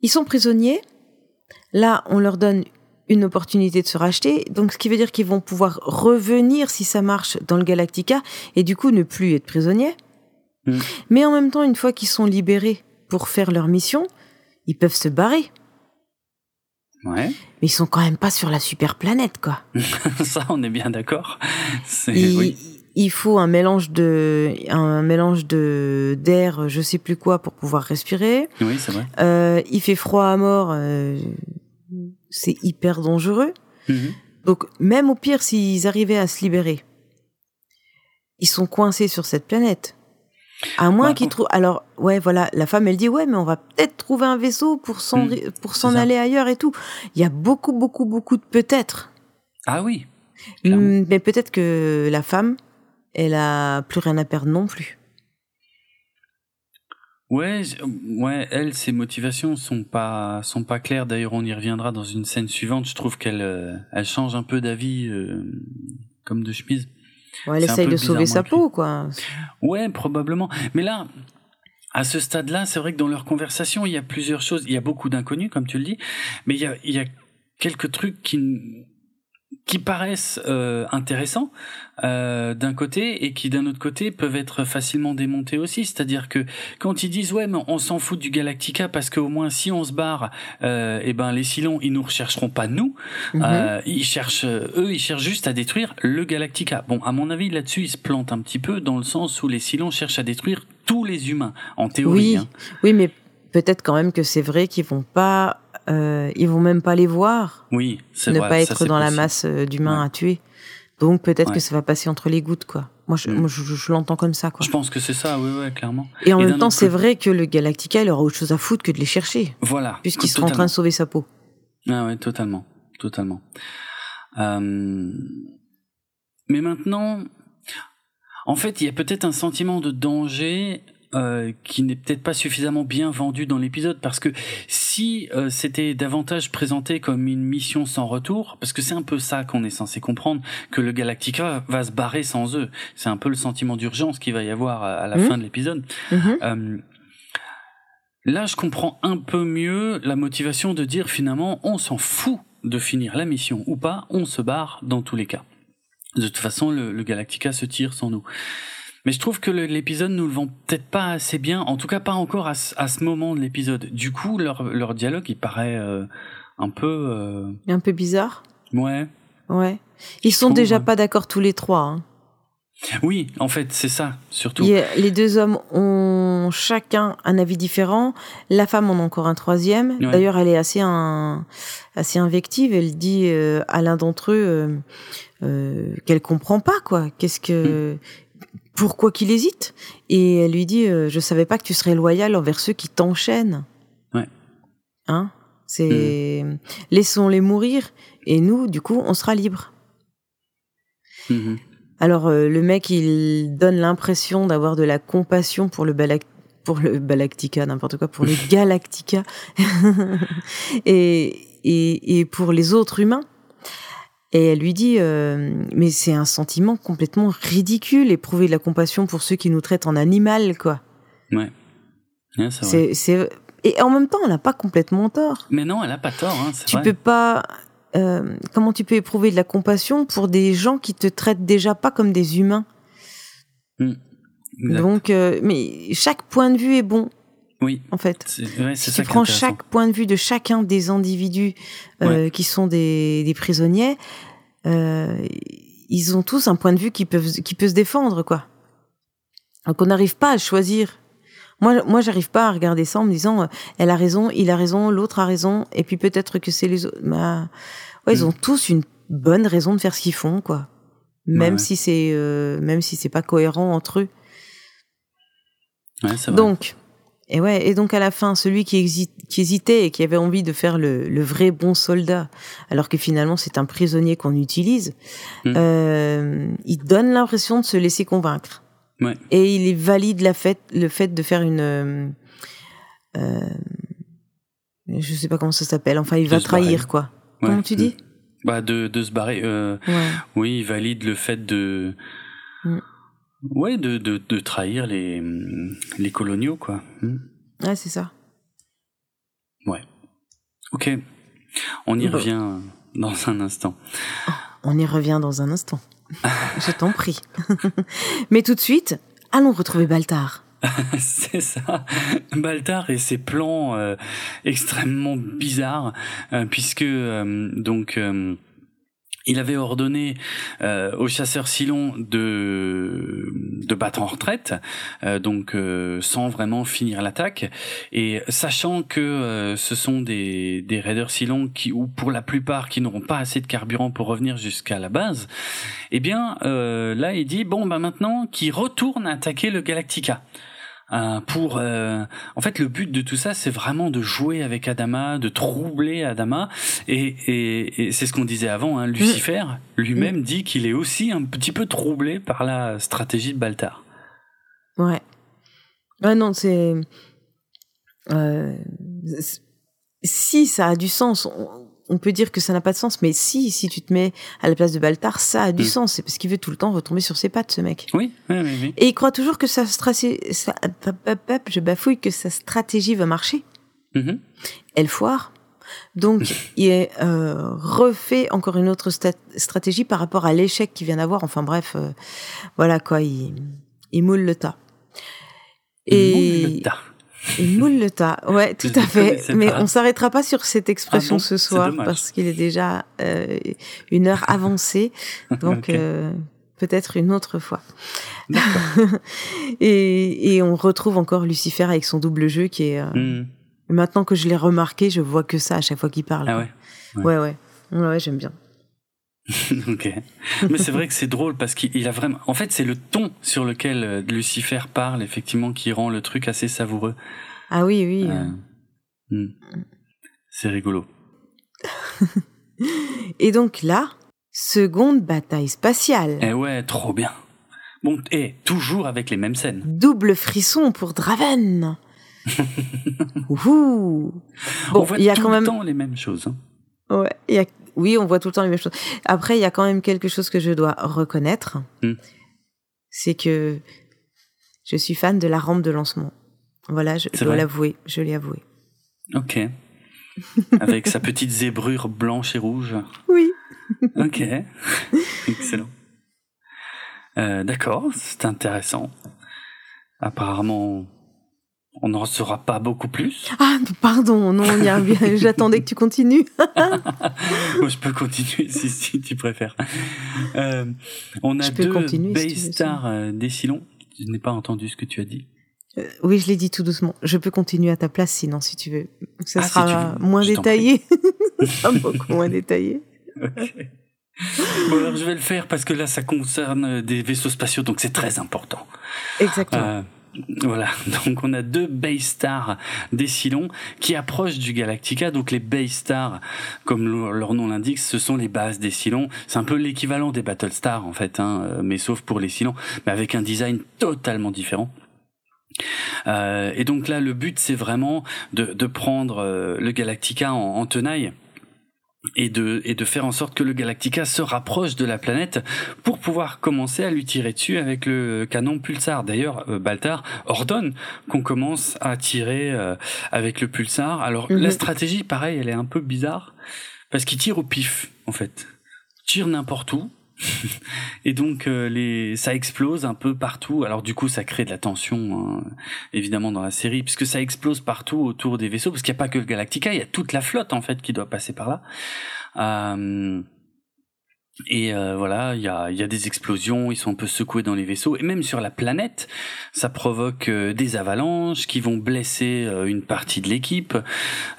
ils sont prisonniers. Là, on leur donne une opportunité de se racheter. Donc, ce qui veut dire qu'ils vont pouvoir revenir, si ça marche, dans le Galactica et du coup ne plus être prisonniers. Hmm. Mais en même temps, une fois qu'ils sont libérés pour faire leur mission, ils peuvent se barrer. Ouais. Mais ils sont quand même pas sur la super planète, quoi. (laughs) Ça, on est bien d'accord. Oui il faut un mélange de un mélange de d'air, je sais plus quoi, pour pouvoir respirer. Oui, c'est vrai. Euh, il fait froid à mort, euh, c'est hyper dangereux. Mhm. Donc même au pire, s'ils arrivaient à se libérer, ils sont coincés sur cette planète. À moins bah, qu'ils trouvent. Alors ouais, voilà, la femme elle dit ouais, mais on va peut-être trouver un vaisseau pour s'en mhm. pour s'en aller ailleurs et tout. Il y a beaucoup beaucoup beaucoup de peut-être. Ah oui. Mais peut-être que la femme elle a plus rien à perdre non plus. Ouais, ouais, elle, ses motivations sont pas sont pas claires. D'ailleurs, on y reviendra dans une scène suivante. Je trouve qu'elle euh, elle change un peu d'avis euh, comme de chemise. elle essaye de sauver sa peau, quoi. Ouais, probablement. Mais là, à ce stade-là, c'est vrai que dans leur conversation, il y a plusieurs choses. Il y a beaucoup d'inconnus, comme tu le dis, mais il y a, il y a quelques trucs qui qui paraissent euh, intéressants euh, d'un côté et qui d'un autre côté peuvent être facilement démontés aussi. C'est-à-dire que quand ils disent ouais mais on s'en fout du Galactica parce qu'au moins si on se barre, euh, et eh ben les Silons ils nous rechercheront pas nous. Mhm. Euh, ils cherchent eux ils cherchent juste à détruire le Galactica. Bon à mon avis là-dessus ils se plantent un petit peu dans le sens où les Silons cherchent à détruire tous les humains en théorie. Oui, hein. oui mais peut-être quand même que c'est vrai qu'ils vont pas euh, ils vont même pas les voir. Oui, c'est Ne pas être dans la masse euh, d'humains à tuer. Donc peut-être que ça va passer entre les gouttes, quoi. Moi, je, mm. je, l'entends comme ça, quoi. Je pense que c'est ça, oui, oui, clairement. Et en même temps, c'est vrai que le Galactica, il aura autre chose à foutre que de les chercher. Voilà. Puisqu'ils sont en train de sauver sa peau. Ah ouais, totalement, totalement. Euh... Mais maintenant, en fait, il y a peut-être un sentiment de danger euh, qui n'est peut-être pas suffisamment bien vendu dans l'épisode parce que si euh, c'était davantage présenté comme une mission sans retour, parce que c'est un peu ça qu'on est censé comprendre, que le Galactica va se barrer sans eux. C'est un peu le sentiment d'urgence qu'il va y avoir à, la mmh. fin de l'épisode. Mmh. Euh, là, je comprends un peu mieux la motivation de dire finalement, on s'en fout de finir la mission ou pas, on se barre dans tous les cas. De toute façon, le, le Galactica se tire sans nous. Mais je trouve que l'épisode nous le vend peut-être pas assez bien, en tout cas pas encore à, ce moment de l'épisode. Du coup, leur, leur dialogue, il paraît euh, un peu... Euh... Un peu bizarre Ouais. Ouais. Ils sont déjà pas d'accord tous les trois. Hein. Oui, en fait, c'est ça, surtout. les deux hommes ont chacun un avis différent. La femme en a encore un troisième. D'ailleurs, elle est assez, un, assez invective. Elle dit euh, à l'un d'entre eux euh, euh, qu'elle comprend pas, quoi. Qu'est-ce que... Mm pourquoi qu'il hésite Et elle lui dit euh, Je savais pas que tu serais loyal envers ceux qui t'enchaînent. Ouais. Hein? C'est. Mm. Laissons-les mourir et nous, du coup, on sera libre. Mm-hmm. Alors, euh, le mec, il donne l'impression d'avoir de la compassion pour le pour le Galactica, n'importe quoi, pour le (laughs) Galactica (laughs) et, et, et pour les autres humains. Et elle lui dit, euh, mais c'est un sentiment complètement ridicule, éprouver de la compassion pour ceux qui nous traitent en animal, quoi. Ouais. c'est c'est Et en même temps, elle n'a pas complètement tort. Mais non, elle n'a pas tort. Hein, tu peux pas. Euh, comment tu peux éprouver de la compassion pour des gens qui te traitent déjà pas comme des humains? Hmm. Donc, euh, mais chaque point de vue est bon. Oui. En fait, ouais, si tu prends chaque point de vue de chacun des individus euh, qui sont des, des prisonniers, euh, ils ont tous un point de vue qui peut, qui peut se défendre, quoi. Donc on n'arrive pas à choisir. Moi, moi, j'arrive pas à regarder ça en me disant, euh, elle a raison, il a raison, l'autre a raison, et puis peut-être que c'est les autres. Bah, ouais, ils mm. ont tous une bonne raison de faire ce qu'ils font, quoi. Même si c'est, euh, même si c'est pas cohérent entre eux. Ouais, Donc, et ouais, et donc à la fin, celui qui, hésitait et qui avait envie de faire le, vrai bon soldat, alors que finalement c'est un prisonnier qu'on utilise, hmm. euh, il donne l'impression de se laisser convaincre. Ouais. Et il valide la fait, le fait de faire une, euh, euh je sais pas comment ça s'appelle. Enfin, il va trahir quoi. Comment tu dis? Bah de, de se barrer. Euh, Oui, il valide le fait de. Mm. Ouais, de, de, de, trahir les, les coloniaux, quoi. Hmm. Ouais, c'est ça. Ouais. Ok. On y revient dans un instant. on y revient dans un instant. (laughs) Je t'en prie. (laughs) Mais tout de suite, allons retrouver Baltar. (laughs) c'est ça, Baltar et ses plans euh, extrêmement bizarres, euh, puisque euh, donc il avait ordonné euh, aux chasseurs Silon de de battre en retraite, euh, donc euh, sans vraiment finir l'attaque, et sachant que euh, ce sont des des raiders Silon qui ou pour la plupart qui n'auront pas assez de carburant pour revenir jusqu'à la base, eh bien là il dit bon bah maintenant qu'ils retournent attaquer le Galactica. Euh, pour euh, en fait le but de tout ça c'est vraiment de jouer avec Adama de troubler Adama et, et, et c'est ce qu'on disait avant hein, Lucifer mm. lui-même mm. dit qu'il est aussi un petit peu troublé par la stratégie de Baltar ouais ouais non c'est euh, si ça a du sens on peut dire que ça n'a pas de sens, mais si, si tu te mets à la place de Baltar, ça a du Mm. sens. C'est parce qu'il veut tout le temps retomber sur ses pattes, ce mec. Oui, oui, oui. oui. Et il croit toujours que sa stratégie, je bafouille, que sa stratégie va marcher. Mhm. Elle foire. Donc, (laughs) il est, euh, refait encore une autre stratégie par rapport à l'échec qu'il vient d'avoir. Enfin bref, euh, voilà quoi, il, il moule le tas. Et Moule le tas. Il moule le tas, ouais, tout à fait. Mais pas. on s'arrêtera pas sur cette expression Ah bon ce soir parce qu'il est déjà euh, une heure avancée. (laughs) Donc euh, peut-être une autre fois. (laughs) Et, et on retrouve encore Lucifer avec son double jeu qui est. euh, Mhm. Maintenant que je l'ai remarqué, je vois que ça à chaque fois qu'il parle. Ah ouais. Ouais, ouais. Ouais, ouais, j'aime bien. (laughs) ok. Mais c'est vrai que c'est drôle parce qu'il a vraiment. En fait, c'est le ton sur lequel euh, Lucifer parle, effectivement, qui rend le truc assez savoureux. Ah oui, oui. Euh, hmm. C'est rigolo. (laughs) Et donc là, seconde bataille spatiale. Eh ouais, trop bien. Bon, et toujours avec les mêmes scènes. Double frisson pour Draven. (laughs) Ouhou. Bon, On voit y a tout quand le même. temps les mêmes choses. hein. Ouais, il y a... Oui, on voit tout le temps les mêmes choses. Après, il y a quand même quelque chose que je dois reconnaître. Hmm. C'est que je suis fan de la rampe de lancement. Voilà, je dois l'avouer. Je l'ai avoué. Ok. (laughs) Avec sa petite zébrure blanche et rouge. Oui. (laughs) Ok. Excellent. Euh, D'accord, c'est intéressant. Apparemment, on n'en saura pas beaucoup plus. Ah, pardon, non, (laughs) j'attendais que tu continues. (laughs) Je peux continuer (laughs) si, si tu préfères. Euh, on a Je deux continuer, si euh, Décilon. Je n'ai pas entendu ce que tu as dit. Euh, oui, je l'ai dit tout doucement. Je peux continuer à ta place sinon, si tu veux. Ça Ah, sera veux, moins détaillé. Ça sera beaucoup moins détaillé. Bon, alors je vais le faire parce que là, ça concerne des vaisseaux spatiaux, donc c'est très important. Exactement. Euh, voilà, (laughs) donc on a deux Baystar Décilon qui approchent du Galactica. Donc les Baystar, comme le- leur nom l'indique, ce sont les bases des Cylons. C'est un peu l'équivalent des Battlestar en fait, hein, euh, mais sauf pour les Cylons, mais avec un design totalement différent. Euh, et donc là, le but, c'est vraiment de, de prendre euh, le Galactica en tenaille et de, et de faire en sorte que le Galactica se rapproche de la planète pour pouvoir commencer à lui tirer dessus avec le canon pulsar. D'ailleurs, euh, Baltar ordonne qu'on commence à tirer euh, avec le pulsar. Alors Mhm. la stratégie, pareil, elle est un peu bizarre parce qu'il tire au pif, en fait. Il tire n'importe où. (laughs) et donc euh, les ça explose un peu partout. Alors du coup ça crée de la tension hein, évidemment dans la série puisque ça explose partout autour des vaisseaux parce qu'il n'y a pas que le Galactica il y a toute la flotte en fait qui doit passer par là. Euh, et euh, voilà, il y a, y a des explosions, ils sont un peu secoués dans les vaisseaux, et même sur la planète, ça provoque euh, des avalanches qui vont blesser euh, une partie de l'équipe.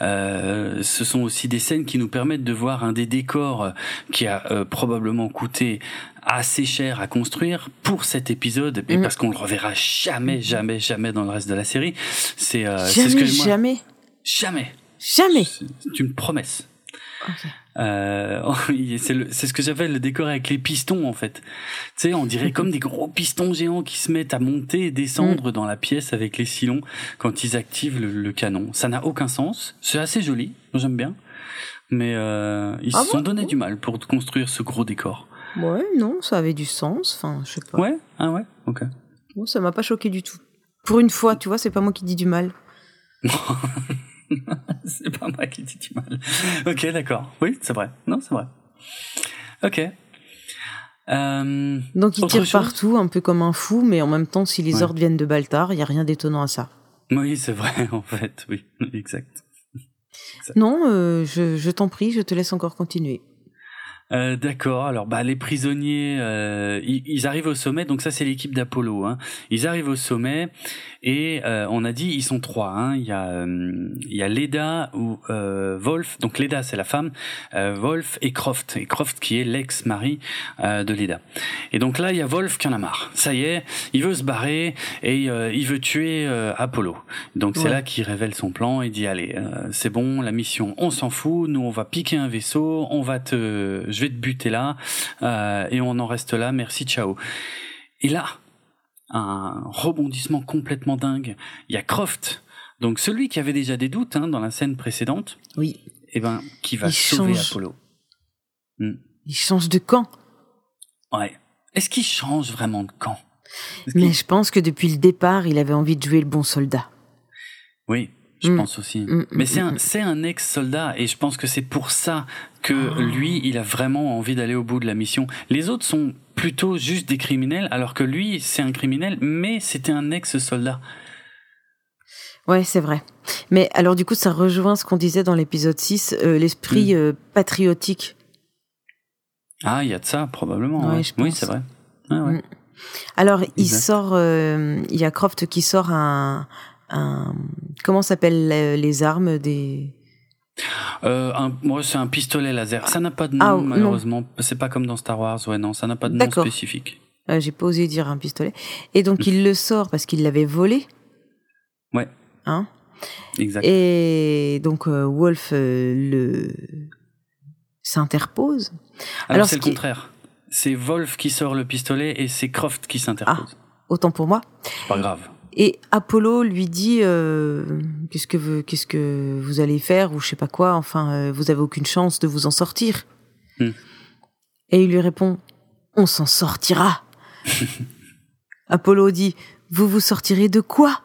Euh, ce sont aussi des scènes qui nous permettent de voir un des décors qui a euh, probablement coûté assez cher à construire pour cet épisode, et Mhm. parce qu'on le reverra jamais, jamais, jamais dans le reste de la série. C'est euh, ce jamais, que moi- jamais, jamais. jamais. C'est une promesse. Euh, (laughs) c'est le- c'est ce que j'appelle le décor avec les pistons en fait. Tu sais, on dirait comme des gros pistons géants qui se mettent à monter et Mm. descendre dans la pièce avec les silons quand ils activent le, le canon. Ça n'a aucun sens. C'est assez joli, j'aime bien. Mais euh, ils Ah se sont donné du mal pour construire ce gros décor. Ouais, non, ça avait du sens. Enfin, je sais pas. Ouais, ah ouais, ok. Bon, ça m'a pas choqué du tout. Pour une fois, tu vois, c'est pas moi qui dis du mal. (laughs) (laughs) c'est pas moi qui dis du mal. Ok, d'accord. Oui, c'est vrai. Non, c'est vrai. Ok. Euh, Donc il tire partout, un peu comme un fou, mais en même temps, si les Ouais. ordres viennent de Baltar, il y a rien d'étonnant à ça. oui, c'est vrai (laughs) en fait. Oui, (laughs) exact. Non, euh, je, je t'en prie, je te laisse encore continuer. Euh, D'accord. Alors, bah, les prisonniers, euh, ils, ils arrivent au sommet. Donc ça, c'est l'équipe d'Apollo. Hein. Ils arrivent au sommet et euh, on a dit ils sont trois. Hein. Il y a, euh, il y a Leda ou euh, Wolf. Donc Leda, c'est la femme. Euh, Wolf et Croft. Et Croft qui est l'ex-mari euh, de Leda. Et donc là, il y a Wolf qui en a marre. Ça y est, il veut se barrer et euh, il veut tuer euh, Apollo. Donc c'est là qu'il révèle son plan. Il dit allez, euh, c'est bon, la mission, on s'en fout. Nous, on va piquer un vaisseau. On va te, je vais te buter là euh, et on en reste là. Merci, ciao. Et là, un rebondissement complètement dingue. Il y a Croft. Donc celui qui avait déjà des doutes hein, dans la scène précédente, Oui. eh ben, qui va sauver Apollo. Hmm. Il change de camp. Ouais. Est-ce qu'il change vraiment de camp? Mais je pense que depuis le départ, il avait envie de jouer le bon soldat. Oui, je mm. pense aussi. Mm, mm, Mais c'est un, c'est un ex-soldat et je pense que c'est pour ça que lui, il a vraiment envie d'aller au bout de la mission. Les autres sont plutôt juste des criminels, alors que lui, c'est un criminel, mais c'était un ex-soldat. Ouais, c'est vrai. Mais alors du coup, ça rejoint ce qu'on disait dans l'épisode 6, euh, l'esprit euh, patriotique. Ah, il y a de ça, probablement. Oui, c'est vrai. Alors, il sort, euh, il y a Croft qui sort un, un comment s'appellent les armes des? Euh, moi, c'est un pistolet laser. Ça n'a pas de nom, ah, malheureusement. C'est pas comme dans Star Wars. Ouais, non, ça n'a pas de nom spécifique. Euh, J'ai pas osé dire un pistolet. Et donc, il le sort parce qu'il l'avait volé? Ouais. Hein? Exact. Et donc, euh, Wolf le s'interpose. Alors, c'est le contraire. C'est Wolf qui sort le pistolet et c'est Croft qui s'interpose. Ah, autant pour moi. Pas grave. Et Apollo lui dit euh, qu'est-ce que vous, qu'est-ce que vous allez faire ou je sais pas quoi. Enfin, euh, vous avez aucune chance de vous en sortir. Hmm. Et il lui répond on s'en sortira. (laughs) Apollo dit vous vous sortirez de quoi?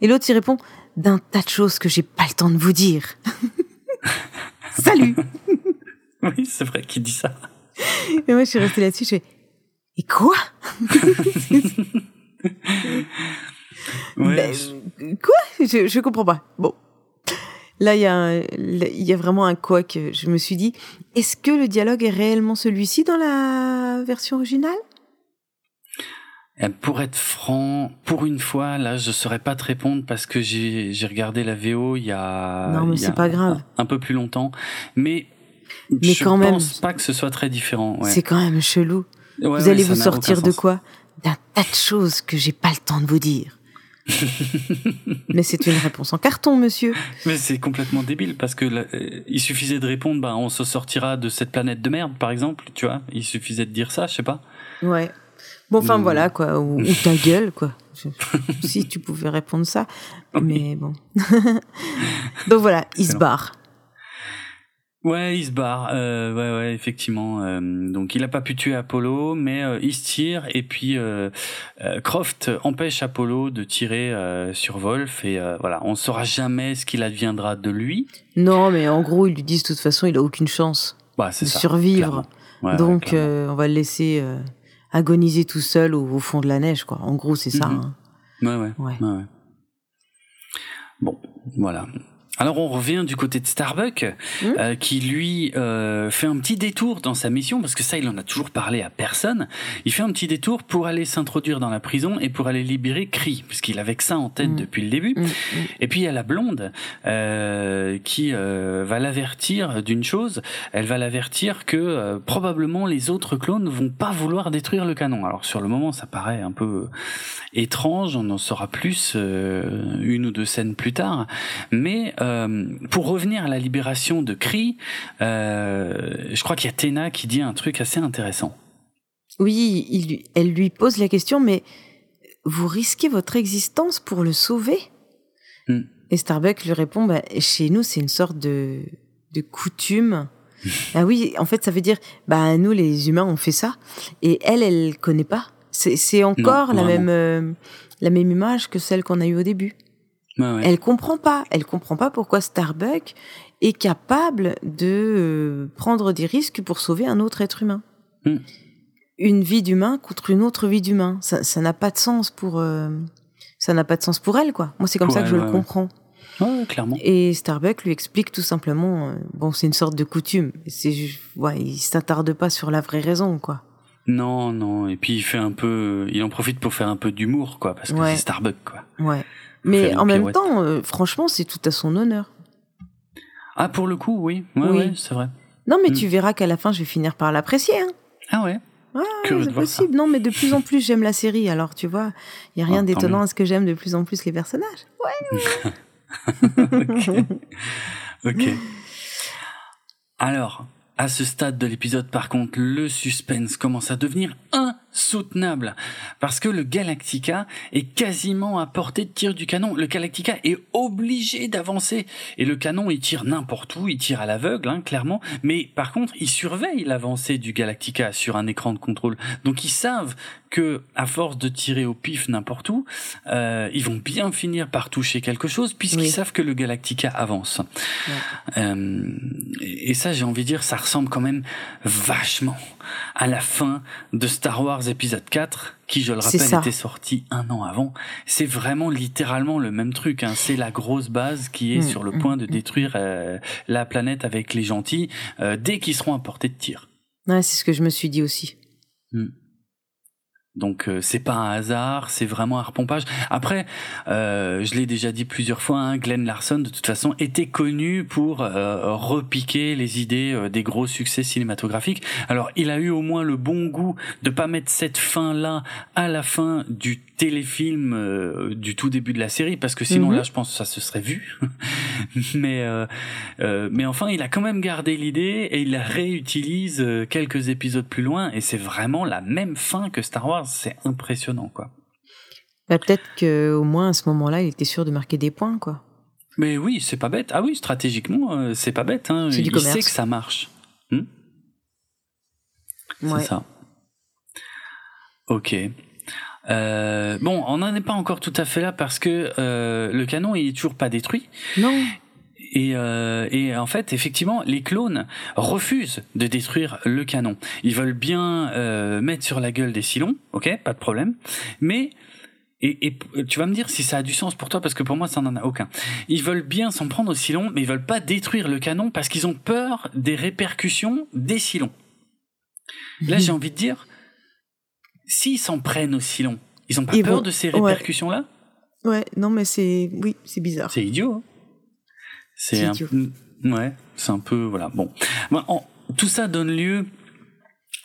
Et l'autre il répond d'un tas de choses que j'ai pas le temps de vous dire. (laughs) Salut. oui, c'est vrai qu'il dit ça. Et moi je suis restée là-dessus. Je fais et quoi? (laughs) Ben, quoi? Je, je comprends pas. Bon. Là, il y, a y a vraiment un quoi que je me suis dit. Est-ce que le dialogue est réellement celui-ci dans la version originale? Eh, pour être franc, pour une fois, là, je saurais pas te répondre parce que j'ai regardé la VO il y a, non, mais c'est pas grave. Un, peu plus longtemps. Mais, mais je quand pense pas que ce soit très différent. Ouais. C'est quand même chelou. vous allez vous sortir de quoi? D'un tas de choses que j'ai pas le temps de vous dire. (laughs) Mais c'est une réponse en carton, monsieur. Mais c'est complètement débile parce que euh, il suffisait de répondre, bah, on se sortira de cette planète de merde, par exemple, tu vois. Il suffisait de dire ça, je sais pas. Ouais. Bon, enfin voilà quoi, ou, ta (laughs) gueule quoi. si tu pouvais répondre ça, mais bon. (laughs) Donc voilà, il se barre. Ouais, il se barre. Euh, ouais, ouais, effectivement. Euh, donc, il a pas pu tuer Apollo, mais euh, il se tire et puis Croft empêche Apollo de tirer sur Wolf et voilà, on saura jamais ce qu'il adviendra de lui. Non, mais en gros, ils lui disent de toute façon, il a aucune chance bah, de survivre. donc, on va le laisser agoniser tout seul au, fond de la neige, quoi. En gros, c'est ça. Hein. ouais, ouais, ouais. ouais. Bon, voilà. Alors on revient du côté de Starbuck, mmh. euh, qui lui euh, fait un petit détour dans sa mission, parce que ça il en a toujours parlé à personne. Il fait un petit détour pour aller s'introduire dans la prison et pour aller libérer Cree, puisqu'il avait que ça en tête mmh. depuis le début. Mmh. Et puis il y a la blonde euh, qui va l'avertir d'une chose. Elle va l'avertir que probablement les autres clones vont pas vouloir détruire le canon. Alors sur le moment ça paraît un peu étrange, on en saura plus une ou deux scènes plus tard, mais euh, pour revenir à la libération de Cree, euh, je crois qu'il y a Tena qui dit un truc assez intéressant. Oui, il, elle lui pose la question, mais vous risquez votre existence pour le sauver? Hmm. Et Starbuck lui répond, bah, chez nous, c'est une sorte de, de coutume. (laughs) ah oui, en fait, ça veut dire, bah nous, les humains, on fait ça. Et elle, elle connaît pas. C'est encore la même, euh, la même image que celle qu'on a eue au début. Elle comprend pas. Elle comprend pas pourquoi Starbuck est capable de euh, prendre des risques pour sauver un autre être humain. Hmm. Une vie d'humain contre une autre vie d'humain. Ça, n'a pas de sens pour. Euh, ça n'a pas de sens pour elle, quoi. Moi, c'est comme ça que je le comprends. clairement. Et Starbuck lui explique tout simplement, euh, bon, c'est une sorte de coutume. C'est, ouais, il s'attarde pas sur la vraie raison, quoi. Non, non. Et puis il fait un peu, il en profite pour faire un peu d'humour, quoi, parce que c'est Starbuck, quoi. Ouais. Mais en même temps, euh, franchement, c'est tout à son honneur. Ah, pour le coup, oui. oui. c'est vrai. Non, mais hmm. tu verras qu'à la fin, je vais finir par l'apprécier. Hein. Ah ouais ah, c'est possible. Non, mais de plus en plus, j'aime la série. Alors, tu vois, il n'y a rien ah, d'étonnant à ce que j'aime de plus en plus les personnages. Ouais. (laughs) ok. ok. Alors, à ce stade de l'épisode, par contre, le suspense commence à devenir un insoutenable parce que le Galactica est quasiment à portée de tir du canon. Le Galactica est obligé d'avancer et le canon il tire n'importe où, il tire à l'aveugle hein, clairement, mais par contre il surveille l'avancée du Galactica sur un écran de contrôle. Donc ils savent que à force de tirer au pif n'importe où, euh, ils vont bien finir par toucher quelque chose puisqu'ils savent que le Galactica avance. Euh, et ça j'ai envie de dire ça ressemble quand même vachement à la fin de Star Wars épisode 4, qui, je le rappelle, était sorti un an avant. C'est vraiment littéralement le même truc. Hein. C'est la grosse base qui est mm, sur le point de mm, mm. détruire euh, la planète avec les gentils euh, dès qu'ils seront à portée de tir. Ouais, c'est ce que je me suis dit aussi. Donc euh, c'est pas un hasard, c'est vraiment un repompage. Après, euh, je l'ai déjà dit plusieurs fois, hein, Glenn Larson de toute façon était connu pour euh, repiquer les idées euh, des gros succès cinématographiques. Alors il a eu au moins le bon goût de pas mettre cette fin là à la fin du téléfilm euh, du tout début de la série parce que sinon mhm. là je pense que ça se serait vu. (laughs) mais mais enfin il a quand même gardé l'idée et il la réutilise quelques épisodes plus loin et c'est vraiment la même fin que Star Wars c'est impressionnant, quoi. Bah, peut-être qu'au moins à ce moment-là, il était sûr de marquer des points, quoi. Mais oui, c'est pas bête. Ah oui, stratégiquement, euh, c'est pas bête. Hein. il sait que ça marche. Hmm? C'est ça. Ok. Euh, bon, on n'en est pas encore tout à fait là parce que euh, le canon il est toujours pas détruit. Non. Et, euh, et, en fait, effectivement, les clones refusent de détruire le canon. Ils veulent bien euh, mettre sur la gueule des Silons, ok, pas de problème. Mais et, et, tu vas me dire si ça a du sens pour toi, parce que pour moi, ça n'en a aucun. Ils veulent bien s'en prendre aux Silons, mais ils veulent pas détruire le canon parce qu'ils ont peur des répercussions des Silons. Là, j'ai envie de dire, s'ils s'en prennent aux Silons, ils ont pas peur de ces répercussions-là? Ouais. non, mais c'est... Oui, c'est bizarre. C'est idiot. Hein c'est un, ouais, c'est un peu voilà. Bon, tout ça donne lieu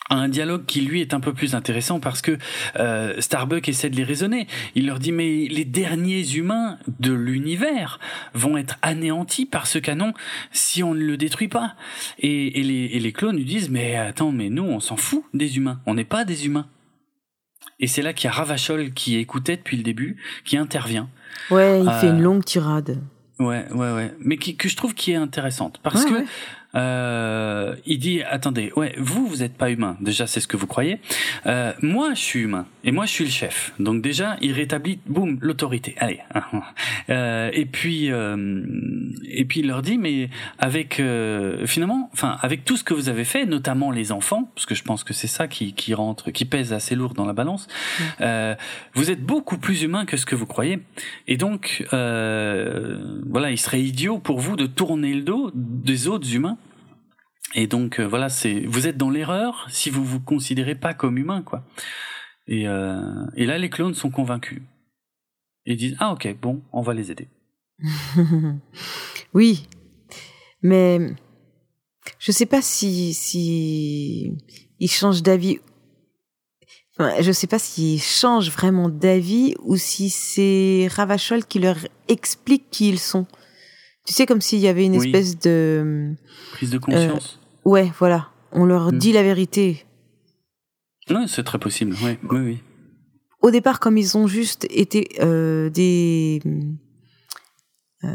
à un dialogue qui lui est un peu plus intéressant parce que euh, Starbuck essaie de les raisonner. Il leur dit mais les derniers humains de l'univers vont être anéantis par ce canon si on ne le détruit pas. Et, les, et les clones lui disent mais attends mais nous on s'en fout des humains, on n'est pas des humains. Et c'est là qu'il y a Ravachol qui écoutait depuis le début, qui intervient. Ouais, il fait une euh, longue tirade. Ouais, ouais, ouais. Mais qui, que je trouve qui est intéressante. Parce que euh, il dit attendez ouais vous vous êtes pas humain. Déjà c'est ce que vous croyez. Euh, moi je suis humain. Et moi je suis le chef. Donc déjà il rétablit boum l'autorité. Allez. (laughs) Euh, et puis euh, et puis il leur dit mais avec euh, finalement enfin avec tout ce que vous avez fait notamment les enfants parce que je pense que c'est ça qui qui rentre qui pèse assez lourd dans la balance euh, vous êtes beaucoup plus humain que ce que vous croyez. Et donc voilà il serait idiot pour vous de tourner le dos des autres humains et donc euh, voilà, c'est vous êtes dans l'erreur si vous vous considérez pas comme humain, quoi. Et, euh, là, les clones sont convaincus et disent ah ok bon, on va les aider. (laughs) oui, mais je sais pas si si ils changent d'avis. Enfin, je sais pas s'ils changent vraiment d'avis ou si c'est Ravachol qui leur explique qui ils sont. Tu sais, comme s'il y avait une espèce de... Prise de conscience. Euh, ouais, voilà. On leur hmm. dit la vérité. Oui, c'est très possible, oui, oui, oui. Au départ, comme ils ont juste été euh, des... Euh,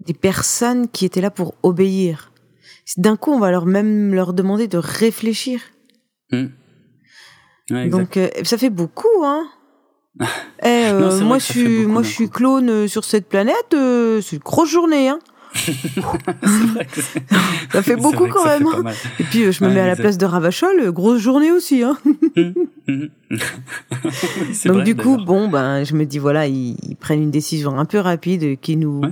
des personnes qui étaient là pour obéir. D'un coup, on va leur même leur demander de réfléchir. Hmm. Donc, euh, ça fait beaucoup, hein (laughs) eh, euh, moi, je suis, moi, je suis clone sur cette planète. Euh, c'est une grosse journée, hein. Vrai que ça fait beaucoup quand même. Hein. Et puis je me mets à la place de Ravachol, grosse journée aussi. Hein. (laughs) Donc du coup, bon, ben, je me dis voilà, ils, prennent une décision un peu rapide qui nous,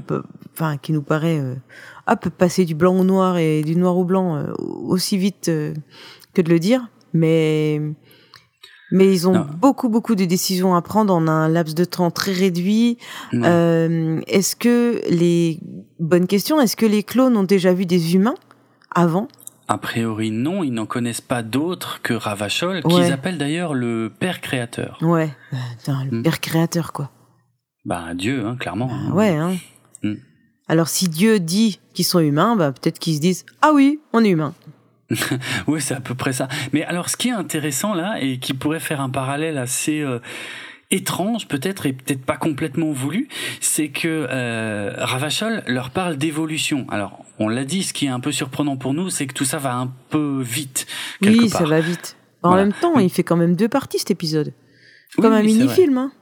enfin, qui nous paraît, hop, passer du blanc au noir et du noir au blanc aussi vite que de le dire. Mais mais ils ont beaucoup, beaucoup de décisions à prendre en un laps de temps très réduit. Euh, est-ce que les... Bonne question, est-ce que les clones ont déjà vu des humains avant? A priori, non, ils n'en connaissent pas d'autres que Ravachol, qu'ils appellent d'ailleurs le père créateur. Ouais, le hmm. père créateur, quoi. Bah, Dieu, hein, clairement. Bah, ouais, hein. Hmm. Alors, si Dieu dit qu'ils sont humains, bah, peut-être qu'ils se disent Ah oui, on est humain. (laughs) oui, c'est à peu près ça. Mais alors, ce qui est intéressant là, et qui pourrait faire un parallèle assez euh, étrange peut-être, et peut-être pas complètement voulu, c'est que euh, Ravachol leur parle d'évolution. Alors, on l'a dit, ce qui est un peu surprenant pour nous, c'est que tout ça va un peu vite. Oui, ça va vite. En même temps, il fait quand même deux parties cet épisode. Comme un mini-film. Hein.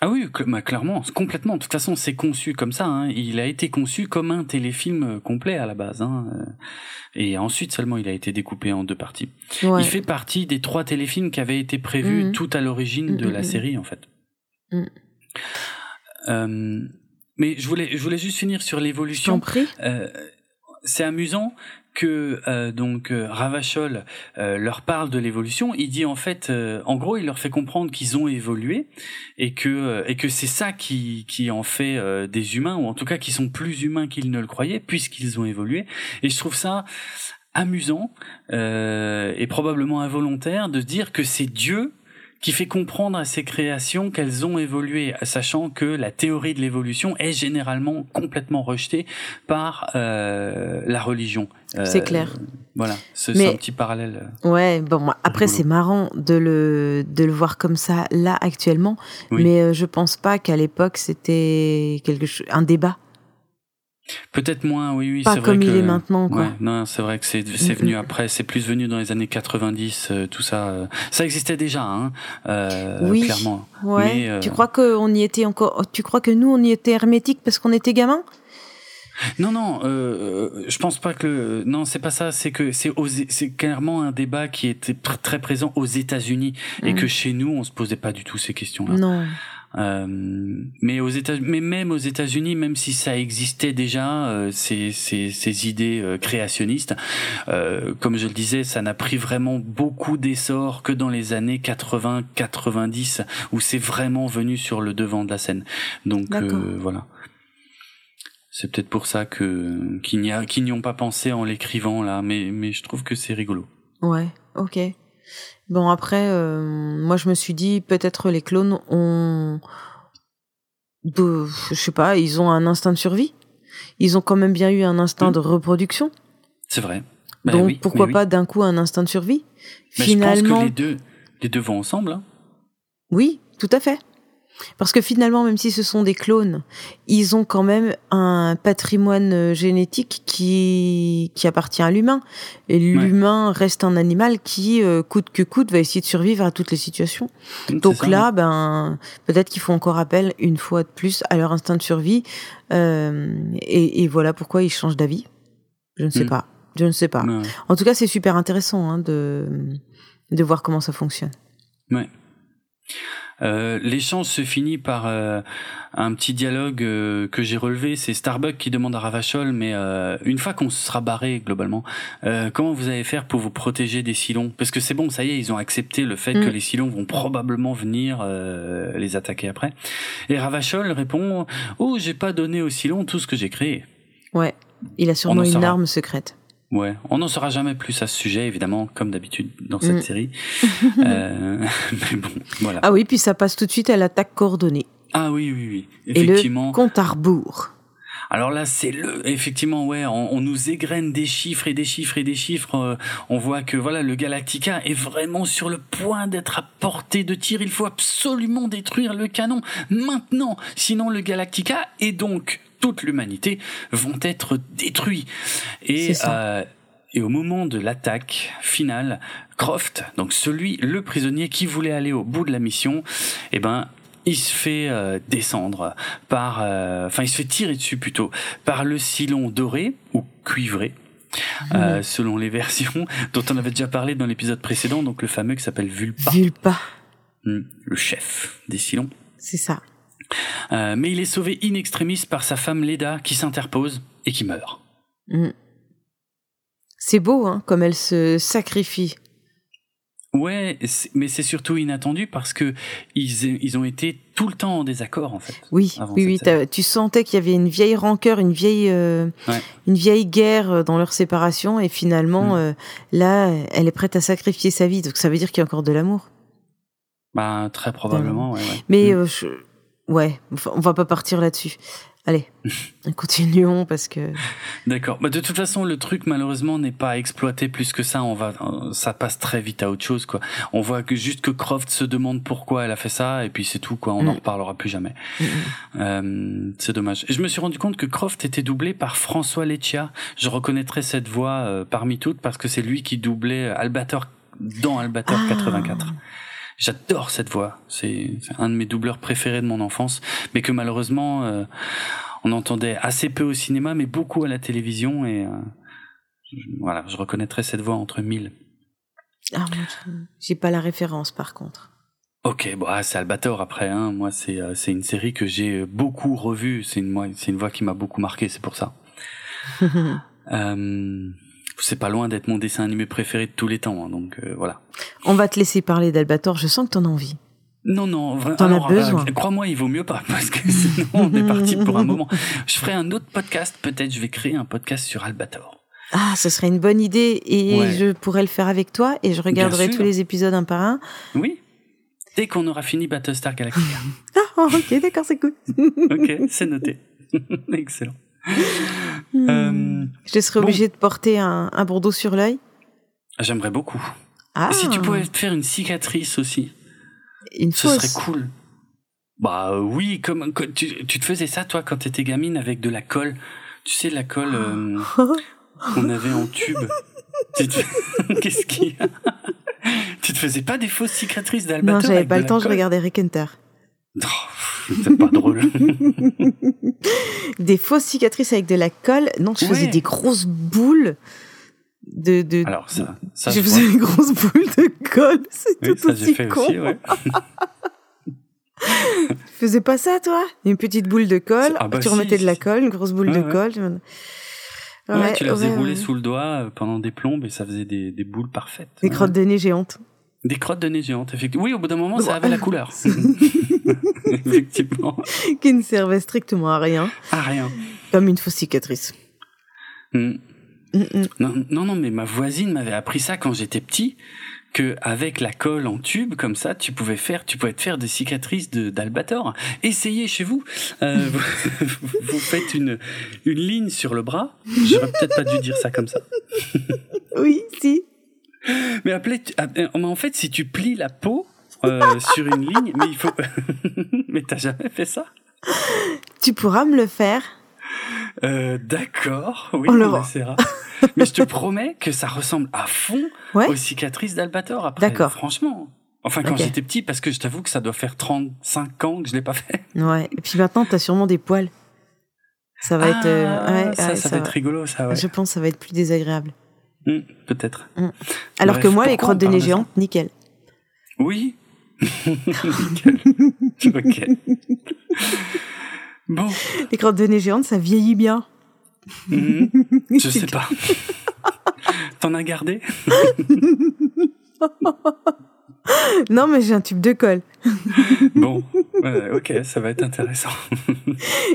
Ah oui, bah, clairement, complètement. De toute façon, c'est conçu comme ça. Hein. Il a été conçu comme un téléfilm euh, complet à la base. Hein. Euh, et ensuite seulement, il a été découpé en deux parties. Il fait partie des trois téléfilms qui avaient été prévus mhm. tout à l'origine de mhm, la série, en fait. Euh, mais je voulais, je voulais juste finir sur l'évolution. Euh, c'est amusant que euh, donc euh, Ravachol euh, leur parle de l'évolution, il dit en fait, en gros, il leur fait comprendre qu'ils ont évolué et que et que c'est ça qui qui en fait des humains ou en tout cas qui sont plus humains qu'ils ne le croyaient puisqu'ils ont évolué. Et je trouve ça amusant et probablement involontaire de dire que c'est Dieu qui fait comprendre à ces créations qu'elles ont évolué, sachant que la théorie de l'évolution est généralement complètement rejetée par euh, la religion. Euh, c'est clair. Voilà, c'est un petit parallèle. Euh, ouais, bon, après c'est marrant de le de le voir comme ça là actuellement, mais euh, je pense pas qu'à l'époque c'était quelque chose, un débat. Peut-être moins, oui, oui. Pas comme il est maintenant, quoi. non, c'est vrai que c'est c'est venu après, c'est plus venu dans les années 90, euh, tout ça. Euh, ça existait déjà, hein, euh, oui. clairement. Ouais. Tu crois qu'on y était encore Tu crois que nous on y était hermétique parce qu'on était gamin non, non, euh, je pense pas que non, c'est pas ça. C'est que c'est c'est clairement un débat qui était très présent aux États-Unis et mm. que chez nous on se posait pas du tout ces questions-là. Non. Euh, mais aux États, mais même aux États-Unis, même si ça existait déjà, euh, ces, ces, ces, idées euh, créationnistes, comme je le disais, ça n'a pris vraiment beaucoup d'essor que dans les années 80-90, où c'est vraiment venu sur le devant de la scène. Donc voilà. C'est peut-être pour ça que qu'ils n'y a qu'ils n'y ont pas pensé en l'écrivant là, mais mais je trouve que c'est rigolo. Ouais, ok. Bon après, euh, moi je me suis dit peut-être les clones ont, de, je sais pas, ils ont un instinct de survie. Ils ont quand même bien eu un instinct de reproduction. C'est vrai. Ben Donc pourquoi pas d'un coup un instinct de survie? Finalement, je pense que les deux, les deux vont ensemble. Hein. Oui, tout à fait. Parce que finalement, même si ce sont des clones, ils ont quand même un patrimoine euh, génétique qui, qui appartient à l'humain. Et l'humain reste un animal qui, euh, coûte que coûte, va essayer de survivre à toutes les situations. Donc là, ben, peut-être qu'il faut encore appel, une fois de plus, à leur instinct de survie. Euh, et, et, voilà pourquoi ils changent d'avis. Je ne sais hmm. pas. Je ne sais pas. En tout cas, c'est super intéressant hein, de, de voir comment ça fonctionne. Ouais. Euh, l'échange se finit par euh, un petit dialogue euh, que j'ai relevé. C'est Starbuck qui demande à Ravachol, mais une fois qu'on sera barré globalement, comment vous allez faire pour vous protéger des Silons? Parce que c'est bon, ça y est, ils ont accepté le fait que mm. les Silons vont probablement venir les attaquer après. Et Ravachol répond Oh, j'ai pas donné aux Silons tout ce que j'ai créé. Ouais, il a sûrement une arme secrète. Ouais, on n'en saura jamais plus à ce sujet, évidemment, comme d'habitude dans cette mm. série. (laughs) euh, (laughs) mais bon, voilà. Ah oui, puis ça passe tout de suite à l'attaque coordonnée. Ah oui, oui, oui. Effectivement. Et le compte à rebours. Alors là, c'est le, effectivement, ouais, on, nous égrène des chiffres et des chiffres et des chiffres. Euh, on voit que voilà, le Galactica est vraiment sur le point d'être à portée de tir. Il faut absolument détruire le canon maintenant, sinon le Galactica est donc toute l'humanité vont être détruits. Et, euh, et au moment de l'attaque finale, Croft, donc celui, le prisonnier qui voulait aller au bout de la mission, eh ben, il se fait euh, descendre par, euh, enfin, il se fait tirer dessus plutôt par le silon doré ou cuivré. Euh, selon les (laughs) versions dont on avait déjà parlé dans l'épisode précédent, donc le fameux qui s'appelle Vulpa. Vulpa. Hmm, le chef des Silons. C'est ça. Mais il est sauvé in extremis par sa femme Leda qui s'interpose et qui meurt. Mm. C'est beau, hein, comme elle se sacrifie. Ouais, mais c'est surtout inattendu parce que ils, ils ont été tout le temps en désaccord en fait. Oui, oui, oui. Tu sentais qu'il y avait une vieille rancœur, une vieille, euh, une vieille guerre euh, dans leur séparation, et finalement, mm. là, elle est prête à sacrifier sa vie. Donc ça veut dire qu'il y a encore de l'amour. Bah très probablement. Ouais, Mais mm. je, Ouais, on va pas partir là-dessus. Allez, (laughs) continuons parce que. D'accord. Bah, de toute façon, le truc malheureusement n'est pas exploité plus que ça. On va, ça passe très vite à autre chose, quoi. On voit que juste que Croft se demande pourquoi elle a fait ça, et puis c'est tout, quoi. On n'en mm. reparlera plus jamais. Mm, mm. Euh, c'est dommage. Et je me suis rendu compte que Croft était doublé par François Leccia. Je reconnaîtrais cette voix euh, parmi toutes parce que c'est lui qui doublait Albator dans Albator 84. J'adore cette voix. C'est un de mes doubleurs préférés de mon enfance, mais que malheureusement euh, on entendait assez peu au cinéma, mais beaucoup à la télévision. Et euh, voilà, je reconnaîtrais cette voix entre mille. Ah, j'ai pas la référence par contre. Ok, bon, ah, c'est Albator après. Hein. Moi, c'est euh, c'est une série que j'ai beaucoup revue. C'est une c'est une voix qui m'a beaucoup marqué. C'est pour ça. (laughs) euh, c'est pas loin d'être mon dessin animé préféré de tous les temps, hein, donc euh, voilà. On va te laisser parler d'Albator, je sens que t'en as envie. Non, non, vraiment. as besoin. Euh, crois-moi, il vaut mieux pas, (laughs) parce que sinon on est parti pour un (laughs) moment. Je ferai un autre podcast, peut-être je vais créer un podcast sur Albator. Ah, ce serait une bonne idée, et je pourrais le faire avec toi, et je regarderai tous les épisodes un par un. Oui, dès qu'on aura fini Battlestar Galactica. (laughs) ah, ok, d'accord, c'est cool. ok, c'est noté. Excellent. Euh, je serais obligé de porter un, un bourdeau sur l'œil J'aimerais beaucoup. Ah. si tu pouvais te faire une cicatrice aussi, une ce serait cool. Bah oui, comme, tu, tu, te faisais ça toi quand t'étais gamine avec de la colle. Tu sais la colle euh, qu'on avait en tube. (laughs) (laughs) Qu'est-ce qu'il y a? Tu te faisais pas des fausses cicatrices d'Albator Non, j'avais pas le temps, je regardais Rick Hunter. C'est pas drôle. (laughs) des fausses cicatrices avec de la colle. Non, je faisais des grosses boules de, de. Alors ça, ça je, faisais des grosses boules de colle. (laughs) C'est tout ça, aussi con. Aussi, ouais. tu (laughs) faisais pas ça, toi? Une petite boule de colle, ah bah tu remettais de la colle, une grosse boule de colle. Ouais, tu la faisais rouler sous le doigt euh, pendant des plombes et ça faisait des, des boules parfaites. Des crottes de nez géantes. Des crottes de nez géantes, effectivement. Oui, au bout d'un moment, ça avait la couleur. (laughs) (laughs) effectivement. Qui ne servait strictement à rien. À rien. Comme une fausse cicatrice. Hmm. Mm, mm. Non, non, non, mais ma voisine m'avait appris ça quand j'étais petit, que avec la colle en tube comme ça, tu pouvais faire, tu pouvais te faire des cicatrices de d'albator. Essayez chez vous. Euh, (laughs) vous, faites une une ligne sur le bras. J'aurais peut-être pas dû dire ça comme ça. oui, si. Mais appelez, ah, euh, en fait, si tu plies la peau euh, (laughs) sur une ligne, mais il faut. (laughs) mais t'as jamais fait ça? Tu pourras me le faire. Euh, D'accord, oui, on, on essaiera. (laughs) mais je te promets que ça ressemble à fond aux cicatrices d'Albator après. D'accord. Franchement. Enfin, quand j'étais petit, parce que je t'avoue que ça doit faire 35 ans que je l'ai pas fait. Ouais. Et puis maintenant, t'as sûrement des poils. Ça va être. ouais, ça, ça, va être rigolo, ça. Ouais. Je pense que ça va être plus désagréable. Hmm, peut-être. Hmm. Alors que moi, les crottes de nez géantes, nickel. Oui. (laughs) nickel. ok. Bon. Les crottes de nez géantes, ça vieillit bien. Hmm. (laughs) Je sais pas. (laughs) T'en as gardé? Non, mais j'ai un tube de colle. bon, ok, ça va être intéressant.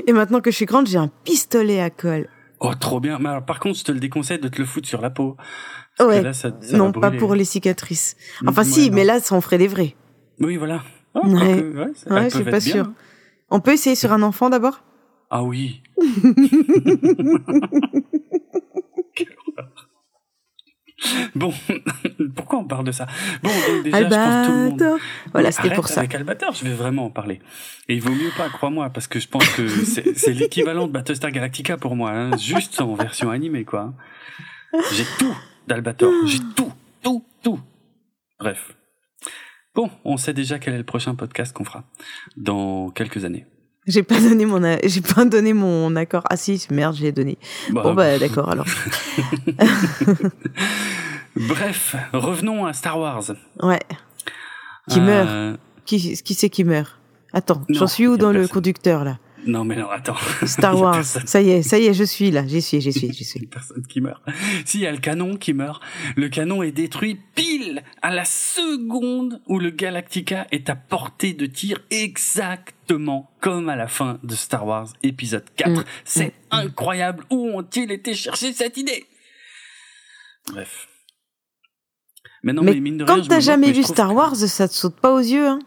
Et maintenant que je suis grande, j'ai un pistolet à colle. Oh, trop bien. Mais alors, par contre, je te le déconseille de te le foutre sur la peau. Ouais. non, pas pour les cicatrices. Enfin, si, mais là, ça en ferait des vrais. Oui, voilà. Oh, ouais, ouais, je suis pas sûre. On peut essayer sur un enfant d'abord? Ah oui. (laughs) (laughs) Bon, (laughs) pourquoi on parle de ça? Bon, donc déjà, je pense tout le monde... Voilà, c'était pour ça. Avec Albator, je vais vraiment en parler. Et il vaut mieux pas, crois-moi, parce que je pense que c'est (laughs) l'équivalent de Battlestar Galactica pour moi, hein, juste en version animée, quoi. J'ai tout d'Albator, j'ai tout, tout, tout. Bref. Bon, on sait déjà quel est le prochain podcast qu'on fera dans quelques années. J'ai pas donné mon j'ai pas donné mon accord. Ah si, merde, j'ai donné. Bah, bon bah d'accord alors. (laughs) Bref, revenons à Star Wars. Ouais. Qui meurt. Euh, qui qui c'est qui meurt? Attends, j'en suis où dans le conducteur là? Non, mais non, attends. (laughs) Star Wars. Ça y est, ça y est, je suis là. J'y suis, j'y suis, j'y suis. (laughs) Une personne qui meurt. Si, il y a le canon qui meurt. Le canon est détruit pile à la seconde où le Galactica est à portée de tir exactement comme à la fin de Star Wars épisode 4. Mm. C'est mm. incroyable. Où ont-ils été chercher cette idée? Bref. Mais non, mais, mine de rien, quand t'as jamais vu Star Wars, ça te saute pas aux yeux, hein?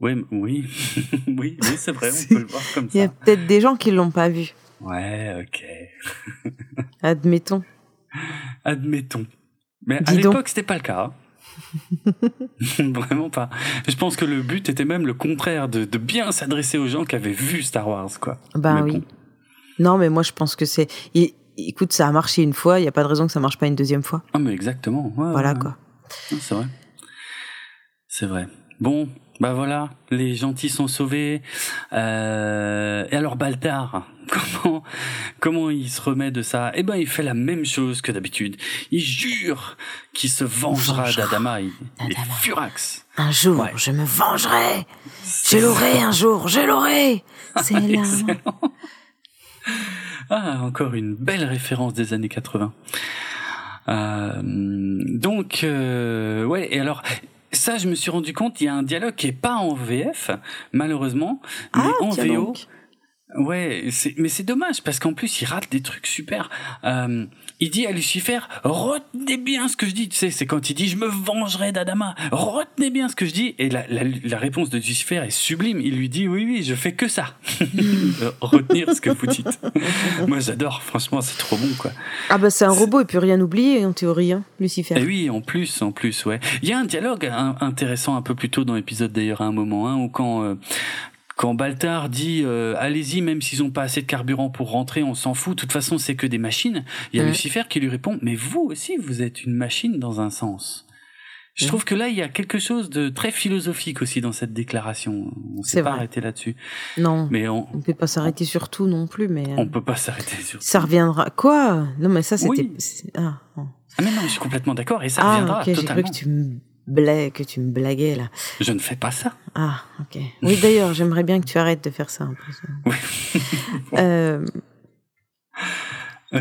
Oui, oui, (laughs) oui, oui c'est vrai, on (laughs) peut le voir comme ça. Il y a peut-être des gens qui l'ont pas vu. Ouais, ok. (laughs) Admettons. Admettons. Mais à l'époque, c'était pas le cas. Hein. Vraiment pas. Je pense que le but était même le contraire, de, de bien s'adresser aux gens qui avaient vu Star Wars, quoi. Bah oui. Non, mais moi je pense que c'est. Écoute, ça a marché une fois, il n'y a pas de raison que ça marche pas une deuxième fois. Ah, mais exactement. voilà quoi. C'est vrai. C'est vrai. Bon, bah voilà, les gentils sont sauvés. Euh, et alors Baltar, (laughs) comment comment il se remet de ça? Eh ben, il fait la même chose que d'habitude. Il jure qu'il se vengera d'Adama. Il, furax. Un jour, je me vengerai. Je l'aurai un jour, je l'aurai. C'est (laughs) là. ah, encore une belle référence des années 80. Euh, donc, euh, ouais. Et alors, ça, je me suis rendu compte, il y a un dialogue qui est pas en VF, malheureusement, mais ah, en VO. Ouais, mais c'est dommage parce qu'en plus il rate des trucs super. Euh, il dit à Lucifer, retenez bien ce que je dis. Tu sais, c'est quand il dit je me vengerai d'Adama. Retenez bien ce que je dis. Et la, la, la, réponse de Lucifer est sublime. Il lui dit oui oui, je fais que ça. (laughs) Retenir ce que vous dites. (laughs) Moi j'adore. Franchement, c'est trop bon quoi. Ah bah c'est un robot, il peut rien oublier en théorie, hein, Lucifer. Et oui, en plus, en plus, ouais. Il y a un dialogue intéressant un peu plus tôt dans l'épisode d'ailleurs à un moment, hein, où quand euh, quand Baltar dit euh, allez-y, même s'ils ont pas assez de carburant pour rentrer, on s'en fout. De toute façon, c'est que des machines. Il y a Lucifer qui lui répond mais vous aussi, vous êtes une machine dans un sens. Je trouve que là, il y a quelque chose de très philosophique aussi dans cette déclaration. On s'est pas arrêté là-dessus. Non. Mais on ne peut pas s'arrêter sur tout non plus. Mais on peut pas s'arrêter sur. Ça reviendra. Quoi? Non, mais ça c'était. Ah, ah, mais non, je suis complètement d'accord et ça ah, reviendra okay, totalement. Cru que tu me que tu me blaguais là. Je ne fais pas ça. Ah, ok. Oui, d'ailleurs, j'aimerais bien que tu arrêtes de faire ça un peu. Oui. (laughs) euh...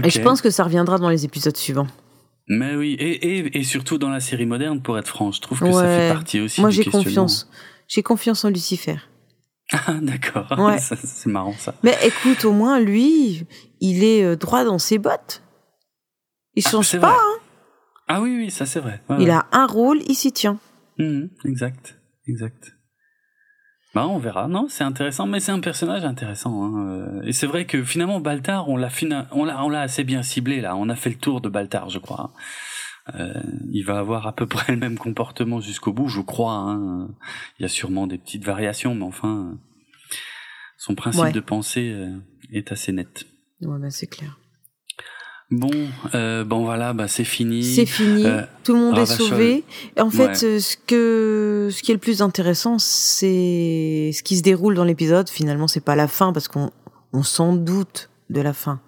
Et je pense que ça reviendra dans les épisodes suivants. Mais oui, et, et, et, surtout dans la série moderne, pour être franc, je trouve que ça fait partie aussi Moi, j'ai confiance. J'ai confiance en Lucifer. (laughs) Ah, d'accord. Ouais. c'est marrant ça. Mais écoute, au moins, lui, il est euh, droit dans ses bottes. Il ah, change pas, hein. Ah oui, oui, ça c'est vrai. il a un rôle, il s'y tient. Mhm, exact, exact. Bah, on verra. Non, c'est intéressant, mais c'est un personnage intéressant. Hein. Euh, et c'est vrai que finalement, Baltar, on l'a, on l'a, on l'a assez bien ciblé là. On a fait le tour de Baltar, je crois. Euh, il va avoir à peu près le même comportement jusqu'au bout, je crois. Hein. Il y a sûrement des petites variations, mais enfin, son principe de pensée euh, est assez net. Ouais, bah, c'est clair. Bon, euh, bon voilà, bah c'est fini. C'est fini. Euh, tout le monde est sauvé. en fait, euh, ce que, ce qui est le plus intéressant, c'est ce qui se déroule dans l'épisode. Finalement, c'est pas la fin parce qu'on, on s'en doute de la fin.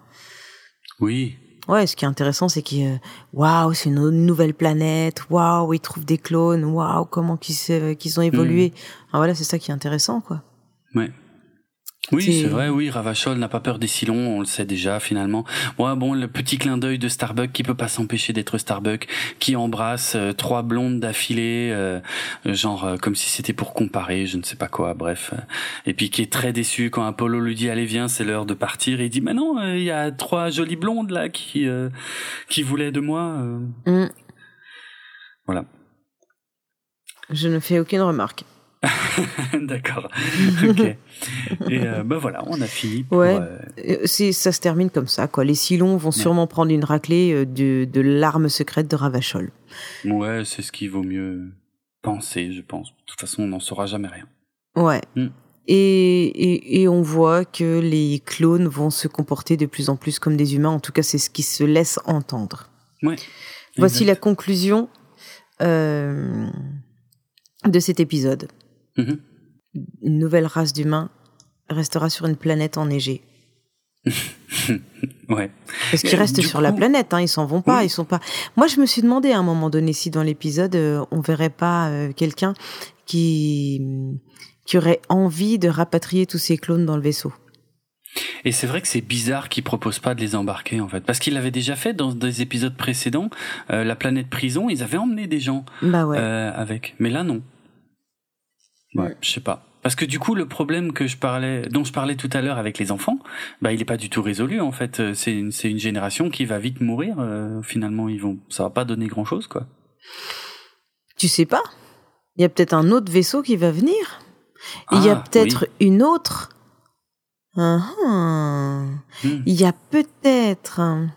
Oui. Ouais, ce qui est intéressant, c'est qu'ils, waouh, c'est une nouvelle planète. Waouh, ils trouvent des clones. Waouh, comment qu'ils, qu'ils ont évolué. Mm. Ah, voilà, c'est ça qui est intéressant, quoi. Ouais. Oui, c'est vrai, oui, Ravachol n'a pas peur des Silons, on le sait déjà finalement. Ouais, bon, le petit clin d'œil de Starbuck qui peut pas s'empêcher d'être Starbuck, qui embrasse euh, trois blondes d'affilée, euh, genre euh, comme si c'était pour comparer, je ne sais pas quoi, bref. Et puis qui est très déçu quand Apollo lui dit allez viens, c'est l'heure de partir, et il dit mais non, il y a trois jolies blondes là qui qui voulaient de moi. Mm. Voilà. Je ne fais aucune remarque. (laughs) D'accord. ok. Et euh, ben voilà, on a fini. ouais. Euh, c'est ça se termine comme ça, quoi. Les Silons vont sûrement prendre une raclée euh, de, de l'arme secrète de Ravachol. Ouais, c'est ce qu'il vaut mieux penser, je pense. De toute façon, on n'en saura jamais rien. Ouais. Hmm. Et, et, et, on voit que les clones vont se comporter de plus en plus comme des humains. En tout cas, c'est ce qui se laisse entendre. Ouais. Voici la conclusion euh, de cet épisode. Mhm. Une nouvelle race d'humains restera sur une planète enneigée. (laughs) ouais. Parce qu'ils restent sur la planète, hein, ils s'en vont pas, ils sont pas. Moi, je me suis demandé à un moment donné si dans l'épisode euh, on verrait pas euh, quelqu'un qui qui aurait envie de rapatrier tous ces clones dans le vaisseau. Et c'est vrai que c'est bizarre qu'ils proposent pas de les embarquer en fait, parce qu'ils l'avaient déjà fait dans des épisodes précédents. Euh, la planète prison, ils avaient emmené des gens bah ouais. avec, mais là non. Ouais, je sais pas. Parce que du coup, le problème que je parlais, dont je parlais tout à l'heure avec les enfants, bah, il est pas du tout résolu en fait. Euh, c'est une, c'est une génération qui va vite mourir. Euh, finalement, ils vont, ça va pas donner grand chose, quoi. Tu sais pas? Il y a peut-être un autre vaisseau qui va venir. Il y a Ah, peut-être une autre. Ah, ah. Hmm. Il y a peut-être un,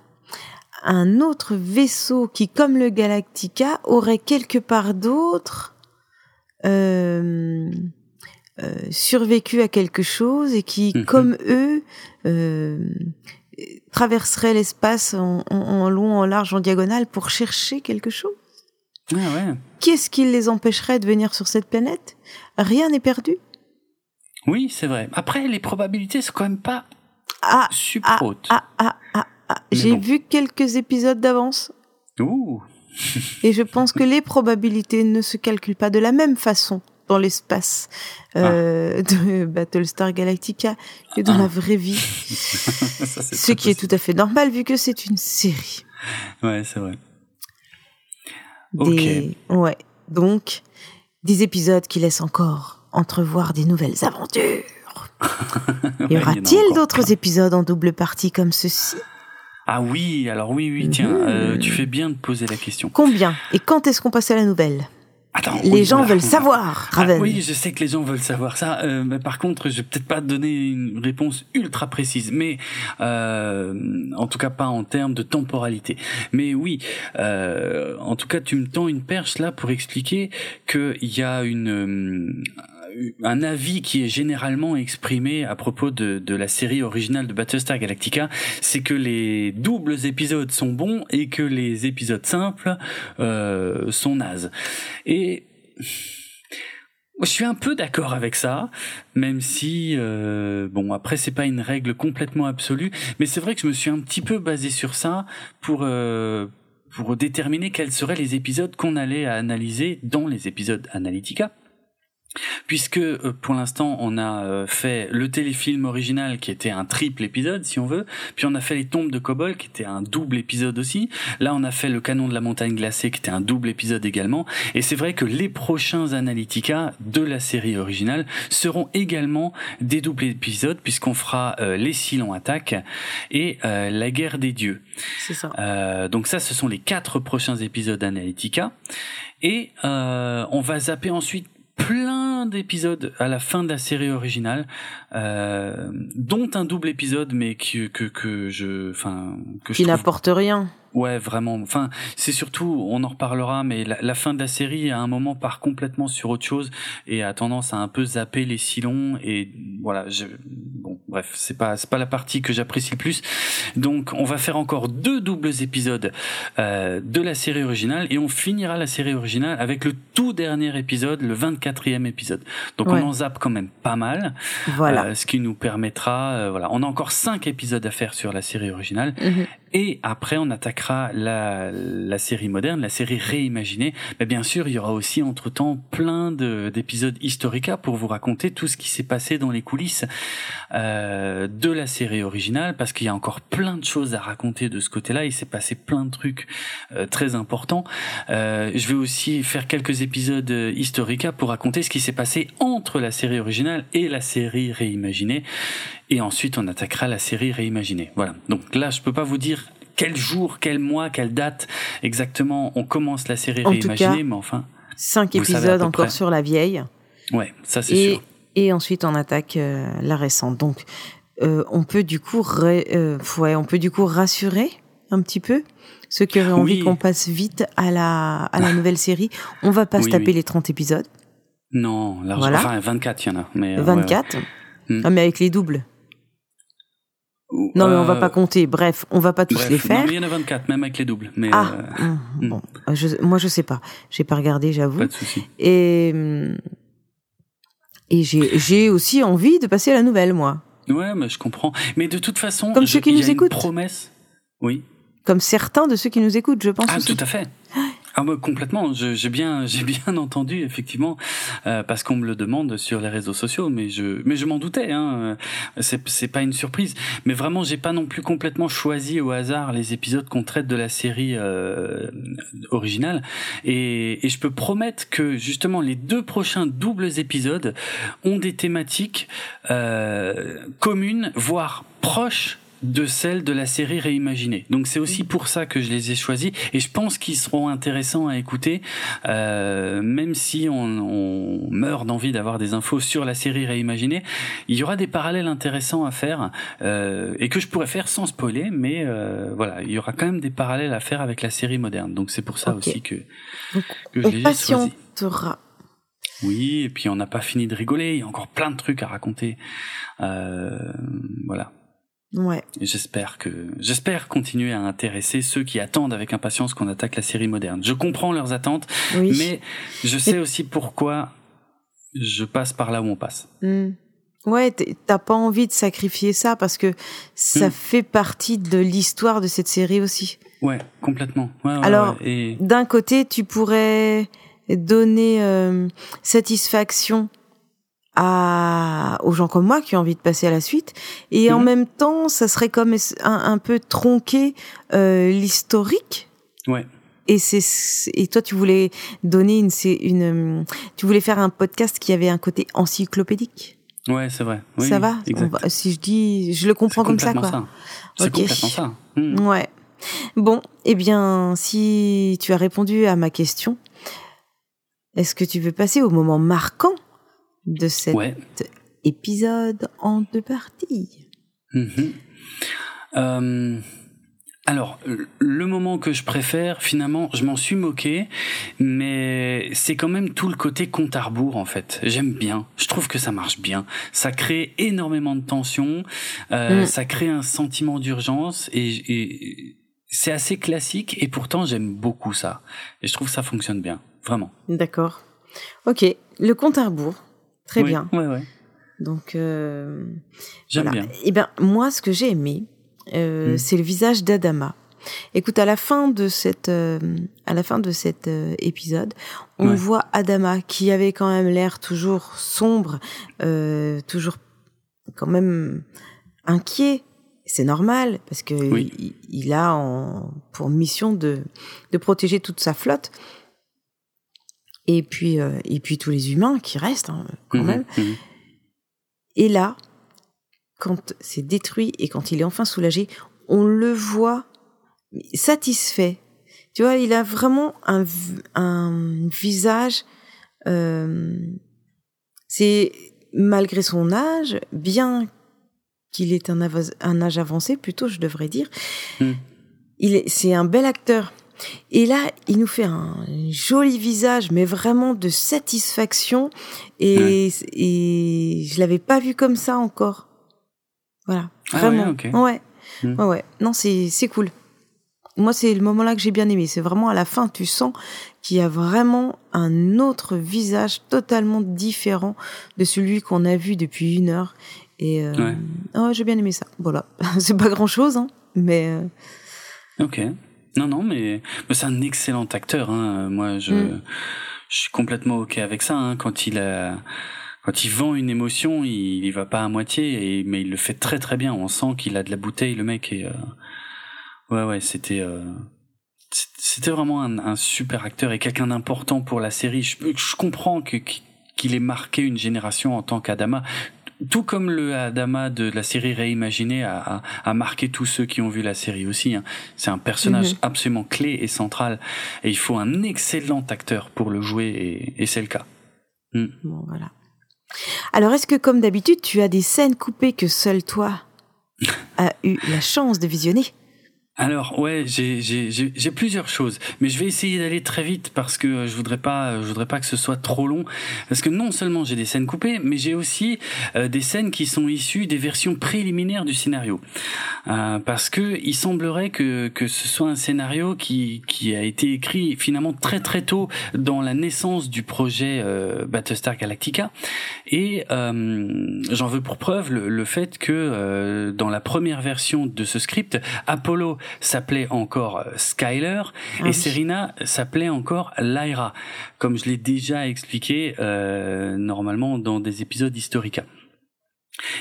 un autre vaisseau qui, comme le Galactica, aurait quelque part d'autre euh, euh, survécu à quelque chose et qui, Mhm. comme eux, euh, traverserait l'espace en, en- en long, en large, en diagonale pour chercher quelque chose? Ah ouais. Qu'est-ce qui les empêcherait de venir sur cette planète? Rien n'est perdu? Oui, c'est vrai. Après, les probabilités sont quand même pas Ah, super ah, hautes. ah, ah, ah, ah. J'ai bon. vu quelques épisodes d'avance Ouh. Et je pense que les probabilités ne se calculent pas de la même façon dans l'espace euh, de Battlestar Galactica que dans Ah. la vraie vie. (laughs) Ça, Ce qui est tout à fait normal vu que c'est une série. Ouais, c'est vrai. Des... Ouais. Donc, des épisodes qui laissent encore entrevoir des nouvelles aventures. (laughs) Y aura-t-il d'autres épisodes en double partie comme ceci? Ah oui, alors oui, oui, tiens, Mhm. euh, tu fais bien de poser la question. Combien Et quand est-ce qu'on passe à la nouvelle? Attends, Les oui, gens voilà. veulent savoir, Ah, Raven. oui, je sais que les gens veulent savoir ça. euh, mais par contre, je vais peut-être pas donner une réponse ultra précise, mais euh, en tout cas pas en termes de temporalité. Mais oui, euh, en tout cas, tu me tends une perche là pour expliquer qu'il y a une euh, un avis qui est généralement exprimé à propos de, de la série originale de Battlestar Galactica, c'est que les doubles épisodes sont bons et que les épisodes simples euh, sont nazes. Et je suis un peu d'accord avec ça, même si euh, bon après c'est pas une règle complètement absolue, mais c'est vrai que je me suis un petit peu basé sur ça pour euh, pour déterminer quels seraient les épisodes qu'on allait analyser dans les épisodes Analytica. Puisque euh, pour l'instant on a euh, fait le téléfilm original qui était un triple épisode si on veut, puis on a fait les tombes de Kobol qui était un double épisode aussi, là on a fait le canon de la montagne glacée qui était un double épisode également, et c'est vrai que les prochains Analytica de la série originale seront également des doubles épisodes puisqu'on fera euh, les Silons attaque et euh, la guerre des dieux. C'est ça. Euh, donc ça, ce sont les quatre prochains épisodes d'Analytica. Et euh, on va zapper ensuite plein d'épisodes à la fin de la série originale, euh, dont un double épisode, mais que que, que je, enfin, que Qui n'apporte rien. Ouais, vraiment. Enfin, c'est surtout, on en reparlera, mais la, la fin de la série, à un moment, part complètement sur autre chose et a tendance à un peu zapper les silons. Et voilà, je, bon, bref, c'est pas, c'est pas la partie que j'apprécie le plus. Donc, on va faire encore deux doubles épisodes euh, de la série originale et on finira la série originale avec le tout dernier épisode, le 24e épisode. Donc, Ouais. on en zappe quand même pas mal. Voilà. Euh, ce qui nous permettra, euh, voilà, on a encore cinq épisodes à faire sur la série originale. Mhm. Et après, on attaquera la, série moderne, la série réimaginée. Mais bien sûr, il y aura aussi entre-temps plein de- d'épisodes historica pour vous raconter tout ce qui s'est passé dans les coulisses euh, de la série originale, parce qu'il y a encore plein de choses à raconter de ce côté-là. Il s'est passé plein de trucs euh, très importants. Euh, je vais aussi faire quelques épisodes euh, historica pour raconter ce qui s'est passé entre la série originale et la série réimaginée. Et ensuite, on attaquera la série réimaginée. Voilà. Donc là, je peux pas vous dire quel jour, quel mois, quelle date exactement on commence la série En tout réimaginée, cas, mais enfin, Cinq épisodes encore près. sur la vieille. ouais, ça c'est sûr. et ensuite, on attaque euh, la récente. Donc, euh, on peut du coup, euh, ouais, on peut du coup rassurer un petit peu ceux qui auraient envie Oui. qu'on passe vite à la, à la nouvelle série. On va pas se taper oui. les 30 épisodes. Non, large... Voilà. enfin 24, il y en a. Mais, euh, ouais, ouais. 24. Hmm. Ah, mais avec les doubles. Non, mais on va pas compter. Bref, on va pas tous bref, les faire. il y en a 24, même avec les doubles. Mais Ah, euh, hum, (laughs) hmm. bon, je, moi je sais pas, j'ai pas regardé, j'avoue. pas de souci. Et hum, et j'ai aussi envie de passer à la nouvelle, moi, Ouais, mais je comprends. Mais de toute façon, Comme je- ceux qui y nous a une écoutent. promesse. Oui. comme certains de ceux qui nous écoutent, je pense. Ah, aussi. tout à fait. Ah, bah, complètement. J'ai bien, (laughs) bien entendu effectivement, euh, parce qu'on me le demande sur les réseaux sociaux, mais je, mais je m'en doutais. Hein. C'est, c'est pas une surprise. Mais vraiment, j'ai pas non plus complètement choisi au hasard les épisodes qu'on traite de la série euh, originale. Et, et je peux promettre que justement les deux prochains doubles épisodes ont des thématiques euh, communes, voire proches de celles de la série réimaginée. Donc c'est aussi pour ça que je les ai choisis et je pense qu'ils seront intéressants à écouter, euh, même si on, on meurt d'envie d'avoir des infos sur la série réimaginée. Il y aura des parallèles intéressants à faire euh, et que je pourrais faire sans spoiler, mais euh, voilà, il y aura quand même des parallèles à faire avec la série moderne. Donc c'est pour ça aussi que, que je les ai choisis. Oui, et puis on n'a pas fini de rigoler, il y a encore plein de trucs à raconter. Euh, voilà. Ouais. J'espère que j'espère continuer à intéresser ceux qui attendent avec impatience qu'on attaque la série moderne. Je comprends leurs attentes, mais je sais aussi pourquoi je passe par là où on passe. Hmm. Ouais, t'as pas envie de sacrifier ça parce que ça hmm. fait partie de l'histoire de cette série aussi. Ouais, complètement. Alors, d'un côté, tu pourrais donner euh, satisfaction à aux gens comme moi qui ont envie de passer à la suite. Et en mhm. même temps ça serait comme un, peu tronquer euh, l'historique. Ouais. Et c'est et toi tu voulais donner une c'est une tu voulais faire un podcast qui avait un côté encyclopédique. Ouais c'est vrai. Ça va, si je dis je le comprends comme ça quoi. c'est complètement ça. Hmm. ouais. Bon eh bien si tu as répondu à ma question est-ce que tu veux passer au moment marquant de cet épisode en deux parties mm-hmm. euh, alors, le moment que je préfère, finalement, je m'en suis moqué, mais c'est quand même tout le côté compte à rebours, en fait. J'aime bien. Je trouve que ça marche bien. Ça crée énormément de tension. Euh, mm. Ça crée un sentiment d'urgence et, et c'est assez classique et pourtant j'aime beaucoup ça. Et je trouve que ça fonctionne bien. Vraiment. D'accord. Ok. Le compte à rebours. Très bien. Ouais, ouais. Donc, euh, j'aime bien. Eh bien, moi, ce que j'ai aimé, euh, hmm. c'est le visage d'Adama. Écoute, à la fin de cette, euh, à la fin de cet euh, épisode, on voit Adama qui avait quand même l'air toujours sombre, euh, toujours quand même inquiet. C'est normal parce que il, il, a en, pour mission de, de protéger toute sa flotte et puis euh, et puis tous les humains qui restent hein, quand mhm, même. Mhm. Et là, quand c'est détruit et quand il est enfin soulagé, on le voit satisfait. Tu vois, il a vraiment un, un visage. Euh, c'est malgré son âge, bien qu'il ait un, un, âge avancé, plutôt je devrais dire. Mhm. Il est, c'est un bel acteur. Et là, il nous fait un joli visage, mais vraiment de satisfaction. Et, et je l'avais pas vu comme ça encore. Voilà, ah vraiment. ouais, hmm. ouais, ouais, Non, c'est c'est cool. Moi, c'est le moment-là que j'ai bien aimé. C'est vraiment à la fin, tu sens qu'il y a vraiment un autre visage totalement différent de celui qu'on a vu depuis une heure. Et euh, ouais. oh, j'ai bien aimé ça. Voilà, (laughs) c'est pas grand-chose, hein, mais. Euh... Ok. Non, non, mais, mais c'est un excellent acteur. Hein. Moi, je, mm. je suis complètement ok avec ça. Hein. Quand il a, quand il vend une émotion, il, il va pas à moitié, et, mais il le fait très très bien. On sent qu'il a de la bouteille, le mec. Et euh... ouais, ouais, c'était. Euh... C'était vraiment un, un, super acteur et quelqu'un d'important pour la série. Je, je comprends que qu'il ait marqué une génération en tant qu'Adama tout comme le Adama de la série réimaginée a, a, marqué tous ceux qui ont vu la série aussi. Hein. C'est un personnage mhm. absolument clé et central, et il faut un excellent acteur pour le jouer, et, et c'est le cas. Hmm. Bon, voilà. Alors, est-ce que, comme d'habitude, tu as des scènes coupées que seul toi (laughs) as eu la chance de visionner? Alors ouais, j'ai plusieurs choses, mais je vais essayer d'aller très vite parce que je voudrais pas je voudrais pas que ce soit trop long parce que non seulement j'ai des scènes coupées, mais j'ai aussi euh, des scènes qui sont issues des versions préliminaires du scénario. Euh, parce que il semblerait que que ce soit un scénario qui qui a été écrit finalement très très tôt dans la naissance du projet euh, Battlestar Galactica et euh, j'en veux pour preuve le fait que dans la première version de ce script, Apollo s'appelait encore euh, Skyler et ah Serena s'appelait encore Lyra, comme je l'ai déjà expliqué euh, normalement dans des épisodes historiques.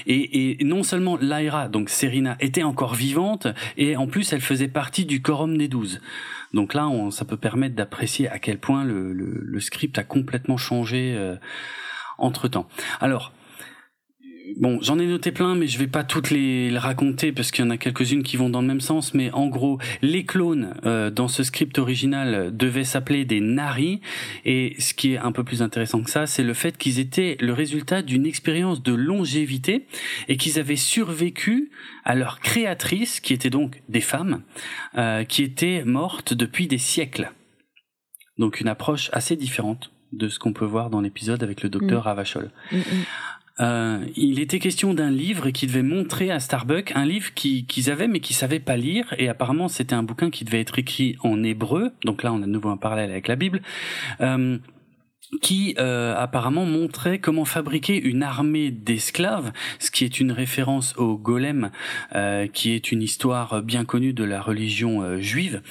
Et, et, non seulement Lyra, donc Serena, était encore vivante, et en plus elle faisait partie du quorum des douze. Donc là, on, ça peut permettre d'apprécier à quel point le, le, le, script a complètement changé euh, entre temps. Alors, bon, j'en ai noté plein, mais je vais pas toutes les, raconter parce qu'il y en a quelques-unes qui vont dans le même sens. Mais en gros, les clones euh, dans ce script original devaient s'appeler des Nari. Et ce qui est un peu plus intéressant que ça, c'est le fait qu'ils étaient le résultat d'une expérience de longévité et qu'ils avaient survécu à leur créatrice, qui était donc des femmes, euh, qui étaient mortes depuis des siècles. Donc une approche assez différente de ce qu'on peut voir dans l'épisode avec le docteur mm. Ravachol. Mm, mm. Euh, il était question d'un livre qui devait montrer à Starbuck un livre qu'ils avaient mais qu'ils savaient pas lire. Et apparemment c'était un bouquin qui devait être écrit en hébreu. Donc là on a de nouveau un parallèle avec la Bible. Euh, qui euh, apparemment montrait comment fabriquer une armée d'esclaves, ce qui est une référence au golem, euh, qui est une histoire bien connue de la religion euh, juive.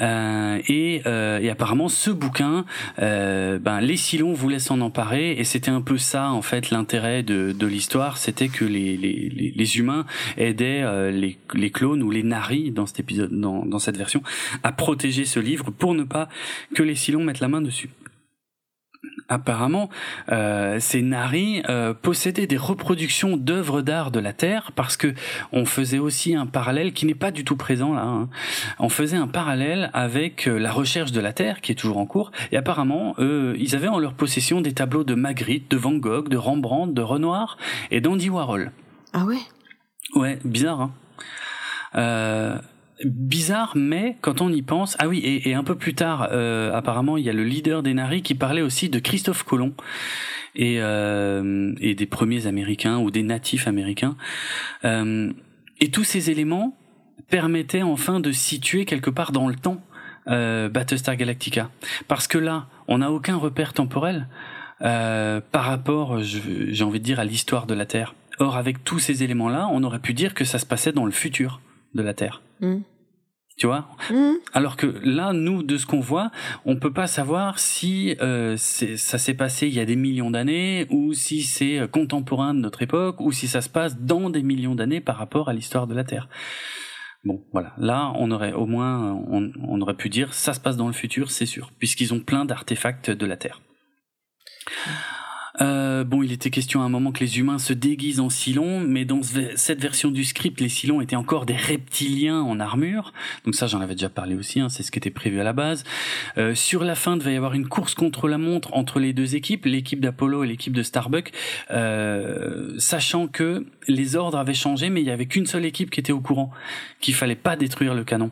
Et, et, apparemment, ce bouquin, ben, les Silons voulaient s'en emparer, et c'était un peu ça en fait l'intérêt de, l'histoire, c'était que les, les, humains aidaient les, les clones ou les naris dans cet épisode, dans, dans cette version, à protéger ce livre pour ne pas que les Silons mettent la main dessus apparemment, euh, ces Nari euh, possédaient des reproductions d'œuvres d'art de la Terre parce que on faisait aussi un parallèle qui n'est pas du tout présent là. Hein. On faisait un parallèle avec euh, la recherche de la Terre qui est toujours en cours et apparemment eux, ils avaient en leur possession des tableaux de Magritte, de Van Gogh, de Rembrandt, de Renoir et d'Andy Warhol. Ah ouais? Ouais, bizarre. Hein euh, bizarre, mais quand on y pense, ah oui, et, un peu plus tard, euh, apparemment, il y a le leader des Nari qui parlait aussi de Christophe Colomb et, euh, des premiers Américains ou des natifs américains. Euh, et tous ces éléments permettaient enfin de situer quelque part dans le temps euh, Battlestar Galactica, parce que là, on n'a aucun repère temporel par rapport, j'ai envie de dire, à l'histoire de la Terre. Or, avec tous ces éléments-là, on aurait pu dire que ça se passait dans le futur de la Terre. Mm. Tu vois? Mm. Alors que là, nous, de ce qu'on voit, on peut pas savoir si euh, ça s'est passé il y a des millions d'années, ou si c'est contemporain de notre époque, ou si ça se passe dans des millions d'années par rapport à l'histoire de la Terre. Bon, voilà. Là, on aurait au moins, on, on aurait pu dire, ça se passe dans le futur, c'est sûr, puisqu'ils ont plein d'artefacts de la Terre. Euh, bon, il était question à un moment que les humains se déguisent en Silons, mais dans cette version du script, les Silons étaient encore des reptiliens en armure. Donc ça, j'en avais déjà parlé aussi, hein, c'est ce qui était prévu à la base. Euh, sur la fin, il devait y avoir une course contre la montre entre les deux équipes, l'équipe d'Apollo et l'équipe de Starbuck, euh, sachant que les ordres avaient changé, mais il y avait qu'une seule équipe qui était au courant, qu'il fallait pas détruire le canon.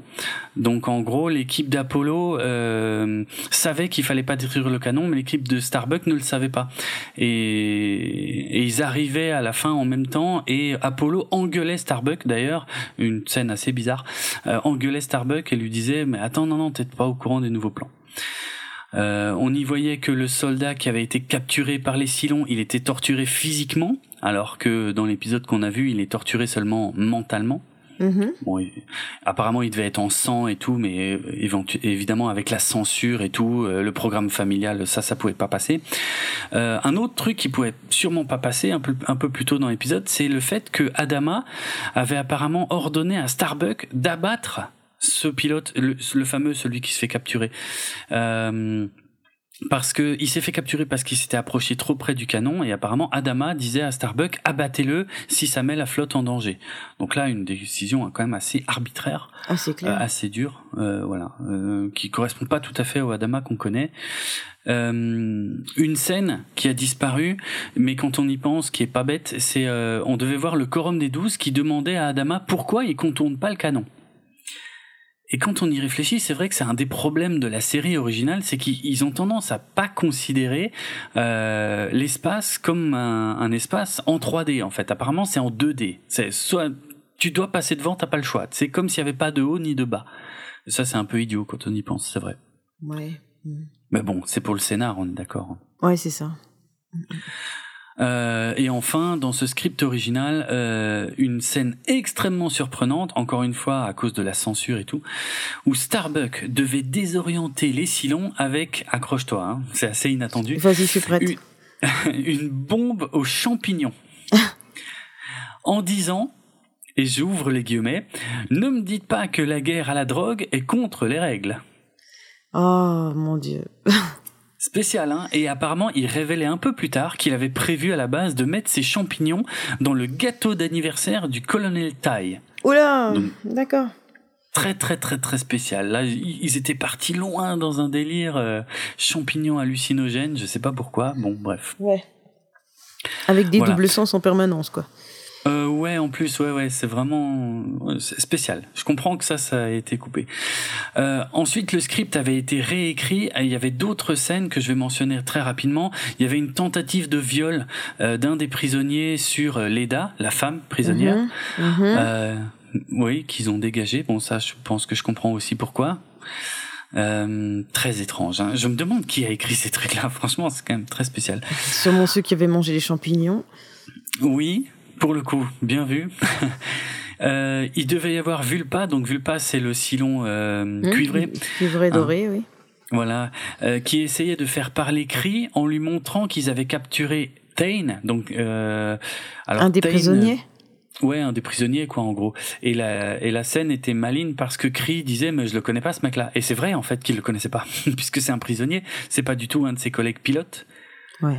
Donc en gros, l'équipe d'Apollo euh, savait qu'il fallait pas détruire le canon, mais l'équipe de Starbuck ne le savait pas et, ils arrivaient à la fin en même temps. Et Apollo engueulait Starbuck d'ailleurs une scène assez bizarre. Euh, engueulait Starbuck et lui disait mais attends non non t'es pas au courant des nouveaux plans. Euh, on y voyait que le soldat qui avait été capturé par les Silons, il était torturé physiquement, alors que dans l'épisode qu'on a vu, il est torturé seulement mentalement. Mm-hmm. Bon, apparemment, il devait être en sang et tout, mais euh, évidemment avec la censure et tout, euh, le programme familial, ça, ça pouvait pas passer. Euh, un autre truc qui pouvait sûrement pas passer un peu un peu plus tôt dans l'épisode, c'est le fait que Adama avait apparemment ordonné à Starbuck d'abattre ce pilote, le, le, fameux celui qui se fait capturer. Euh, parce que il s'est fait capturer parce qu'il s'était approché trop près du canon et apparemment Adama disait à Starbuck abattez-le si ça met la flotte en danger. Donc là une décision quand même assez arbitraire, assez, clair. Euh, assez dure, euh, voilà, euh, qui correspond pas tout à fait au Adama qu'on connaît. Euh, une scène qui a disparu, mais quand on y pense, qui est pas bête, c'est euh, on devait voir le quorum des douze qui demandait à Adama pourquoi il contourne pas le canon. Et quand on y réfléchit, c'est vrai que c'est un des problèmes de la série originale, c'est qu'ils ont tendance à pas considérer euh, l'espace comme un, un, espace en 3D en fait. Apparemment, c'est en 2D. C'est soit tu dois passer devant, t'as pas le choix. C'est comme s'il y avait pas de haut ni de bas. Et ça, c'est un peu idiot quand on y pense, c'est vrai. Ouais. Mais bon, c'est pour le scénar, on est d'accord. Ouais, c'est ça. Euh, et enfin, dans ce script original, euh, une scène extrêmement surprenante, encore une fois à cause de la censure et tout, où Starbuck devait désorienter les Silons avec, accroche-toi, hein, c'est assez inattendu. Vas-y, je suis prête. Une, (laughs) une bombe aux champignons. en disant, et j'ouvre les guillemets, ne me dites pas que la guerre à la drogue est contre les règles. Oh mon dieu. (laughs) Spécial, hein Et apparemment, il révélait un peu plus tard qu'il avait prévu à la base de mettre ses champignons dans le gâteau d'anniversaire du colonel Tai. Oula D'accord. Très très très très spécial. Là, ils étaient partis loin dans un délire euh, champignons hallucinogènes, je sais pas pourquoi. Bon, bref. Ouais. Avec des doubles sens en permanence, quoi. Euh, ouais, en plus, ouais, ouais, c'est vraiment spécial. Je comprends que ça, ça a été coupé. Euh, ensuite, le script avait été réécrit. Il y avait d'autres scènes que je vais mentionner très rapidement. Il y avait une tentative de viol euh, d'un des prisonniers sur euh, Leda, la femme prisonnière. Mhm, mhm. Euh, oui, qu'ils ont dégagé. Bon, ça, je pense que je comprends aussi pourquoi. Euh, très étrange. Hein. Je me demande qui a écrit ces trucs-là. (laughs) Franchement, c'est quand même très spécial. Sûrement ceux qui avaient mangé les champignons. Oui, pour le coup, bien vu. (laughs) euh, il devait y avoir Vulpa, donc Vulpa c'est le silon euh, mmh, cuivré. Cuivré doré, oui. Voilà, euh, qui essayait de faire parler Cree en lui montrant qu'ils avaient capturé Tain, donc alors, un des prisonniers. Ouais, un des prisonniers quoi en gros. Et la et la scène était maligne parce que Cree disait mais je le connais pas ce mec-là. Et c'est vrai en fait qu'il le connaissait pas (laughs) puisque c'est un prisonnier, c'est pas du tout un de ses collègues pilotes. Ouais.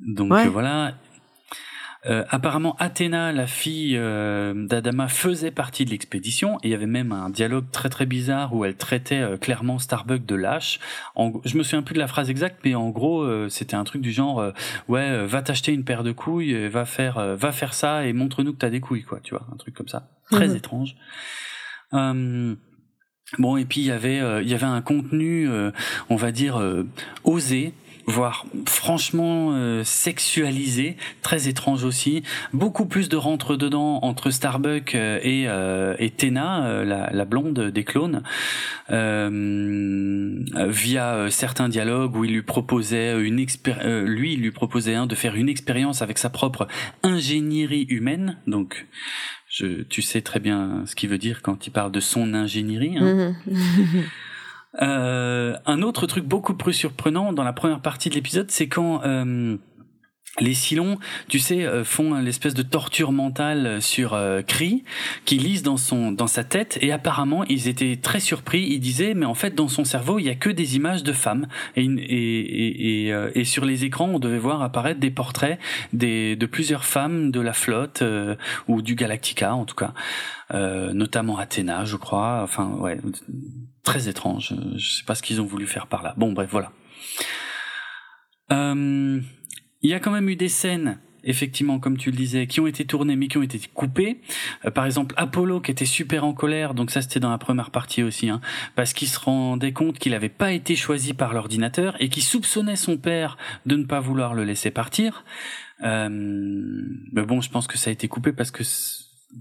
Donc voilà, euh, apparemment, Athéna, la fille euh, d'Adama, faisait partie de l'expédition. Et il y avait même un dialogue très très bizarre où elle traitait euh, clairement Starbuck de lâche. En, je me souviens plus de la phrase exacte, mais en gros, c'était un truc du genre ouais, va t'acheter une paire de couilles, va faire va faire ça et montre-nous que t'as des couilles, quoi. Tu vois, un truc comme ça, très mhm. étrange. Bon et puis il y avait il y avait un contenu on va dire osé voire franchement euh, sexualisé, très étrange aussi. Beaucoup plus de rentre dedans entre Starbuck euh, et, euh, et Tena, la, la, blonde des clones, via certains dialogues où il lui proposait une lui il lui proposait un de faire une expérience avec sa propre ingénierie humaine, donc je, tu sais très bien ce qu'il veut dire quand il parle de son ingénierie. Hein. (laughs) Euh, un autre truc beaucoup plus surprenant dans la première partie de l'épisode, c'est quand euh, les Silons, tu sais, euh, font l'espèce de torture mentale sur euh, Cree, qui lisent dans son dans sa tête, et apparemment ils étaient très surpris. Ils disaient, mais en fait dans son cerveau il y a que des images de femmes, et et et, euh, et, sur les écrans on devait voir apparaître des portraits des de plusieurs femmes de la flotte ou du Galactica en tout cas, notamment Athéna, je crois. Enfin ouais, très étrange. Je sais pas ce qu'ils ont voulu faire par là. Bon bref voilà. Euh, il y a quand même eu des scènes effectivement, comme tu le disais, qui ont été tournées mais qui ont été coupées. Euh, par exemple, Apollo qui était super en colère, donc ça c'était dans la première partie aussi, hein, parce qu'il se rendait compte qu'il n'avait pas été choisi par l'ordinateur et qui soupçonnait son père de ne pas vouloir le laisser partir. Euh, mais bon, je pense que ça a été coupé parce que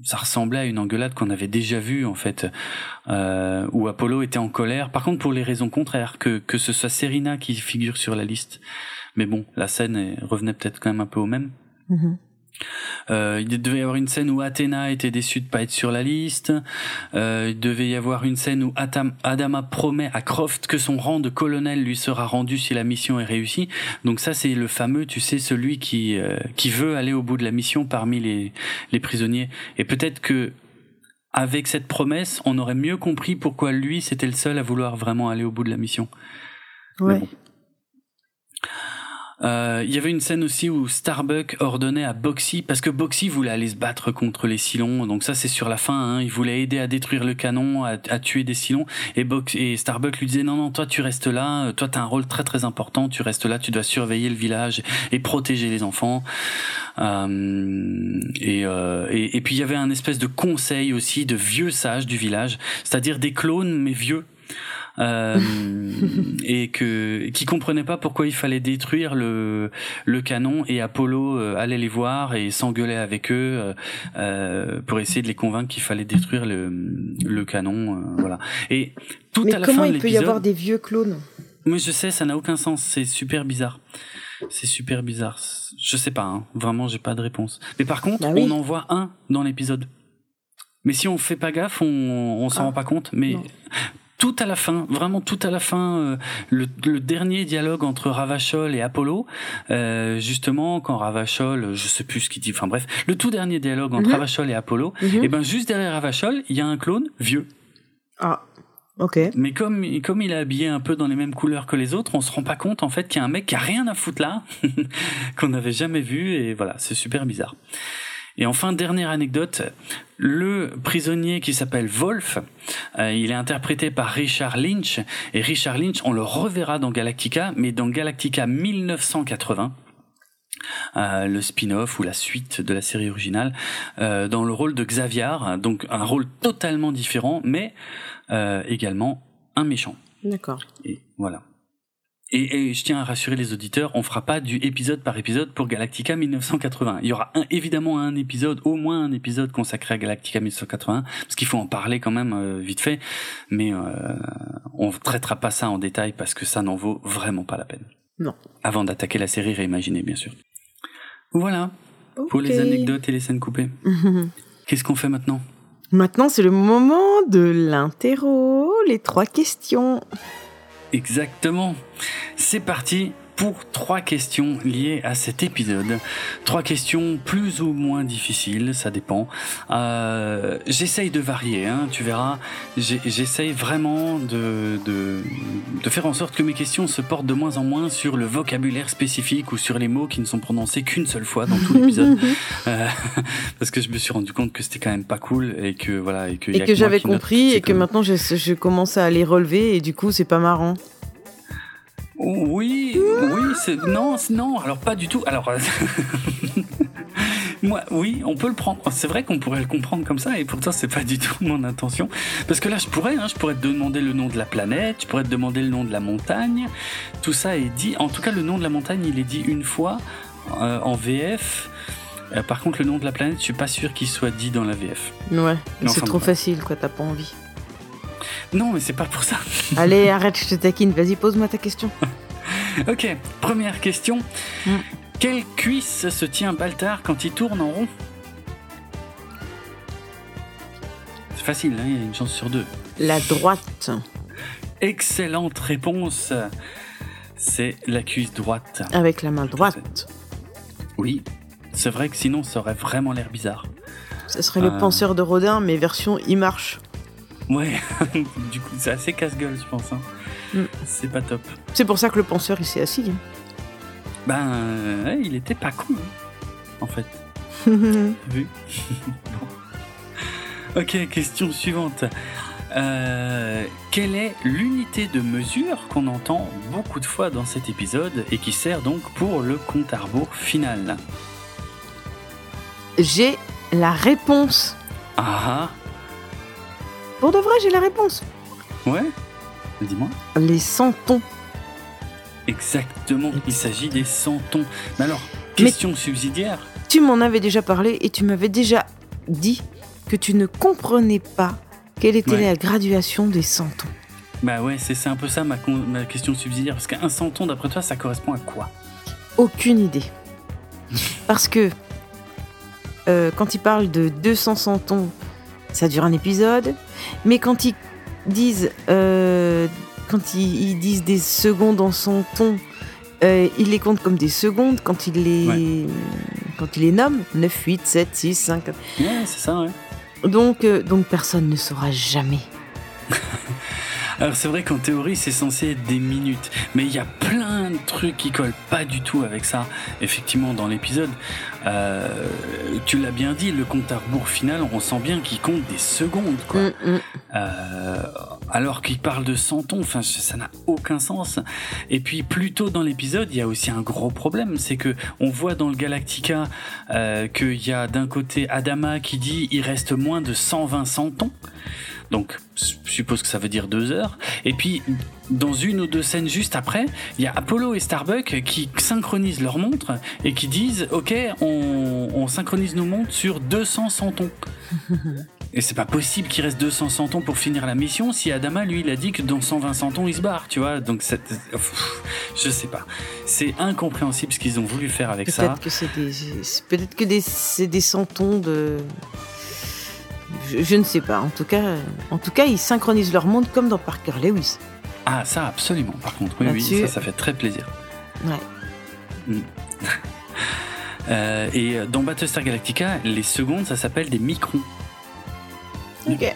ça ressemblait à une engueulade qu'on avait déjà vue en fait, euh, où Apollo était en colère. Par contre, pour les raisons contraires, que que ce soit Serena qui figure sur la liste mais bon, la scène revenait peut-être quand même un peu au même. Mm-hmm. Euh, il devait y avoir une scène où Athéna était déçue de pas être sur la liste. Euh, il devait y avoir une scène où Adama promet à Croft que son rang de colonel lui sera rendu si la mission est réussie. Donc ça, c'est le fameux, tu sais, celui qui euh, qui veut aller au bout de la mission parmi les les prisonniers. Et peut-être que avec cette promesse, on aurait mieux compris pourquoi lui c'était le seul à vouloir vraiment aller au bout de la mission. Ouais. Euh, il y avait une scène aussi où Starbuck ordonnait à Boxy, parce que Boxy voulait aller se battre contre les Silons, donc ça c'est sur la fin, hein, il voulait aider à détruire le canon, à, tuer des Silons, et, et Starbuck lui disait non non toi tu restes là, toi t'as un rôle très très important, tu restes là, tu dois surveiller le village et protéger les enfants. Euh, et, euh, et, et puis il y avait un espèce de conseil aussi de vieux sages du village, c'est-à-dire des clones mais vieux euh, et que qui comprenaient pas pourquoi il fallait détruire le le canon et Apollo euh, allait les voir et s'engueulait avec eux euh, euh, pour essayer de les convaincre qu'il fallait détruire le le canon voilà. Et tout Mais à la comment fin il peut y avoir des vieux clones? Mais je sais ça n'a aucun sens c'est super bizarre. C'est super bizarre. Je sais pas hein. vraiment j'ai pas de réponse. Mais par contre bah on en voit un dans l'épisode. Mais si on fait pas gaffe, on, on s'en ah. rend pas compte. Mais tout à la fin, vraiment tout à la fin, euh, le, le, dernier dialogue entre Ravachol et Apollo, euh, justement quand Ravachol, je sais plus ce qu'il dit, enfin bref, le tout dernier dialogue entre mm Ravachol et Apollo, mhm. et ben juste derrière Ravachol, il y a un clone vieux. Ah. Ok. Mais comme, comme il est habillé un peu dans les mêmes couleurs que les autres, on se rend pas compte en fait qu'il y a un mec qui a rien à foutre là, (laughs) qu'on n'avait jamais vu, et voilà, c'est super bizarre. Et enfin, dernière anecdote, le prisonnier qui s'appelle Wolf, euh, il est interprété par Richard Lynch, et Richard Lynch, on le reverra dans Galactica, mais dans Galactica 1980. Euh, le spin-off ou la suite de la série originale euh, dans le rôle de Xavier, donc un rôle totalement différent, mais également un méchant. D'accord. Et voilà. Et, et, je tiens à rassurer les auditeurs, on fera pas du épisode par épisode pour Galactica 1980. Il y aura un, évidemment un épisode, au moins un épisode consacré à Galactica 1980, parce qu'il faut en parler quand même euh, vite fait, mais euh, on traitera pas ça en détail parce que ça n'en vaut vraiment pas la peine. Non. Avant d'attaquer la série réimaginée, bien sûr. Voilà, okay. pour les anecdotes et les scènes coupées. (laughs) Qu'est-ce qu'on fait maintenant? Maintenant, c'est le moment de l'interro, les trois questions. Exactement. C'est parti pour trois questions liées à cet épisode. Trois questions plus ou moins difficiles, ça dépend. Euh, j'essaye de varier, hein, tu verras. J'essaye vraiment de, de, de, faire en sorte que mes questions se portent de moins en moins sur le vocabulaire spécifique ou sur les mots qui ne sont prononcés qu'une seule fois dans tout (laughs) l'épisode. euh, (laughs) parce que je me suis rendu compte que c'était quand même pas cool et que voilà et que, et que, j'avais compris et que comme... maintenant je, je commence à les relever et du coup c'est pas marrant. Oui, oui, c'est non, non, alors pas du tout. Alors (laughs) moi, oui, on peut le prendre. C'est vrai qu'on pourrait le comprendre comme ça, et pourtant c'est pas du tout mon intention. Parce que là, je pourrais, hein, je pourrais te demander le nom de la planète, je pourrais te demander le nom de la montagne. Tout ça est dit. En tout cas, le nom de la montagne, il est dit une fois euh, en VF. Euh, par contre, le nom de la planète, je suis pas sûr qu'il soit dit dans la VF. Ouais, c'est trop facile, quoi. T'as pas envie. Non, mais c'est pas pour ça. (laughs) Allez, arrête, je te taquine. Vas-y, pose-moi ta question. (laughs) ok, première question. Mm. Quelle cuisse se tient Baltar quand il tourne en rond? C'est facile, hein, il y a une chance sur deux. La droite. Excellente réponse. C'est la cuisse droite. Avec la main droite. Oui, c'est vrai que sinon ça aurait vraiment l'air bizarre. Ça serait euh... le penseur de Rodin, mais version il marche. Ouais, (laughs) du coup, c'est assez casse-gueule, je pense. Hein. Mm. C'est pas top. C'est pour ça que le penseur, il s'est assis. Hein. Ben, euh, il était pas con, hein, en fait. (laughs) Vu. (laughs) bon. Ok, question suivante. Euh, quelle est l'unité de mesure qu'on entend beaucoup de fois dans cet épisode et qui sert donc pour le compte à rebours final? J'ai la réponse. Ah pour de vrai, j'ai la réponse. Ouais Dis-moi. Les centons. Exactement, il s'agit des centons. Mais alors, question Mais subsidiaire. Tu m'en avais déjà parlé et tu m'avais déjà dit que tu ne comprenais pas quelle était ouais. la graduation des centons. Bah ouais, c'est un peu ça ma, ma question subsidiaire. Parce qu'un centon, d'après toi, ça correspond à quoi? Aucune idée. Parce que euh, quand il parle de 200 centons, ça dure un épisode. Mais quand ils disent, euh, quand ils, ils, disent des secondes en son ton, euh, ils les comptent comme des secondes quand ils les, ouais. quand ils les nomment. 9, 8, 7, 6, 5. Ouais, c'est ça, ouais. Donc, euh, donc personne ne saura jamais. (laughs) Alors c'est vrai qu'en théorie c'est censé être des minutes, mais il y a plein de trucs qui collent pas du tout avec ça. Effectivement dans l'épisode, euh, tu l'as bien dit, le compte à rebours final, on sent bien qu'il compte des secondes, quoi. Mm -hmm. euh, alors qu'il parle de centons, enfin ça n'a aucun sens. Et puis plus tôt dans l'épisode, il y a aussi un gros problème, c'est que on voit dans le Galactica euh, qu'il y a d'un côté Adama qui dit il reste moins de 120 centons. Donc, je suppose que ça veut dire deux heures. Et puis, dans une ou deux scènes juste après, il y a Apollo et Starbuck qui synchronisent leurs montres et qui disent Ok, on, on synchronise nos montres sur 200 centons. (laughs) Et c'est pas possible qu'il reste 200 centons pour finir la mission si Adama, lui, il a dit que dans 120 centons, il se barre, tu vois. Donc, je sais pas. C'est incompréhensible ce qu'ils ont voulu faire avec peut ça. Peut-être que c'est des, peut-être que c'est des centons de. Je, je, ne sais pas. En tout cas, en tout cas, ils synchronisent leur monde comme dans Parker Lewis. Ah, ça, absolument. Par contre, oui, oui, ça, ça fait très plaisir. Ouais. Mm. (laughs) euh, et dans Battlestar Galactica, les secondes, ça s'appelle des microns. Ok.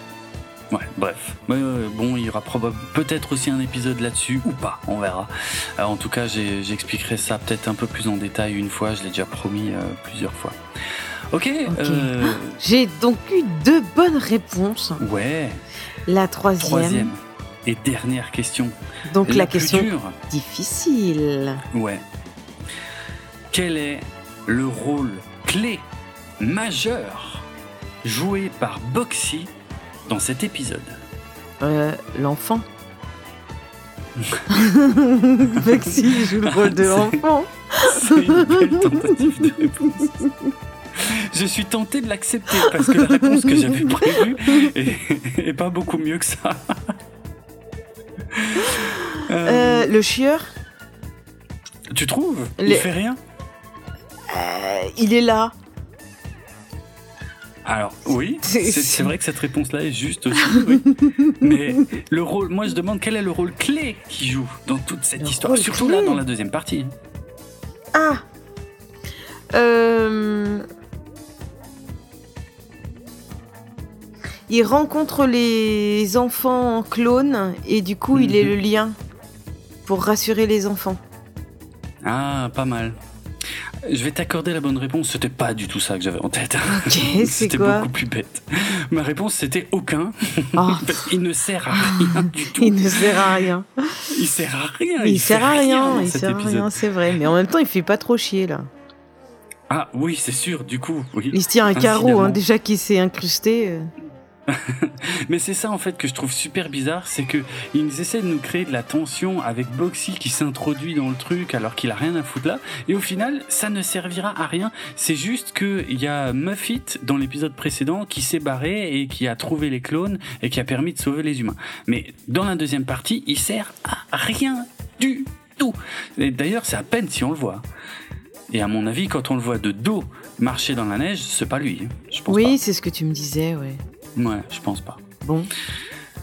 Ouais, bref. Euh, bon, il y aura peut-être aussi un épisode là-dessus ou pas, on verra. Euh, en tout cas, j'expliquerai ça peut-être un peu plus en détail une fois, je l'ai déjà promis euh, plusieurs fois. Ok. J'ai donc eu deux bonnes réponses. Ouais. La troisième. Troisième et dernière question. Donc la, question difficile. Ouais. Quel est le rôle clé majeur joué par Boxy dans cet épisode? Euh, L'enfant. (laughs) Boxy joue le rôle de l'enfant. C'est une belle tentative de réponse. Je suis tenté de l'accepter parce que la réponse que j'avais prévue est, pas beaucoup mieux que ça. Le chieur Tu trouves Il fait rien euh, Il est là. Alors oui, (laughs) c'est (laughs) vrai que cette réponse-là est juste aussi. (laughs) Mais le rôle, moi je demande quel est le rôle clé qu'il joue dans toute cette histoire, surtout là dans la deuxième partie. Ah. Euh... Il rencontre les enfants en clone et du coup il est mhm. le lien pour rassurer les enfants. Ah, pas mal. Je vais t'accorder la bonne réponse. C'était pas du tout ça que j'avais en tête. (laughs) c'était beaucoup plus bête. Ma réponse c'était aucun. Oh. (laughs) il ne sert à rien du tout. Il ne sert à rien. Il sert à rien. Il, sert à rien. il sert à rien, c'est vrai. Mais en même temps, il fait pas trop chier là. Ah oui, c'est sûr. Du coup, oui. Il se tient un carreau hein, déjà qui s'est incrusté. (laughs) Mais c'est ça en fait que je trouve super bizarre, c'est que ils essaient de nous créer de la tension avec Boxy qui s'introduit dans le truc alors qu'il a rien à foutre là, et au final ça ne servira à rien. C'est juste que il y a Muffit dans l'épisode précédent qui s'est barré et qui a trouvé les clones et qui a permis de sauver les humains. Mais dans la deuxième partie, il sert à rien du tout. D'ailleurs, c'est à peine si on le voit. Et à mon avis, quand on le voit de dos marcher dans la neige, c'est pas lui. Hein. Je pense oui, c'est ce que tu me disais, ouais. Ouais, je pense pas. Bon.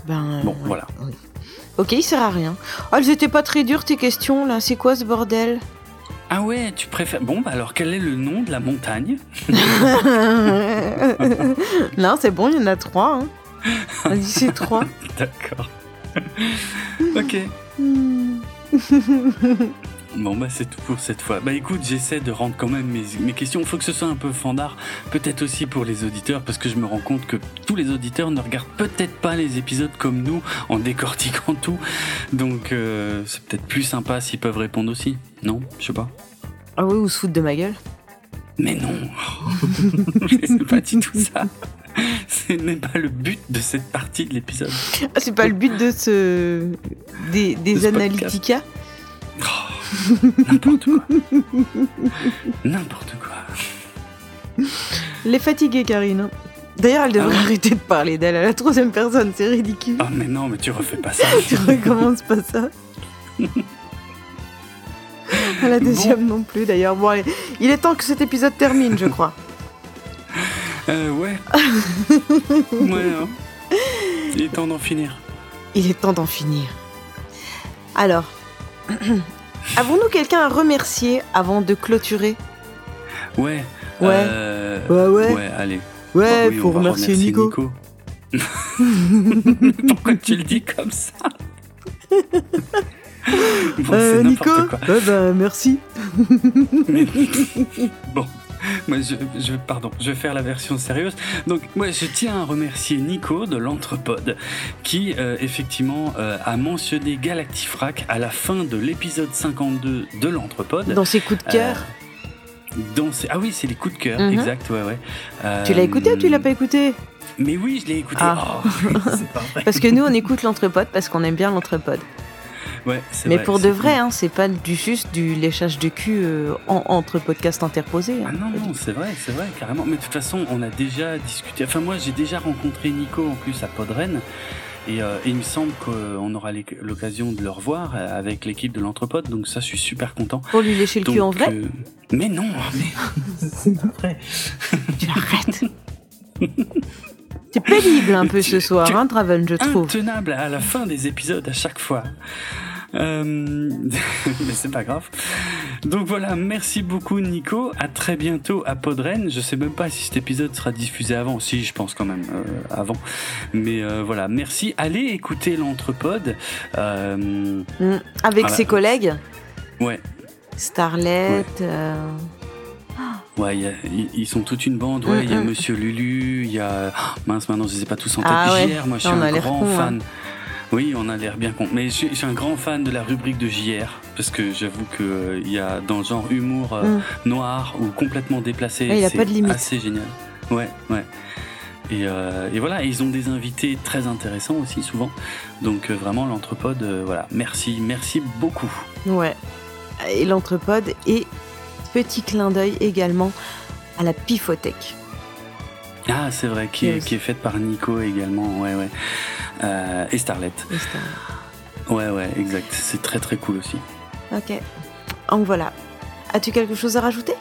Ben. Bon, voilà. Ok, il sert à rien. Oh, elles étaient pas très dures tes questions là. C'est quoi ce bordel? Ah ouais, tu préfères. Bon, bah alors quel est le nom de la montagne? (laughs) Non, c'est bon, il y en a trois. Hein. (laughs) Vas-y, c'est trois. D'accord. (laughs) ok. Bon bah c'est tout pour cette fois. Bah écoute, j'essaie de rendre quand même mes, mes questions. Il faut que ce soit un peu fandard, peut-être aussi pour les auditeurs, parce que je me rends compte que tous les auditeurs ne regardent peut-être pas les épisodes comme nous, en décortiquant tout. Donc euh, c'est peut-être plus sympa s'ils peuvent répondre aussi. Non? Je sais pas. Ah oui, ou se foutre de ma gueule Mais non (laughs) C'est pas du tout ça ce n'est pas le but de cette partie de l'épisode. Ah, c'est pas le but de ce des, des Analytica? N'importe quoi. N'importe quoi. Les fatiguer, Karine. D'ailleurs, elle devrait ah arrêter de parler d'elle à la troisième personne, c'est ridicule. Ah, mais non, mais tu refais pas ça. (laughs) tu recommences pas ça. (laughs) à la deuxième non plus, d'ailleurs. Bon, allez, il est temps que cet épisode termine, je crois. (laughs) Euh, ouais. ouais, hein. Il est temps d'en finir. Il est temps d'en finir. Alors, (clears throat) Avons-nous quelqu'un à remercier avant de clôturer? Ouais. Ouais. Euh, ouais, ouais. Ouais, allez. Ouais, faut remercier, Nico. (laughs) Pourquoi tu le dis comme ça? (laughs) Euh, Nico Ouais, bah, merci. (laughs) Bon, (laughs) moi, je, pardon, je vais faire la version sérieuse. Donc, moi, je tiens à remercier Nico de l'Entrepode qui, euh, effectivement, euh, a mentionné Galactifrac à la fin de l'épisode 52 de l'Entrepode. Dans ses coups de cœur euh, dans Ah oui, c'est les coups de cœur, mhm. exact, ouais, ouais. Tu l'as écouté ou tu l'as pas écouté? Mais oui, je l'ai écouté. Ah. Oh, (laughs) parce que nous, on écoute l'entrepode parce qu'on aime bien l'entrepode. Mais pour de vrai, hein, c'est pas du juste du léchage de cul euh, entre podcasts interposés. Hein. Ah non, non, c'est vrai, c'est vrai, carrément. Mais de toute façon, on a déjà discuté. Enfin, moi, j'ai déjà rencontré Nico en plus à Podren. Et, euh, et, il me semble qu'on aura l'occasion de le revoir euh, avec l'équipe de l'Entrepode, donc ça, je suis super content. Pour lui lécher le cul en vrai Mais non, mais (laughs) c'est pas vrai. (laughs) Tu arrêtes (laughs) C'est pénible un peu ce soir, hein, Traven, je trouve. Intenable à la fin des épisodes à chaque fois. Euh, (laughs) mais c'est pas grave. Donc voilà, merci beaucoup Nico. À très bientôt à Podren. Je sais même pas si cet épisode sera diffusé avant. Si, je pense quand même euh, avant. Mais euh, voilà, merci. Allez écouter l'Entrepode. Mm. Avec ses collègues. Ouais. Starlet. Ouais, ils sont toute une bande. Ouais, il y a Monsieur Lulu, il y a oh, mince maintenant je sais pas tous en tête. Ah, moi je suis un grand fan. Oui, on a l'air bien con. Mais je suis, un grand fan de la rubrique de JR parce que j'avoue que euh, il y a dans le genre humour euh, mm. noir ou complètement déplacé, c'est assez génial. Ouais, ouais. Et, euh, et, voilà, ils ont des invités très intéressants aussi souvent. Donc vraiment l'entrepode, voilà, merci, merci beaucoup. Ouais. Et l'entrepode et petit clin d'œil également à la Pifothèque. Ah, c'est vrai, qui, est, qui est faite par Nico également, ouais, ouais. Euh, et Starlet. Ouais, ouais, exact. C'est très très cool aussi. Ok. Donc voilà. As-tu quelque chose à rajouter?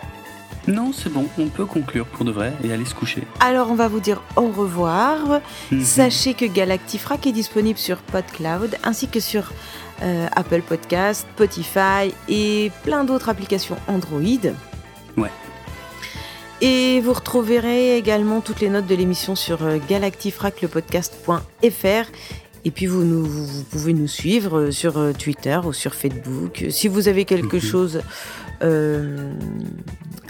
Non, c'est bon, on peut conclure pour de vrai et aller se coucher. Alors on va vous dire au revoir. Mhm. Sachez que Galactifrac est disponible sur PodCloud ainsi que sur euh, Apple Podcast, Spotify et plein d'autres applications Android. Ouais. Et vous retrouverez également toutes les notes de l'émission sur euh, galactifraclepodcast.fr. Et puis vous, nous, vous, pouvez nous suivre euh, sur Twitter ou sur Facebook. Si vous avez quelque mhm. chose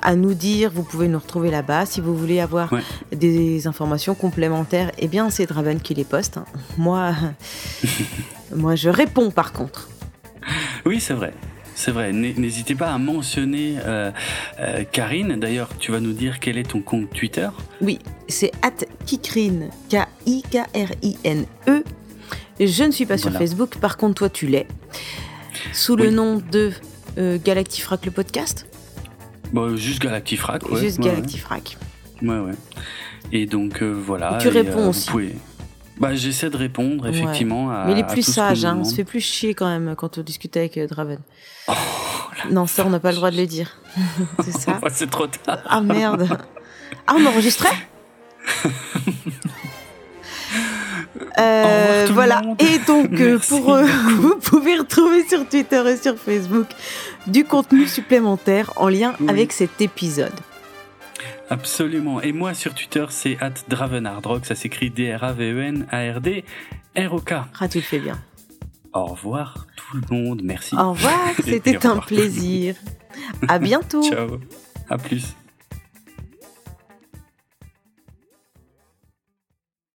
à nous dire, vous pouvez nous retrouver là-bas. Si vous voulez avoir des informations complémentaires, eh bien c'est Draven qui les poste. Hein. Moi, (laughs) moi je réponds par contre. Oui, c'est vrai. C'est vrai. N'hésitez pas à mentionner euh, euh, Karine. D'ailleurs, tu vas nous dire quel est ton compte Twitter. Oui, c'est Kikrine, K-I-K-R-I-N-E. Je ne suis pas sur Facebook, par contre, toi, tu l'es. Sous le nom de euh, Galactifrac, le podcast bah, Juste Galactifrac, ouais. Juste Galactifrac. Ouais, ouais. Et donc, voilà. tu réponds aussi. Bah, j'essaie de répondre, effectivement. À, Mais il est plus sage, hein. on se fait plus chier quand même quand on discute avec euh, Draven. Oh, non, ça, on n'a pas le droit de le dire. (laughs) c'est ça. c'est trop tard. Ah merde. Ah, on enregistrait (laughs) euh, voilà. Et donc, euh, pour euh, (laughs) vous pouvez retrouver sur Twitter et sur Facebook du contenu supplémentaire en lien avec cet épisode. Absolument. Et moi sur Twitter, c'est at Dravenardrock. Ça s'écrit D-R-A-V-E-N-A-R-D-R-O-K. Ah, tu le fais bien. Au revoir tout le monde. Merci. Au revoir. (laughs) C'était un plaisir. À bientôt. Ciao. À plus.